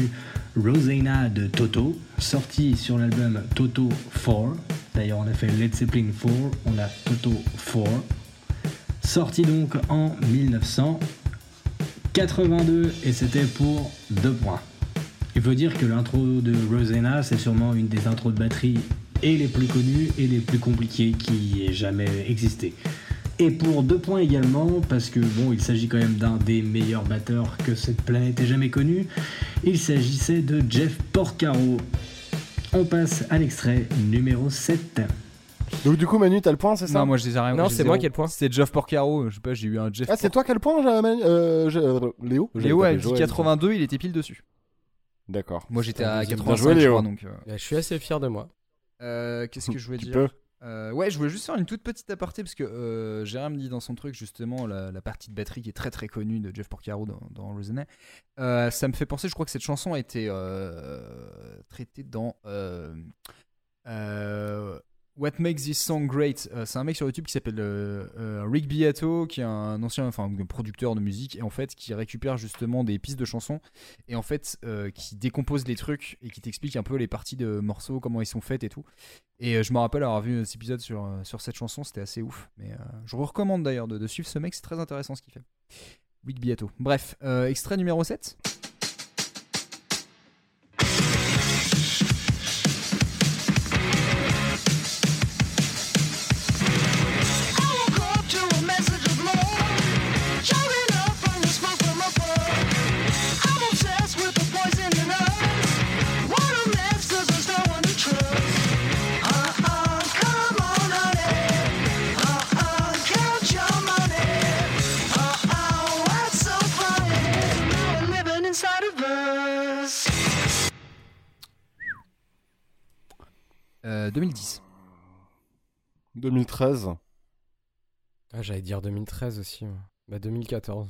Rosanna de Toto, sorti sur l'album Toto 4. D'ailleurs, on a fait Led Zeppelin 4, on a Toto 4. Sorti donc en 1982 et c'était pour deux points. Il faut dire que l'intro de Rosanna, c'est sûrement une des intros de batterie et les plus connues et les plus compliquées qui ait jamais existé. Et pour deux points également, parce que bon, il s'agit quand même d'un des meilleurs batteurs que cette planète ait jamais connu. Il s'agissait de Jeff Porcaro. On passe à l'extrait numéro 7. Donc, du coup, Manu, t'as le point, c'est ça? Non, moi j'ai rien. Non, c'est moi qui ai le point. C'est Jeff Porcaro. Je sais pas, j'ai eu un Jeff. Ah, c'est toi qui as le point, j'ai- Manu? Euh, euh, Léo? Léo a dit Joël. 82, il était pile dessus. D'accord. Moi j'étais à Bien 85, joué, je Léo. crois, donc. euh, Bah, je suis assez fier de moi. Euh, Qu'est-ce que je voulais Tu dire peux. Euh, Ouais, je voulais juste faire une toute petite aparté parce que euh, Jérôme dit dans son truc justement la, la partie de batterie qui est très très connue de Jeff Porcaro dans, dans. Euh, ça me fait penser, je crois que cette chanson a été traitée dans What Makes This Song Great. Euh, c'est un mec sur YouTube qui s'appelle euh, euh, Rick Beato, qui est un ancien, enfin producteur de musique et en fait qui récupère justement des pistes de chansons et en fait qui décompose les trucs et qui t'explique un peu les parties de morceaux, comment ils sont faits et tout. Et je me rappelle avoir vu cet épisode sur, sur cette chanson, c'était assez ouf. Mais je vous recommande d'ailleurs de, de suivre ce mec, c'est très intéressant ce qu'il fait. Rick Beato. Bref, extrait numéro 7. 2013. Ah, j'allais dire 2013 aussi. moi. Bah 2014.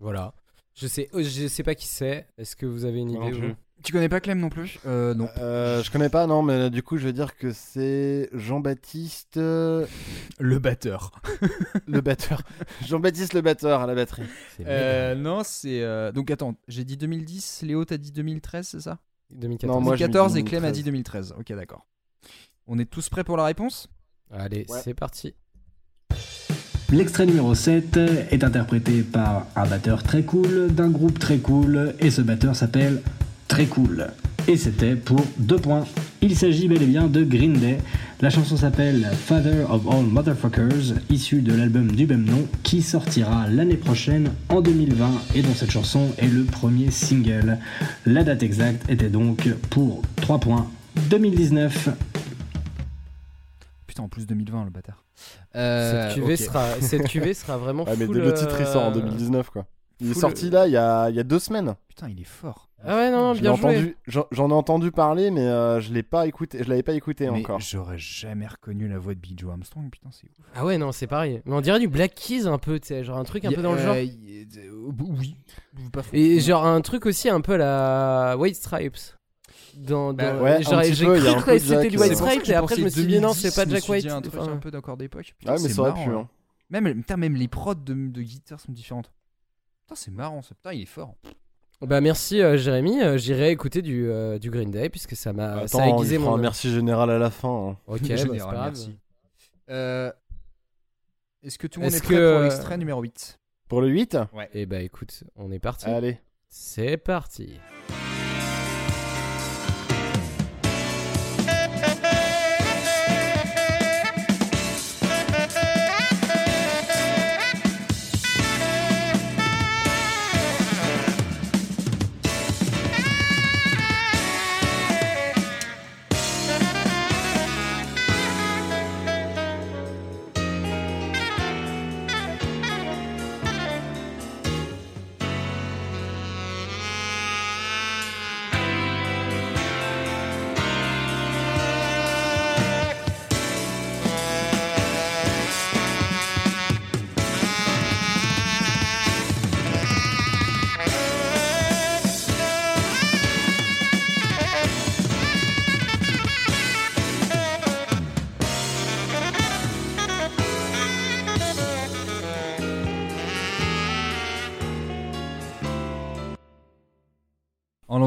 Voilà. Je sais, oh, je sais pas qui c'est. Est-ce que vous avez une non idée Tu connais pas Clem non plus? Euh, Non. Euh, je connais pas, non, mais du coup, je vais dire que c'est Jean-Baptiste. euh, Le batteur. le batteur. Jean-Baptiste le batteur à la batterie. Euh, non, c'est. euh, Donc attends, j'ai dit 2010, Léo t'as dit 2013, c'est ça? 2014. Non, moi, j'ai mis 2014 et Clem a 2013. dit 2013. Ok, d'accord. On est tous prêts pour la réponse? Allez, Ouais. c'est parti. L'extrait numéro 7 est interprété par un batteur très cool d'un groupe très cool et ce batteur s'appelle Très Cool. Et c'était pour deux points. Il s'agit bel et bien de Green Day La chanson s'appelle Father of All Motherfuckers, issue de l'album du même nom, qui sortira l'année prochaine en 2020 et dont cette chanson est le premier single. La date exacte était donc pour 3 points 2019. Putain, en plus 2020, le bâtard. Euh, cette, cuvée ok. sera, cette cuvée sera vraiment Ouais, mais full, le titre il sort en euh, 2019 quoi. Il est sorti là il y a, il y a deux semaines. Putain, il est fort. Ah ouais, non, bien joué. entendu- J'en j'en ai entendu parler, mais euh, je l'ai pas écouté. Je l'avais pas écouté Mais encore. j'aurais jamais reconnu la voix de Big Joe Armstrong, putain, c'est ouf. Ah ouais, non, c'est pareil. Mais on dirait du Black Keys un peu, tu sais, genre un truc un peu dans le Euh, genre. y- euh, oui, pas. Et genre un truc aussi un peu à la White Stripes. Dans, Bah dans- ouais, il y a cru un que c'était du White Stripes et après je me suis dit non, 2010, c'est pas Jack White. un truc un peu d'accord d'époque. Ah, mais c'est ça aurait marrant, pu. Même, putain, même les prods de, de guitare sont différentes. Putain, c'est marrant, ça. Putain, il est fort. Bah merci euh, Jérémy, Euh, j'irai écouter du, euh, du Green Day puisque ça m'a ça a aiguisé mon un merci général à la fin. hein. Ok, bah, Général, pas grave. merci. Euh, Est-ce que tout le monde est prêt que, pour l'extrait numéro 8 Pour le 8 Ouais. Et bah écoute, on est parti. Allez. C'est parti.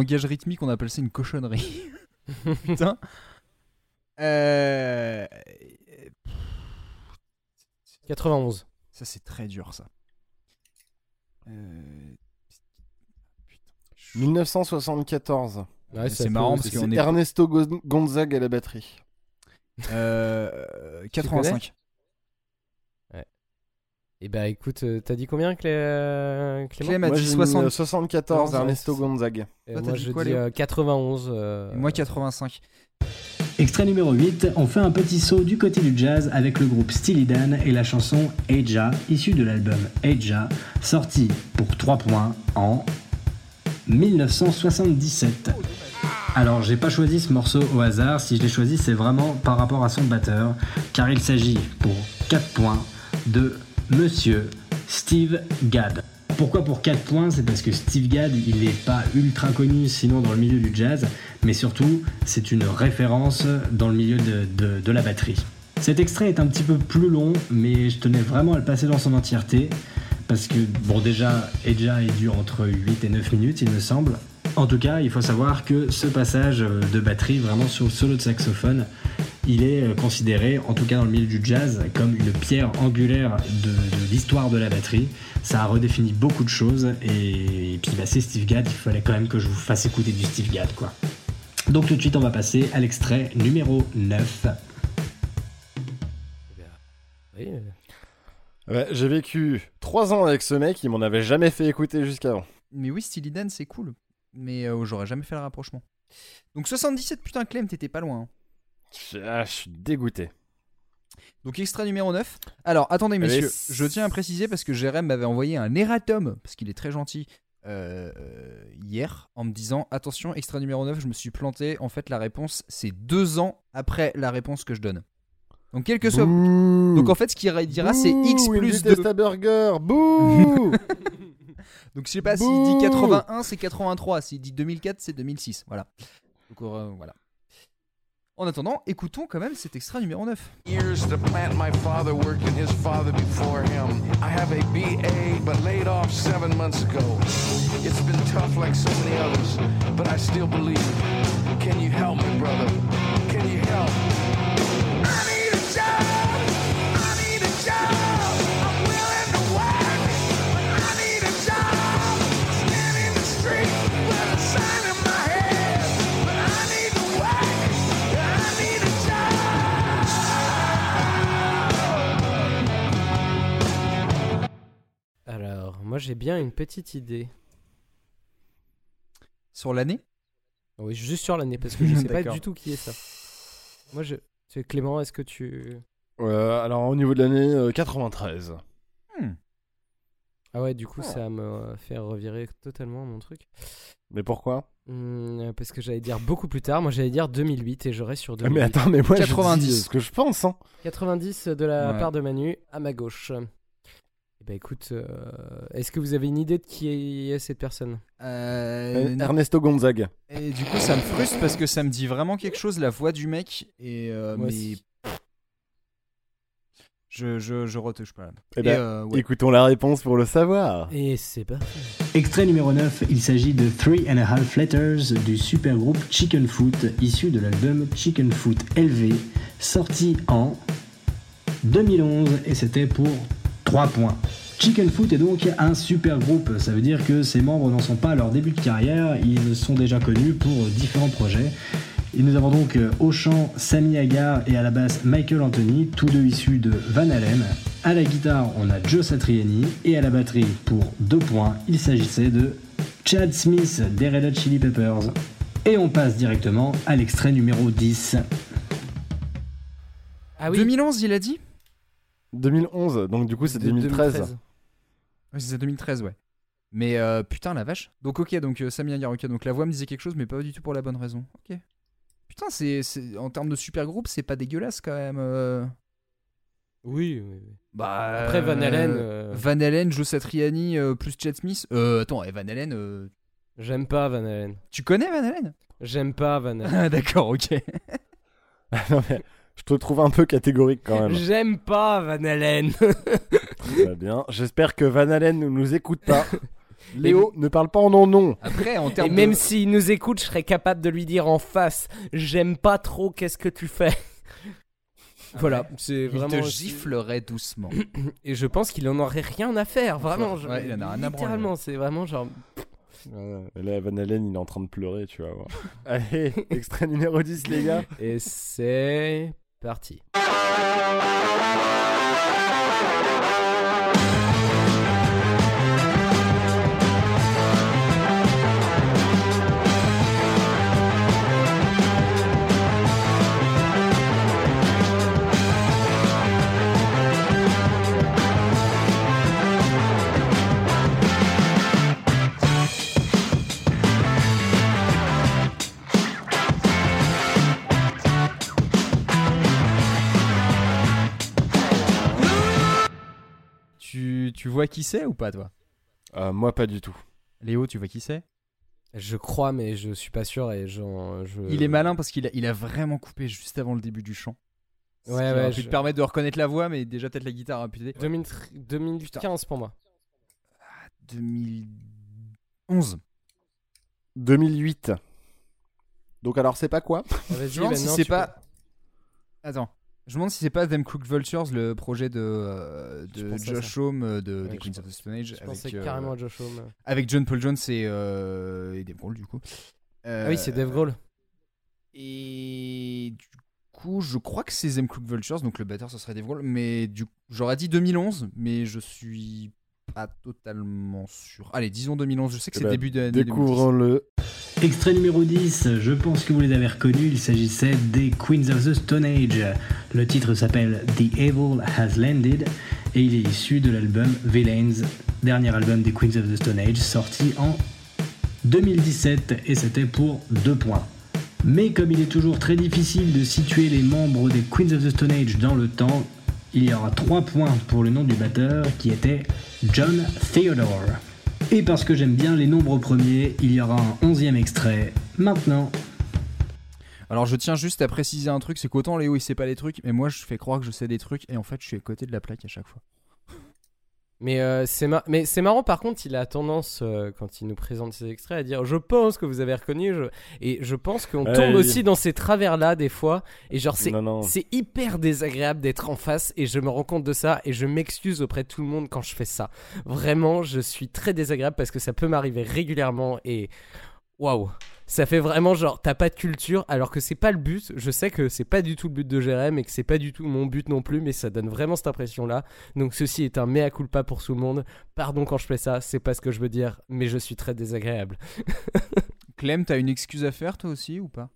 Langage rythmique, on appelle ça une cochonnerie. Putain. Euh... 91. Ça, c'est très dur, ça. Euh... 1974. Ouais, c'est marrant parce C'est qu'on est. Ernesto Go- Gonzague à la batterie. Euh, Tu 85. Et bah écoute, euh, t'as dit combien Clé... euh, Clément Clem a Moi dit j'ai mis, 60. euh, 74 Non, Ernesto Gonzague. Et Toi, t'as Moi dit je quoi, dis Léo euh, 91. euh, Et Moi, 85. Extrait numéro 8, on fait un petit saut du côté du jazz avec le groupe Steely Dan et la chanson Eja, issue de l'album Eja, sorti pour 3 points en 1977. Alors, j'ai pas choisi ce morceau au hasard, si je l'ai choisi, c'est vraiment par rapport à son batteur, car il s'agit pour 4 points de Monsieur Steve Gadd. Pourquoi pour 4 points? C'est parce que Steve Gadd, il n'est pas ultra connu sinon dans le milieu du jazz, mais surtout, c'est une référence dans le milieu de, de- la batterie. Cet extrait est un petit peu plus long, mais je tenais vraiment à le passer dans son entièreté, parce que, bon, déjà, Eja est dure entre 8 et 9 minutes, il me semble. En tout cas, il faut savoir que ce passage de batterie, vraiment sur le solo de saxophone, il est euh, considéré, en tout cas dans le milieu du jazz, comme une pierre angulaire de, de l'histoire de la batterie. Ça a redéfini beaucoup de choses, et, et puis bah, c'est Steve Gadd, il fallait quand même que je vous fasse écouter du Steve Gadd, quoi. Donc tout de suite, on va passer à l'extrait numéro 9. oui, euh, Ouais, j'ai vécu 3 ans avec ce mec, il m'en avait jamais fait écouter jusqu'avant. Mais oui, Steely Dan, c'est cool. Mais euh, j'aurais jamais fait le rapprochement. Donc 77, putain, Clem, t'étais pas loin. hein. Je ah, je suis dégoûté. Donc extrait numéro 9. Alors attendez Allez, messieurs, c- je tiens à préciser parce que Jérém m'avait envoyé un erratum, parce qu'il est très gentil, euh, hier, en me disant attention, extrait numéro 9, je me suis planté. En fait, la réponse, c'est deux ans après la réponse que je donne. Donc quel que soit... Bouh. Donc en fait, ce qu'il dira, c'est X plus Indy 2. Testaburger, bouh Donc je sais pas s'il dit 81, c'est 83. S'il dit 2004, c'est 2006. Voilà. Donc euh, voilà. En attendant, écoutons quand même cet extrait numéro 9. Years to plant my father worked and his father before him. I have a BA, but laid off seven months ago. It's been tough like so many others, but I still believe. Can you help me, brother? Can you help? J'ai bien une petite idée. Sur l'année? Oui, juste sur l'année, parce que je sais pas du tout qui est ça. Moi, je. Clément, est-ce que tu. Euh, alors, au niveau de l'année, euh, 93. Ah ouais, du coup, ça me fait revirer totalement mon truc. Mais pourquoi? Hmm, parce que j'allais dire beaucoup plus tard. Moi, j'allais dire 2008 et je reste sur Ah, 2008. Mais attends, mais moi, 90. je dis ce que je pense. Hein. 90 de la Ouais. part de Manu à ma gauche. Eh ben écoute, euh, est-ce que vous avez une idée de qui est cette personne? Euh, non. Ernesto Gonzaga. Et du coup, ça me frustre parce que ça me dit vraiment quelque chose, la voix du mec. Et euh, Moi mais aussi. je, je, je retouche pas. Eh Et, ben, euh, ouais. écoutons la réponse pour le savoir. Et c'est parti. Extrait numéro 9, il s'agit de Three and a Half Letters du supergroupe Chicken Foot, issu de l'album Chicken Foot LV, sorti en 2011 et c'était pour 3 points. Chicken Foot est donc un super groupe, ça veut dire que ses membres n'en sont pas à leur début de carrière, ils sont déjà connus pour différents projets. Et nous avons donc euh, au chant Sami Hagar et à la basse Michael Anthony, tous deux issus de Van Halen. À la guitare, on a Joe Satriani et à la batterie, pour deux points, il s'agissait de Chad Smith des Red Hot Chili Peppers. Et on passe directement à l'extrait numéro 10. Ah oui 2011, il a dit? 2011, donc du coup, c'est De- 2013. Oui, c'est 2013, ouais. Mais euh, putain, la vache. Donc, ok, donc euh, Sami Hagar, ok. Donc la voix me disait quelque chose, mais pas du tout pour la bonne raison. Ok. Putain, c'est, c'est- en termes de super groupe, c'est pas dégueulasse quand même. euh. Oui, oui, oui. Bah, Après, Van Halen, euh, Van Halen, Joe Satriani, euh, plus Chad Smith. Euh, attends, et Van Halen, euh, J'aime pas Van Halen. tu connais Van Halen? J'aime pas Van Halen. Ah, d'accord, ok. Non, mais je te trouve un peu catégorique quand même. J'aime pas Van Halen. Très bien. J'espère que Van Halen ne nous écoute pas. Léo, ne parle pas en non non. Après, en Et termes même de... s'il nous écoute, je serais capable de lui dire en face J'aime pas trop, qu'est-ce que tu fais? Voilà, c'est il vraiment. te giflerait doucement. Et je pense qu'il en aurait rien à faire, vraiment. Ouais, il en a rien à Littéralement, c'est vraiment genre. Euh, là, Van Halen, il est en train de pleurer, tu vas voir. Allez, extrait numéro 10, les gars. Et c'est parti. Tu, tu vois qui c'est ou pas, toi? Euh, moi, pas du tout. Léo, tu vois qui c'est? Je crois, mais je suis pas sûr et. Je... Il est malin parce qu'il a, il a vraiment coupé juste avant le début du chant. Ce Ouais, qui ouais, je- te permettre de reconnaître la voix, mais déjà peut-être la guitare a pu t'aider. 2000 2015 pour moi. 2011. 2008. Donc, alors, c'est pas quoi? Vas-y, Je me demande si c'est pas. Attends. Je me demande si c'est pas Them Crooked Vultures, le projet de, euh, de Josh. Homme euh, de Ouais, des Queens pense- of the Stone Age. Je avec, pensais euh, carrément à Josh Homme. Avec John Paul Jones et, euh, et Dave Grohl, du coup. Ah oui, c'est Dave Grohl. Et du coup, je crois que c'est Them Crooked Vultures, donc le batteur, ce serait Dave Grohl. Mais du j'aurais dit 2011, mais je suis pas totalement sûr. Allez, disons 2011, je sais que Eh c'est ben, début d'année 2010. Extrait numéro 10, je pense que vous les avez reconnus, il s'agissait des Queens of the Stone Age. Le titre s'appelle The Evil Has Landed et il est issu de l'album Villains, dernier album des Queens of the Stone Age, sorti en 2017 et c'était pour 2 points. Mais comme il est toujours très difficile de situer les membres des Queens of the Stone Age dans le temps, il y aura 3 points pour le nom du batteur qui était John Theodore. Et parce que j'aime bien les nombres premiers, il y aura un onzième extrait maintenant. Alors je tiens juste à préciser un truc, c'est qu'autant Léo il sait pas les trucs, mais moi je fais croire que je sais des trucs et en fait je suis à côté de la plaque à chaque fois. Mais euh, c'est mar- mais c'est marrant par contre, il a tendance euh, quand il nous présente ses extraits à dire je pense que vous avez reconnu je- et je pense qu'on Ouais, tombe aussi dans ces travers là des fois. Et genre c'est hyper désagréable d'être en face et je me rends compte de ça et je m'excuse auprès de tout le monde quand je fais ça. Vraiment, je suis très désagréable parce que ça peut m'arriver régulièrement et Waouh ça fait vraiment genre t'as pas de culture alors que c'est pas le but. Je sais que c'est pas du tout le but de Jérém et que c'est pas du tout mon but non plus, mais ça donne vraiment cette impression là. Donc ceci est un mea culpa pour tout le monde. Pardon quand je fais ça, c'est pas ce que je veux dire, mais je suis très désagréable. Clem, t'as une excuse à faire toi aussi ou pas?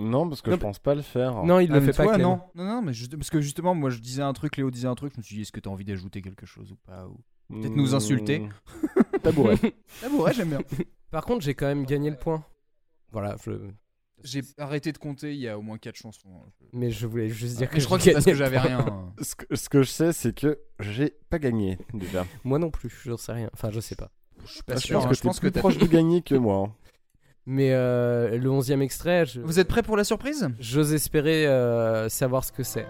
Non, parce que Non, je pense pas le faire. Non, il Ah, le fait pas. Clem. non. non, non, mais juste- parce que justement, moi je disais un truc, Léo disait un truc, je me suis dit, est-ce que t'as envie d'ajouter quelque chose ou pas ou... Peut-être nous insulter? Mmh. Tabouret. Tabouret, j'aime bien. Par contre, j'ai quand même gagné le point. Voilà, je... J'ai arrêté de compter, il y a au moins 4 chansons. mais je voulais juste dire Mais que je crois que c'est parce que j'avais rien. Ce que, ce que je sais, c'est que j'ai pas gagné déjà. Moi non plus, j'en sais rien. Enfin, je sais pas. Je suis pas je sûr, pense hein, que je pense que plus proche de gagner que moi. hein. Mais euh, le 11 extrait, je- Vous êtes prêts pour la surprise? J'ose espérer euh, savoir ce que c'est.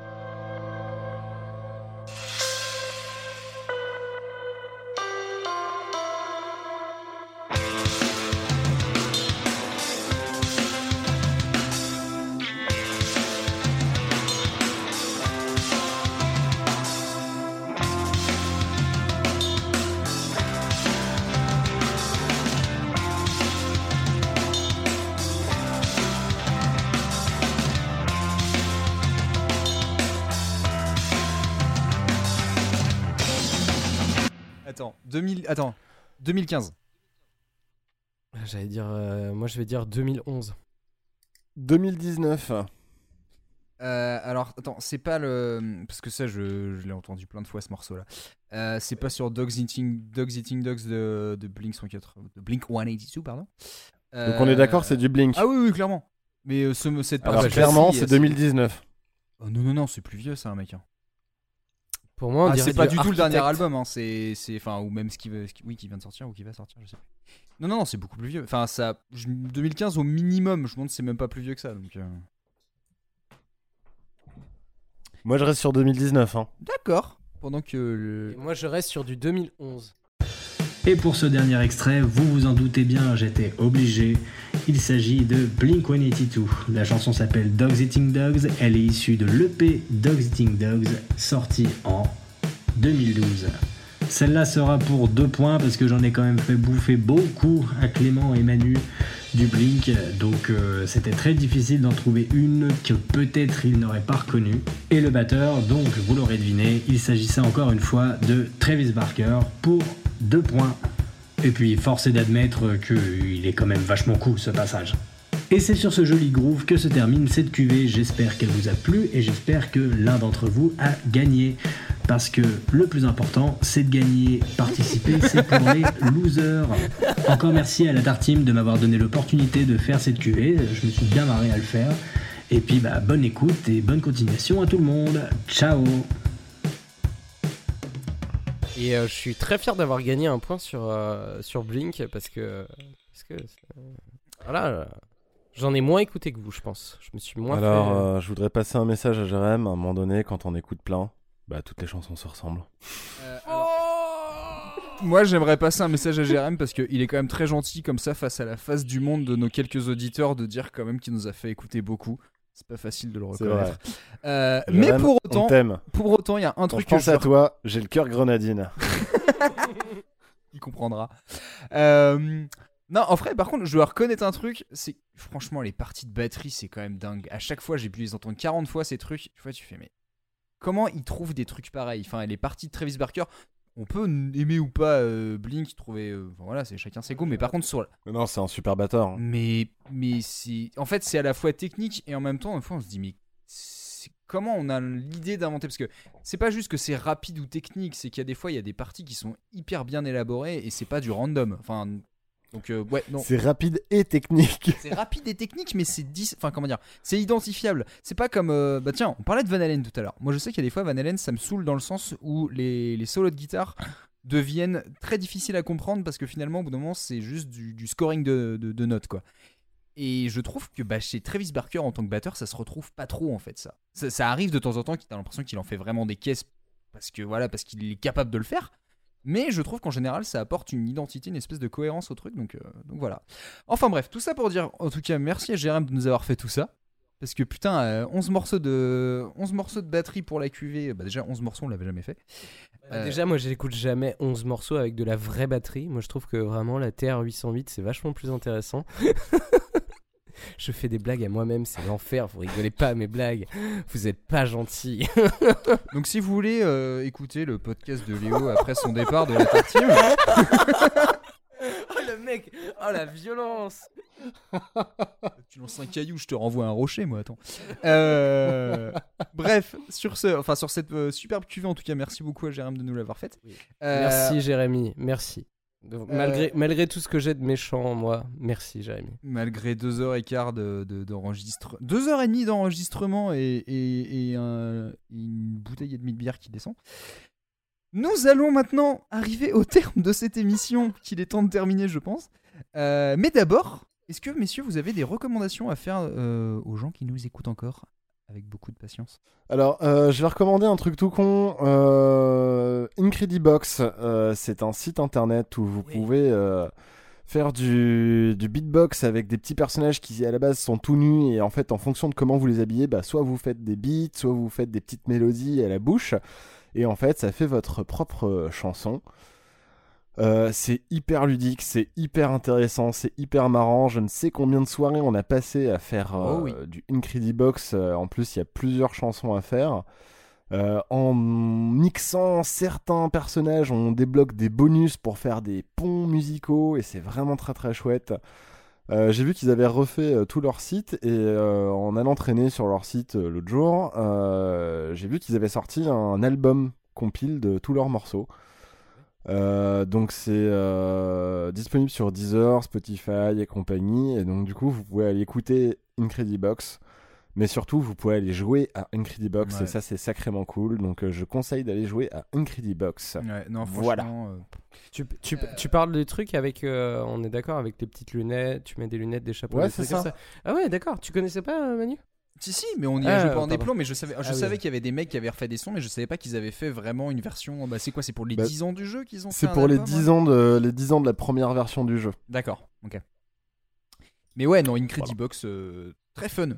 Attends, 2015. J'allais dire, euh, moi je vais dire 2011. 2019. Euh, alors, attends, c'est pas le. Parce que ça, je, je l'ai entendu plein de fois ce morceau-là. Euh, c'est pas sur Dogs Eating Dogs, Eating Dogs de, de Blink 104, de Blink 182, pardon. Donc on est d'accord, c'est du Blink. Ah oui, oui, clairement. Mais euh, ce, cette Alors partie clairement, c'est 2019. Oh, non, non, non, c'est plus vieux ça, mec. hein. Pour moi, on Ah, dirait c'est pas du du tout le dernier album, hein. c'est, c'est, enfin, ou même ce qui, veut, ce qui- oui, qui vient de sortir ou qui va sortir, je sais plus. Non, non, non, c'est beaucoup plus vieux. Enfin, ça, je- 2015 au minimum, je me demande si c'est même pas plus vieux que ça. Donc, euh. Moi, je reste sur 2019. Hein. d'accord. Pendant que le... Et moi je reste sur du 2011. Et pour ce dernier extrait, vous vous en doutez bien, j'étais obligé. Il s'agit de Blink 182. La chanson s'appelle Dogs Eating Dogs. Elle est issue de l'EP Dogs Eating Dogs, sorti en 2012. Celle-là sera pour deux points parce que j'en ai quand même fait bouffer beaucoup à Clément et Manu du Blink, donc euh, c'était très difficile d'en trouver une que peut-être ils n'auraient pas reconnue. Et le batteur, donc vous l'aurez deviné, il s'agissait encore une fois de Travis Barker pour deux points. Et puis force est d'admettre qu'il est quand même vachement cool ce passage. Et c'est sur ce joli groove que se termine cette cuvée. J'espère qu'elle vous a plu et j'espère que l'un d'entre vous a gagné. Parce que le plus important, c'est de gagner. Participer, c'est pour les losers. Encore merci à la Tarteam de m'avoir donné l'opportunité de faire cette cuvée. Je me suis bien marré à le faire. Et puis, bah, bonne écoute et bonne continuation à tout le monde. Ciao Et euh, je suis très fier d'avoir gagné un point sur, euh, sur Blink parce que. Parce que euh, voilà. Euh, J'en ai moins écouté que vous, je pense. Je me suis moins Alors, fait, euh, euh, je voudrais passer un message à Jérém. À un moment donné, quand on écoute plein, bah toutes les chansons se ressemblent. Moi, j'aimerais passer un message à Jérém parce qu'il est quand même très gentil comme ça face à la face du monde de nos quelques auditeurs de dire quand même qu'il nous a fait écouter beaucoup. C'est pas facile de le C'est reconnaître. vrai. Euh, Jérém, mais pour autant, pour autant, il y a un Quand truc je que pense je à toi, j'ai le cœur grenadine. il comprendra. Euh, non, en vrai, par contre, je dois reconnaître un truc, c'est franchement les parties de batterie, c'est quand même dingue. À chaque fois, j'ai pu les entendre 40 fois ces trucs. Tu vois, tu fais mais comment ils trouvent des trucs pareils? Enfin, les parties de Travis Barker, on peut aimer ou pas euh, Blink, trouver, euh, enfin, voilà, c'est chacun ses goûts. Mais par contre, sur, Mais non, c'est un super batteur. hein. mais mais c'est en fait c'est à la fois technique et en même temps, une fois, on se dit mais comment on a l'idée d'inventer? Parce que c'est pas juste que c'est rapide ou technique, c'est qu'il y a des fois il y a des parties qui sont hyper bien élaborées et c'est pas du random. Enfin donc euh, ouais non. C'est rapide et technique. C'est rapide et technique, mais c'est dis- enfin comment dire, c'est identifiable. C'est pas comme euh, bah tiens, on parlait de Van Halen tout à l'heure. Moi je sais qu'il y a des fois Van Halen, ça me saoule dans le sens où les, les solos de guitare deviennent très difficiles à comprendre parce que finalement au bout d'un moment c'est juste du, du scoring de, de- de notes quoi. Et je trouve que bah, chez Travis Barker en tant que batteur, ça se retrouve pas trop en fait ça. Ça, ça arrive de temps en temps qu'il a l'impression qu'il en fait vraiment des caisses parce que voilà parce qu'il est capable de le faire. Mais je trouve qu'en général, ça apporte une identité, une espèce de cohérence au truc. Donc, euh, donc voilà. Enfin bref, tout ça pour dire, en tout cas, merci à Jérém de nous avoir fait tout ça. Parce que putain, euh, 11 morceaux de 11 morceaux de batterie pour la QV, bah déjà 11 morceaux on l'avait jamais fait. Bah, Euh, Déjà, moi, j'écoute jamais 11 morceaux avec de la vraie batterie. Moi, je trouve que vraiment la TR-808, c'est vachement plus intéressant. je fais des blagues à moi-même, c'est l'enfer. Vous rigolez pas à mes blagues. Vous êtes pas gentil. Donc si vous voulez euh, écouter le podcast de Léo après son départ de la team, oh, le mec Oh, la violence tu lances un caillou, je te renvoie un rocher, moi. Attends. Euh, bref, sur ce, enfin sur cette euh, superbe cuvée, en tout cas, merci beaucoup à Jérôme de nous l'avoir faite. Euh, Merci, Jérémy. Merci. Donc, Malgré, malgré tout ce que j'ai de méchant en moi, merci, Jérémy. Malgré deux heures et quart de, de- d'enregistre- deux heures et demie d'enregistrement et, et- et un- une bouteille et demie de bière qui descend. Nous allons maintenant arriver au terme de cette émission qu'il est temps de terminer, je pense. Euh, mais d'abord, est-ce que, messieurs, vous avez des recommandations à faire euh, aux gens qui nous écoutent encore? Avec beaucoup de patience Alors, euh, je vais recommander un truc tout con. Euh, Incredibox, euh, c'est un site internet où vous pouvez euh, faire du, du beatbox avec des petits personnages qui à la base sont tout nus et en fait en fonction de comment vous les habillez, bah, soit vous faites des beats, soit vous faites des petites mélodies à la bouche et en fait ça fait votre propre euh, chanson. Euh, c'est hyper ludique, c'est hyper intéressant, c'est hyper marrant. Je ne sais combien de soirées on a passé à faire euh, Oh oui. du Incredibox. Euh, en plus, il y a plusieurs chansons à faire. Euh, en mixant certains personnages, on débloque des bonus pour faire des ponts musicaux et c'est vraiment très très chouette. Euh, J'ai vu qu'ils avaient refait euh, tout leur site et euh, en allant traîner sur leur site l'autre jour, j'ai vu qu'ils avaient sorti un album compile de tous leurs morceaux. Euh, donc c'est euh, disponible sur Deezer, Spotify et compagnie. Et donc du coup, vous pouvez aller écouter Incredibox. Mais surtout, vous pouvez aller jouer à Incredibox Ouais. et ça, c'est sacrément cool. Donc euh, je conseille d'aller jouer à Incredibox. Ouais, non, voilà. euh, Tu, tu, tu parles des trucs avec. euh, on est d'accord avec les petites lunettes, tu mets des lunettes, des chapeaux. Ouais, des comme ça. Ah ouais, d'accord. Tu connaissais pas, euh, Manu? Si, si, mais on y a Ah, joué pendant des plombs, mais je savais, je Ah oui. savais qu'il y avait des mecs qui avaient refait des sons, mais je savais pas qu'ils avaient fait vraiment une version. Bah, c'est quoi C'est pour les Bah, 10 ans du jeu qu'ils ont fait C'est pour les album, 10, ouais ans de, les 10 ans de la première version du jeu. D'accord, ok. Mais ouais, non, Incredibox, euh, très fun.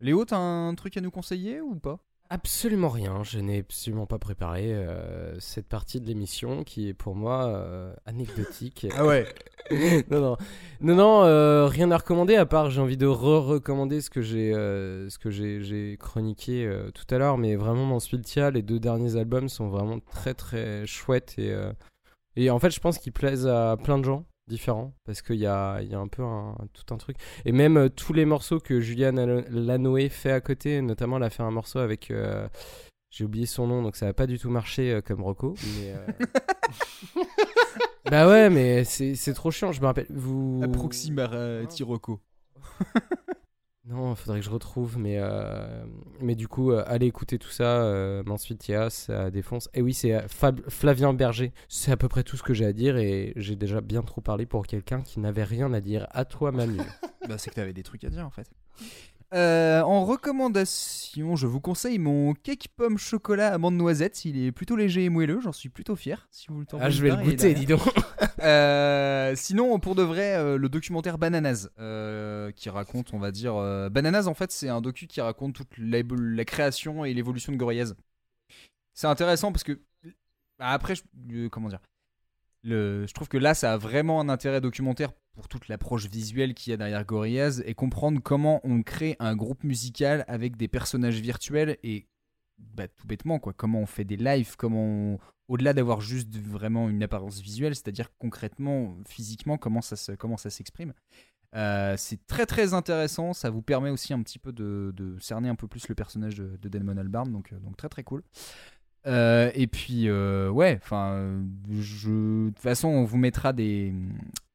Léo, t'as un truc à nous conseiller ou pas? Absolument rien. Je n'ai absolument pas préparé euh, cette partie de l'émission qui est pour moi euh, anecdotique. Ah ouais. non, non, non, non, euh, rien à recommander à part j'ai envie de re-recommander ce que j'ai, ce que j'ai, chroniqué tout à l'heure. Mais vraiment, dans Spiltia, les deux derniers albums sont vraiment très très chouettes et et en fait, je pense qu'ils plaisent à plein de gens différents parce qu'il y a, il y a un peu un, tout un truc. Et même euh, tous les morceaux que Juliane Lano- Lanoé fait à côté notamment elle a fait un morceau avec euh, j'ai oublié son nom donc ça n'a pas du tout marché euh, comme Rocco mais euh, bah ouais mais c'est c'est trop chiant je me rappelle vous Approximar euh, Non faudrait que je retrouve mais euh, mais du coup euh, allez écouter tout ça euh, Mansfitia ça défonce et oui c'est euh, Fab- Flavien Berger c'est à peu près tout ce que j'ai à dire et j'ai déjà bien trop parlé pour quelqu'un qui n'avait rien à dire à toi Manu Bah, c'est que t'avais des trucs à dire en fait. Euh, en recommandation, je vous conseille mon cake pomme chocolat amande noisette. Il est plutôt léger et moelleux, j'en suis plutôt fier. Si vous le tentez Ah, je vais le il goûter, dis donc. Euh, sinon, pour de vrai, euh, le documentaire Bananas, euh, qui raconte, on va dire. Bananas, en fait, c'est un docu qui raconte toute la, création et l'évolution de Gorillaz. C'est intéressant parce que. bah, après, comment dire je trouve que là, ça a vraiment un intérêt documentaire pour toute l'approche visuelle qu'il y a derrière Gorillaz et comprendre comment on crée un groupe musical avec des personnages virtuels et bah, tout bêtement quoi, comment on fait des lives, comment on- au-delà d'avoir juste vraiment une apparence visuelle, c'est-à-dire concrètement, physiquement, comment ça comment ça s'exprime. Euh, c'est très très intéressant, ça vous permet aussi un petit peu de, cerner un peu plus le personnage de, de Albarn, donc, euh, donc très très cool. Euh, et puis ouais, enfin, de toute façon on vous mettra des,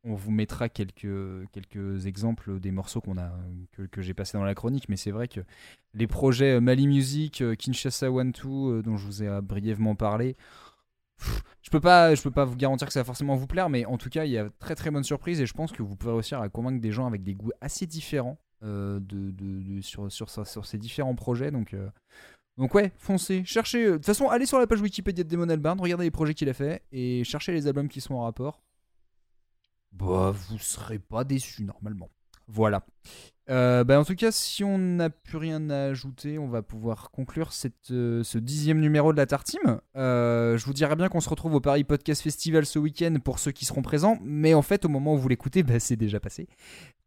on vous mettra quelques quelques exemples des morceaux qu'on a que, que j'ai passé dans la chronique, mais c'est vrai que les projets Mali Music, Kinshasa One Two dont je vous ai brièvement parlé, je peux pas, peux pas vous garantir que ça va forcément vous plaire, mais en tout cas il y a très très bonne surprise et je pense que vous pouvez réussir à convaincre des gens avec des goûts assez différents euh, de, sur, ces différents projets, donc. euh, donc ouais, foncez, cherchez. euh, De toute façon, allez sur la page Wikipédia de Damon Albarn, regardez les projets qu'il a fait et cherchez les albums qui sont en rapport. Bah, vous serez pas déçus normalement. Voilà. Euh, bah, en tout cas, si on n'a plus rien à ajouter, on va pouvoir conclure euh, ce dixième numéro de la Tartime. Euh, je vous dirais bien qu'on se retrouve au Paris Podcast Festival ce week-end pour ceux qui seront présents, mais en fait, au moment où vous l'écoutez, bah, c'est déjà passé.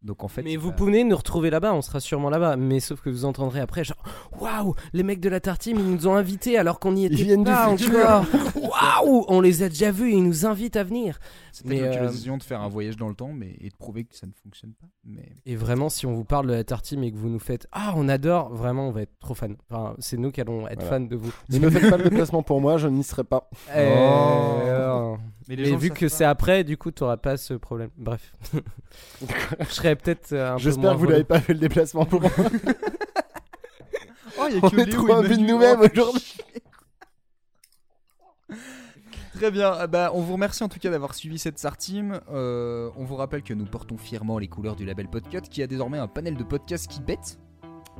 Donc en fait, Mais vous pas- pouvez nous retrouver là-bas, on sera sûrement là-bas. Mais sauf que vous entendrez après, genre, waouh, les mecs de la Tartine, ils nous ont invités alors qu'on y était viennent du pas futur. encore. Waouh, on les a déjà vus, ils nous invitent à venir. c'est peut-être Mais, euh, l'occasion de faire un voyage dans le temps mais, et de prouver que ça ne fonctionne pas. Mais... Et vraiment, si on vous parle de la Tartine et que vous nous faites Ah, on adore, vraiment, on va être trop fans. Enfin, c'est nous qui allons être Voilà. fans de vous. Ne me faites pas le déplacement pour moi, je n'y serai pas. Eh, Oh. Mais Mais, les gens vu que c'est après, du coup, t'auras pas ce problème. Bref. Je serais peut-être euh, un peu J'espère que vous n'avez pas fait le déplacement pour moi. Oh, il y a On est Léo trop de nous-mêmes Oh, aujourd'hui. Très bien, Ah bah, on vous remercie en tout cas d'avoir suivi cette Sartime. Euh, on vous rappelle que nous portons fièrement les couleurs du label Podcut qui a désormais un panel de podcasts qui bête.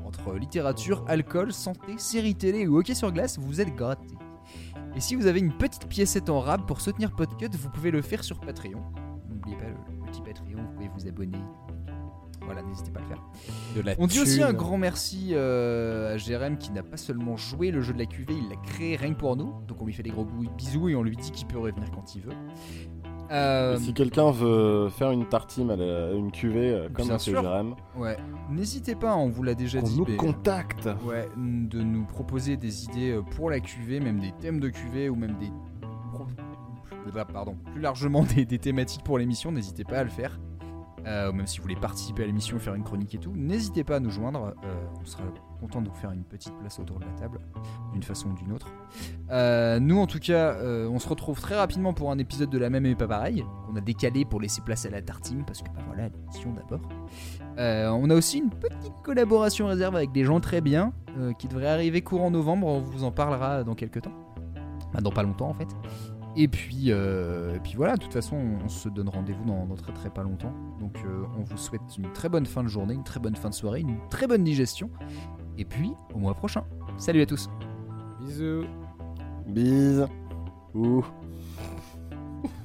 Entre littérature, alcool, santé, séries télé ou hockey sur glace, vous êtes grattés. Et si vous avez une petite piécette en rab pour soutenir Podcut, vous pouvez le faire sur Patreon. N'oubliez pas le petit Patreon, vous pouvez vous abonner. Voilà, n'hésitez pas à le faire. De la On dit aussi un grand merci euh, à Jérém qui n'a pas seulement joué le jeu de la QV, il l'a créé rien que pour nous. Donc on lui fait des gros bisous et on lui dit qu'il peut revenir quand il veut. Euh, Si quelqu'un veut faire une tartine à la- une cuvée euh, comme Bien sûr. Jérém, ouais, n'hésitez pas, on vous l'a déjà qu'on dit. nous mais- contacte. Ouais, n- de nous proposer des idées euh, pour la QV, même des thèmes de QV ou même des. pro- plus- Pardon, plus largement des, des thématiques pour l'émission, n'hésitez pas à le faire. Euh, même si vous voulez participer à l'émission, faire une chronique et tout, n'hésitez pas à nous joindre. euh, on sera content de vous faire une petite place autour de la table, d'une façon ou d'une autre. Euh, nous, en tout cas, euh, on se retrouve très rapidement pour un épisode de la même et pas pareil, qu'on a décalé pour laisser place à la tartine, parce que bah voilà, l'émission d'abord. Euh, on a aussi une petite collaboration réserve avec des gens très bien, qui devrait arriver courant novembre, on vous en parlera dans quelques temps. Bah, dans pas longtemps en fait. Et puis, puis voilà, de toute façon, on se donne rendez-vous dans, très très pas longtemps. Donc on vous souhaite une très bonne fin de journée, une très bonne fin de soirée, une très bonne digestion. Et puis, au mois prochain. Salut à tous. Bisous. Bise. Ouh.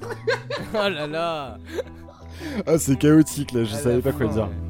oh là là. Ah, c'est chaotique là, je À savais pas quoi dire. ouais.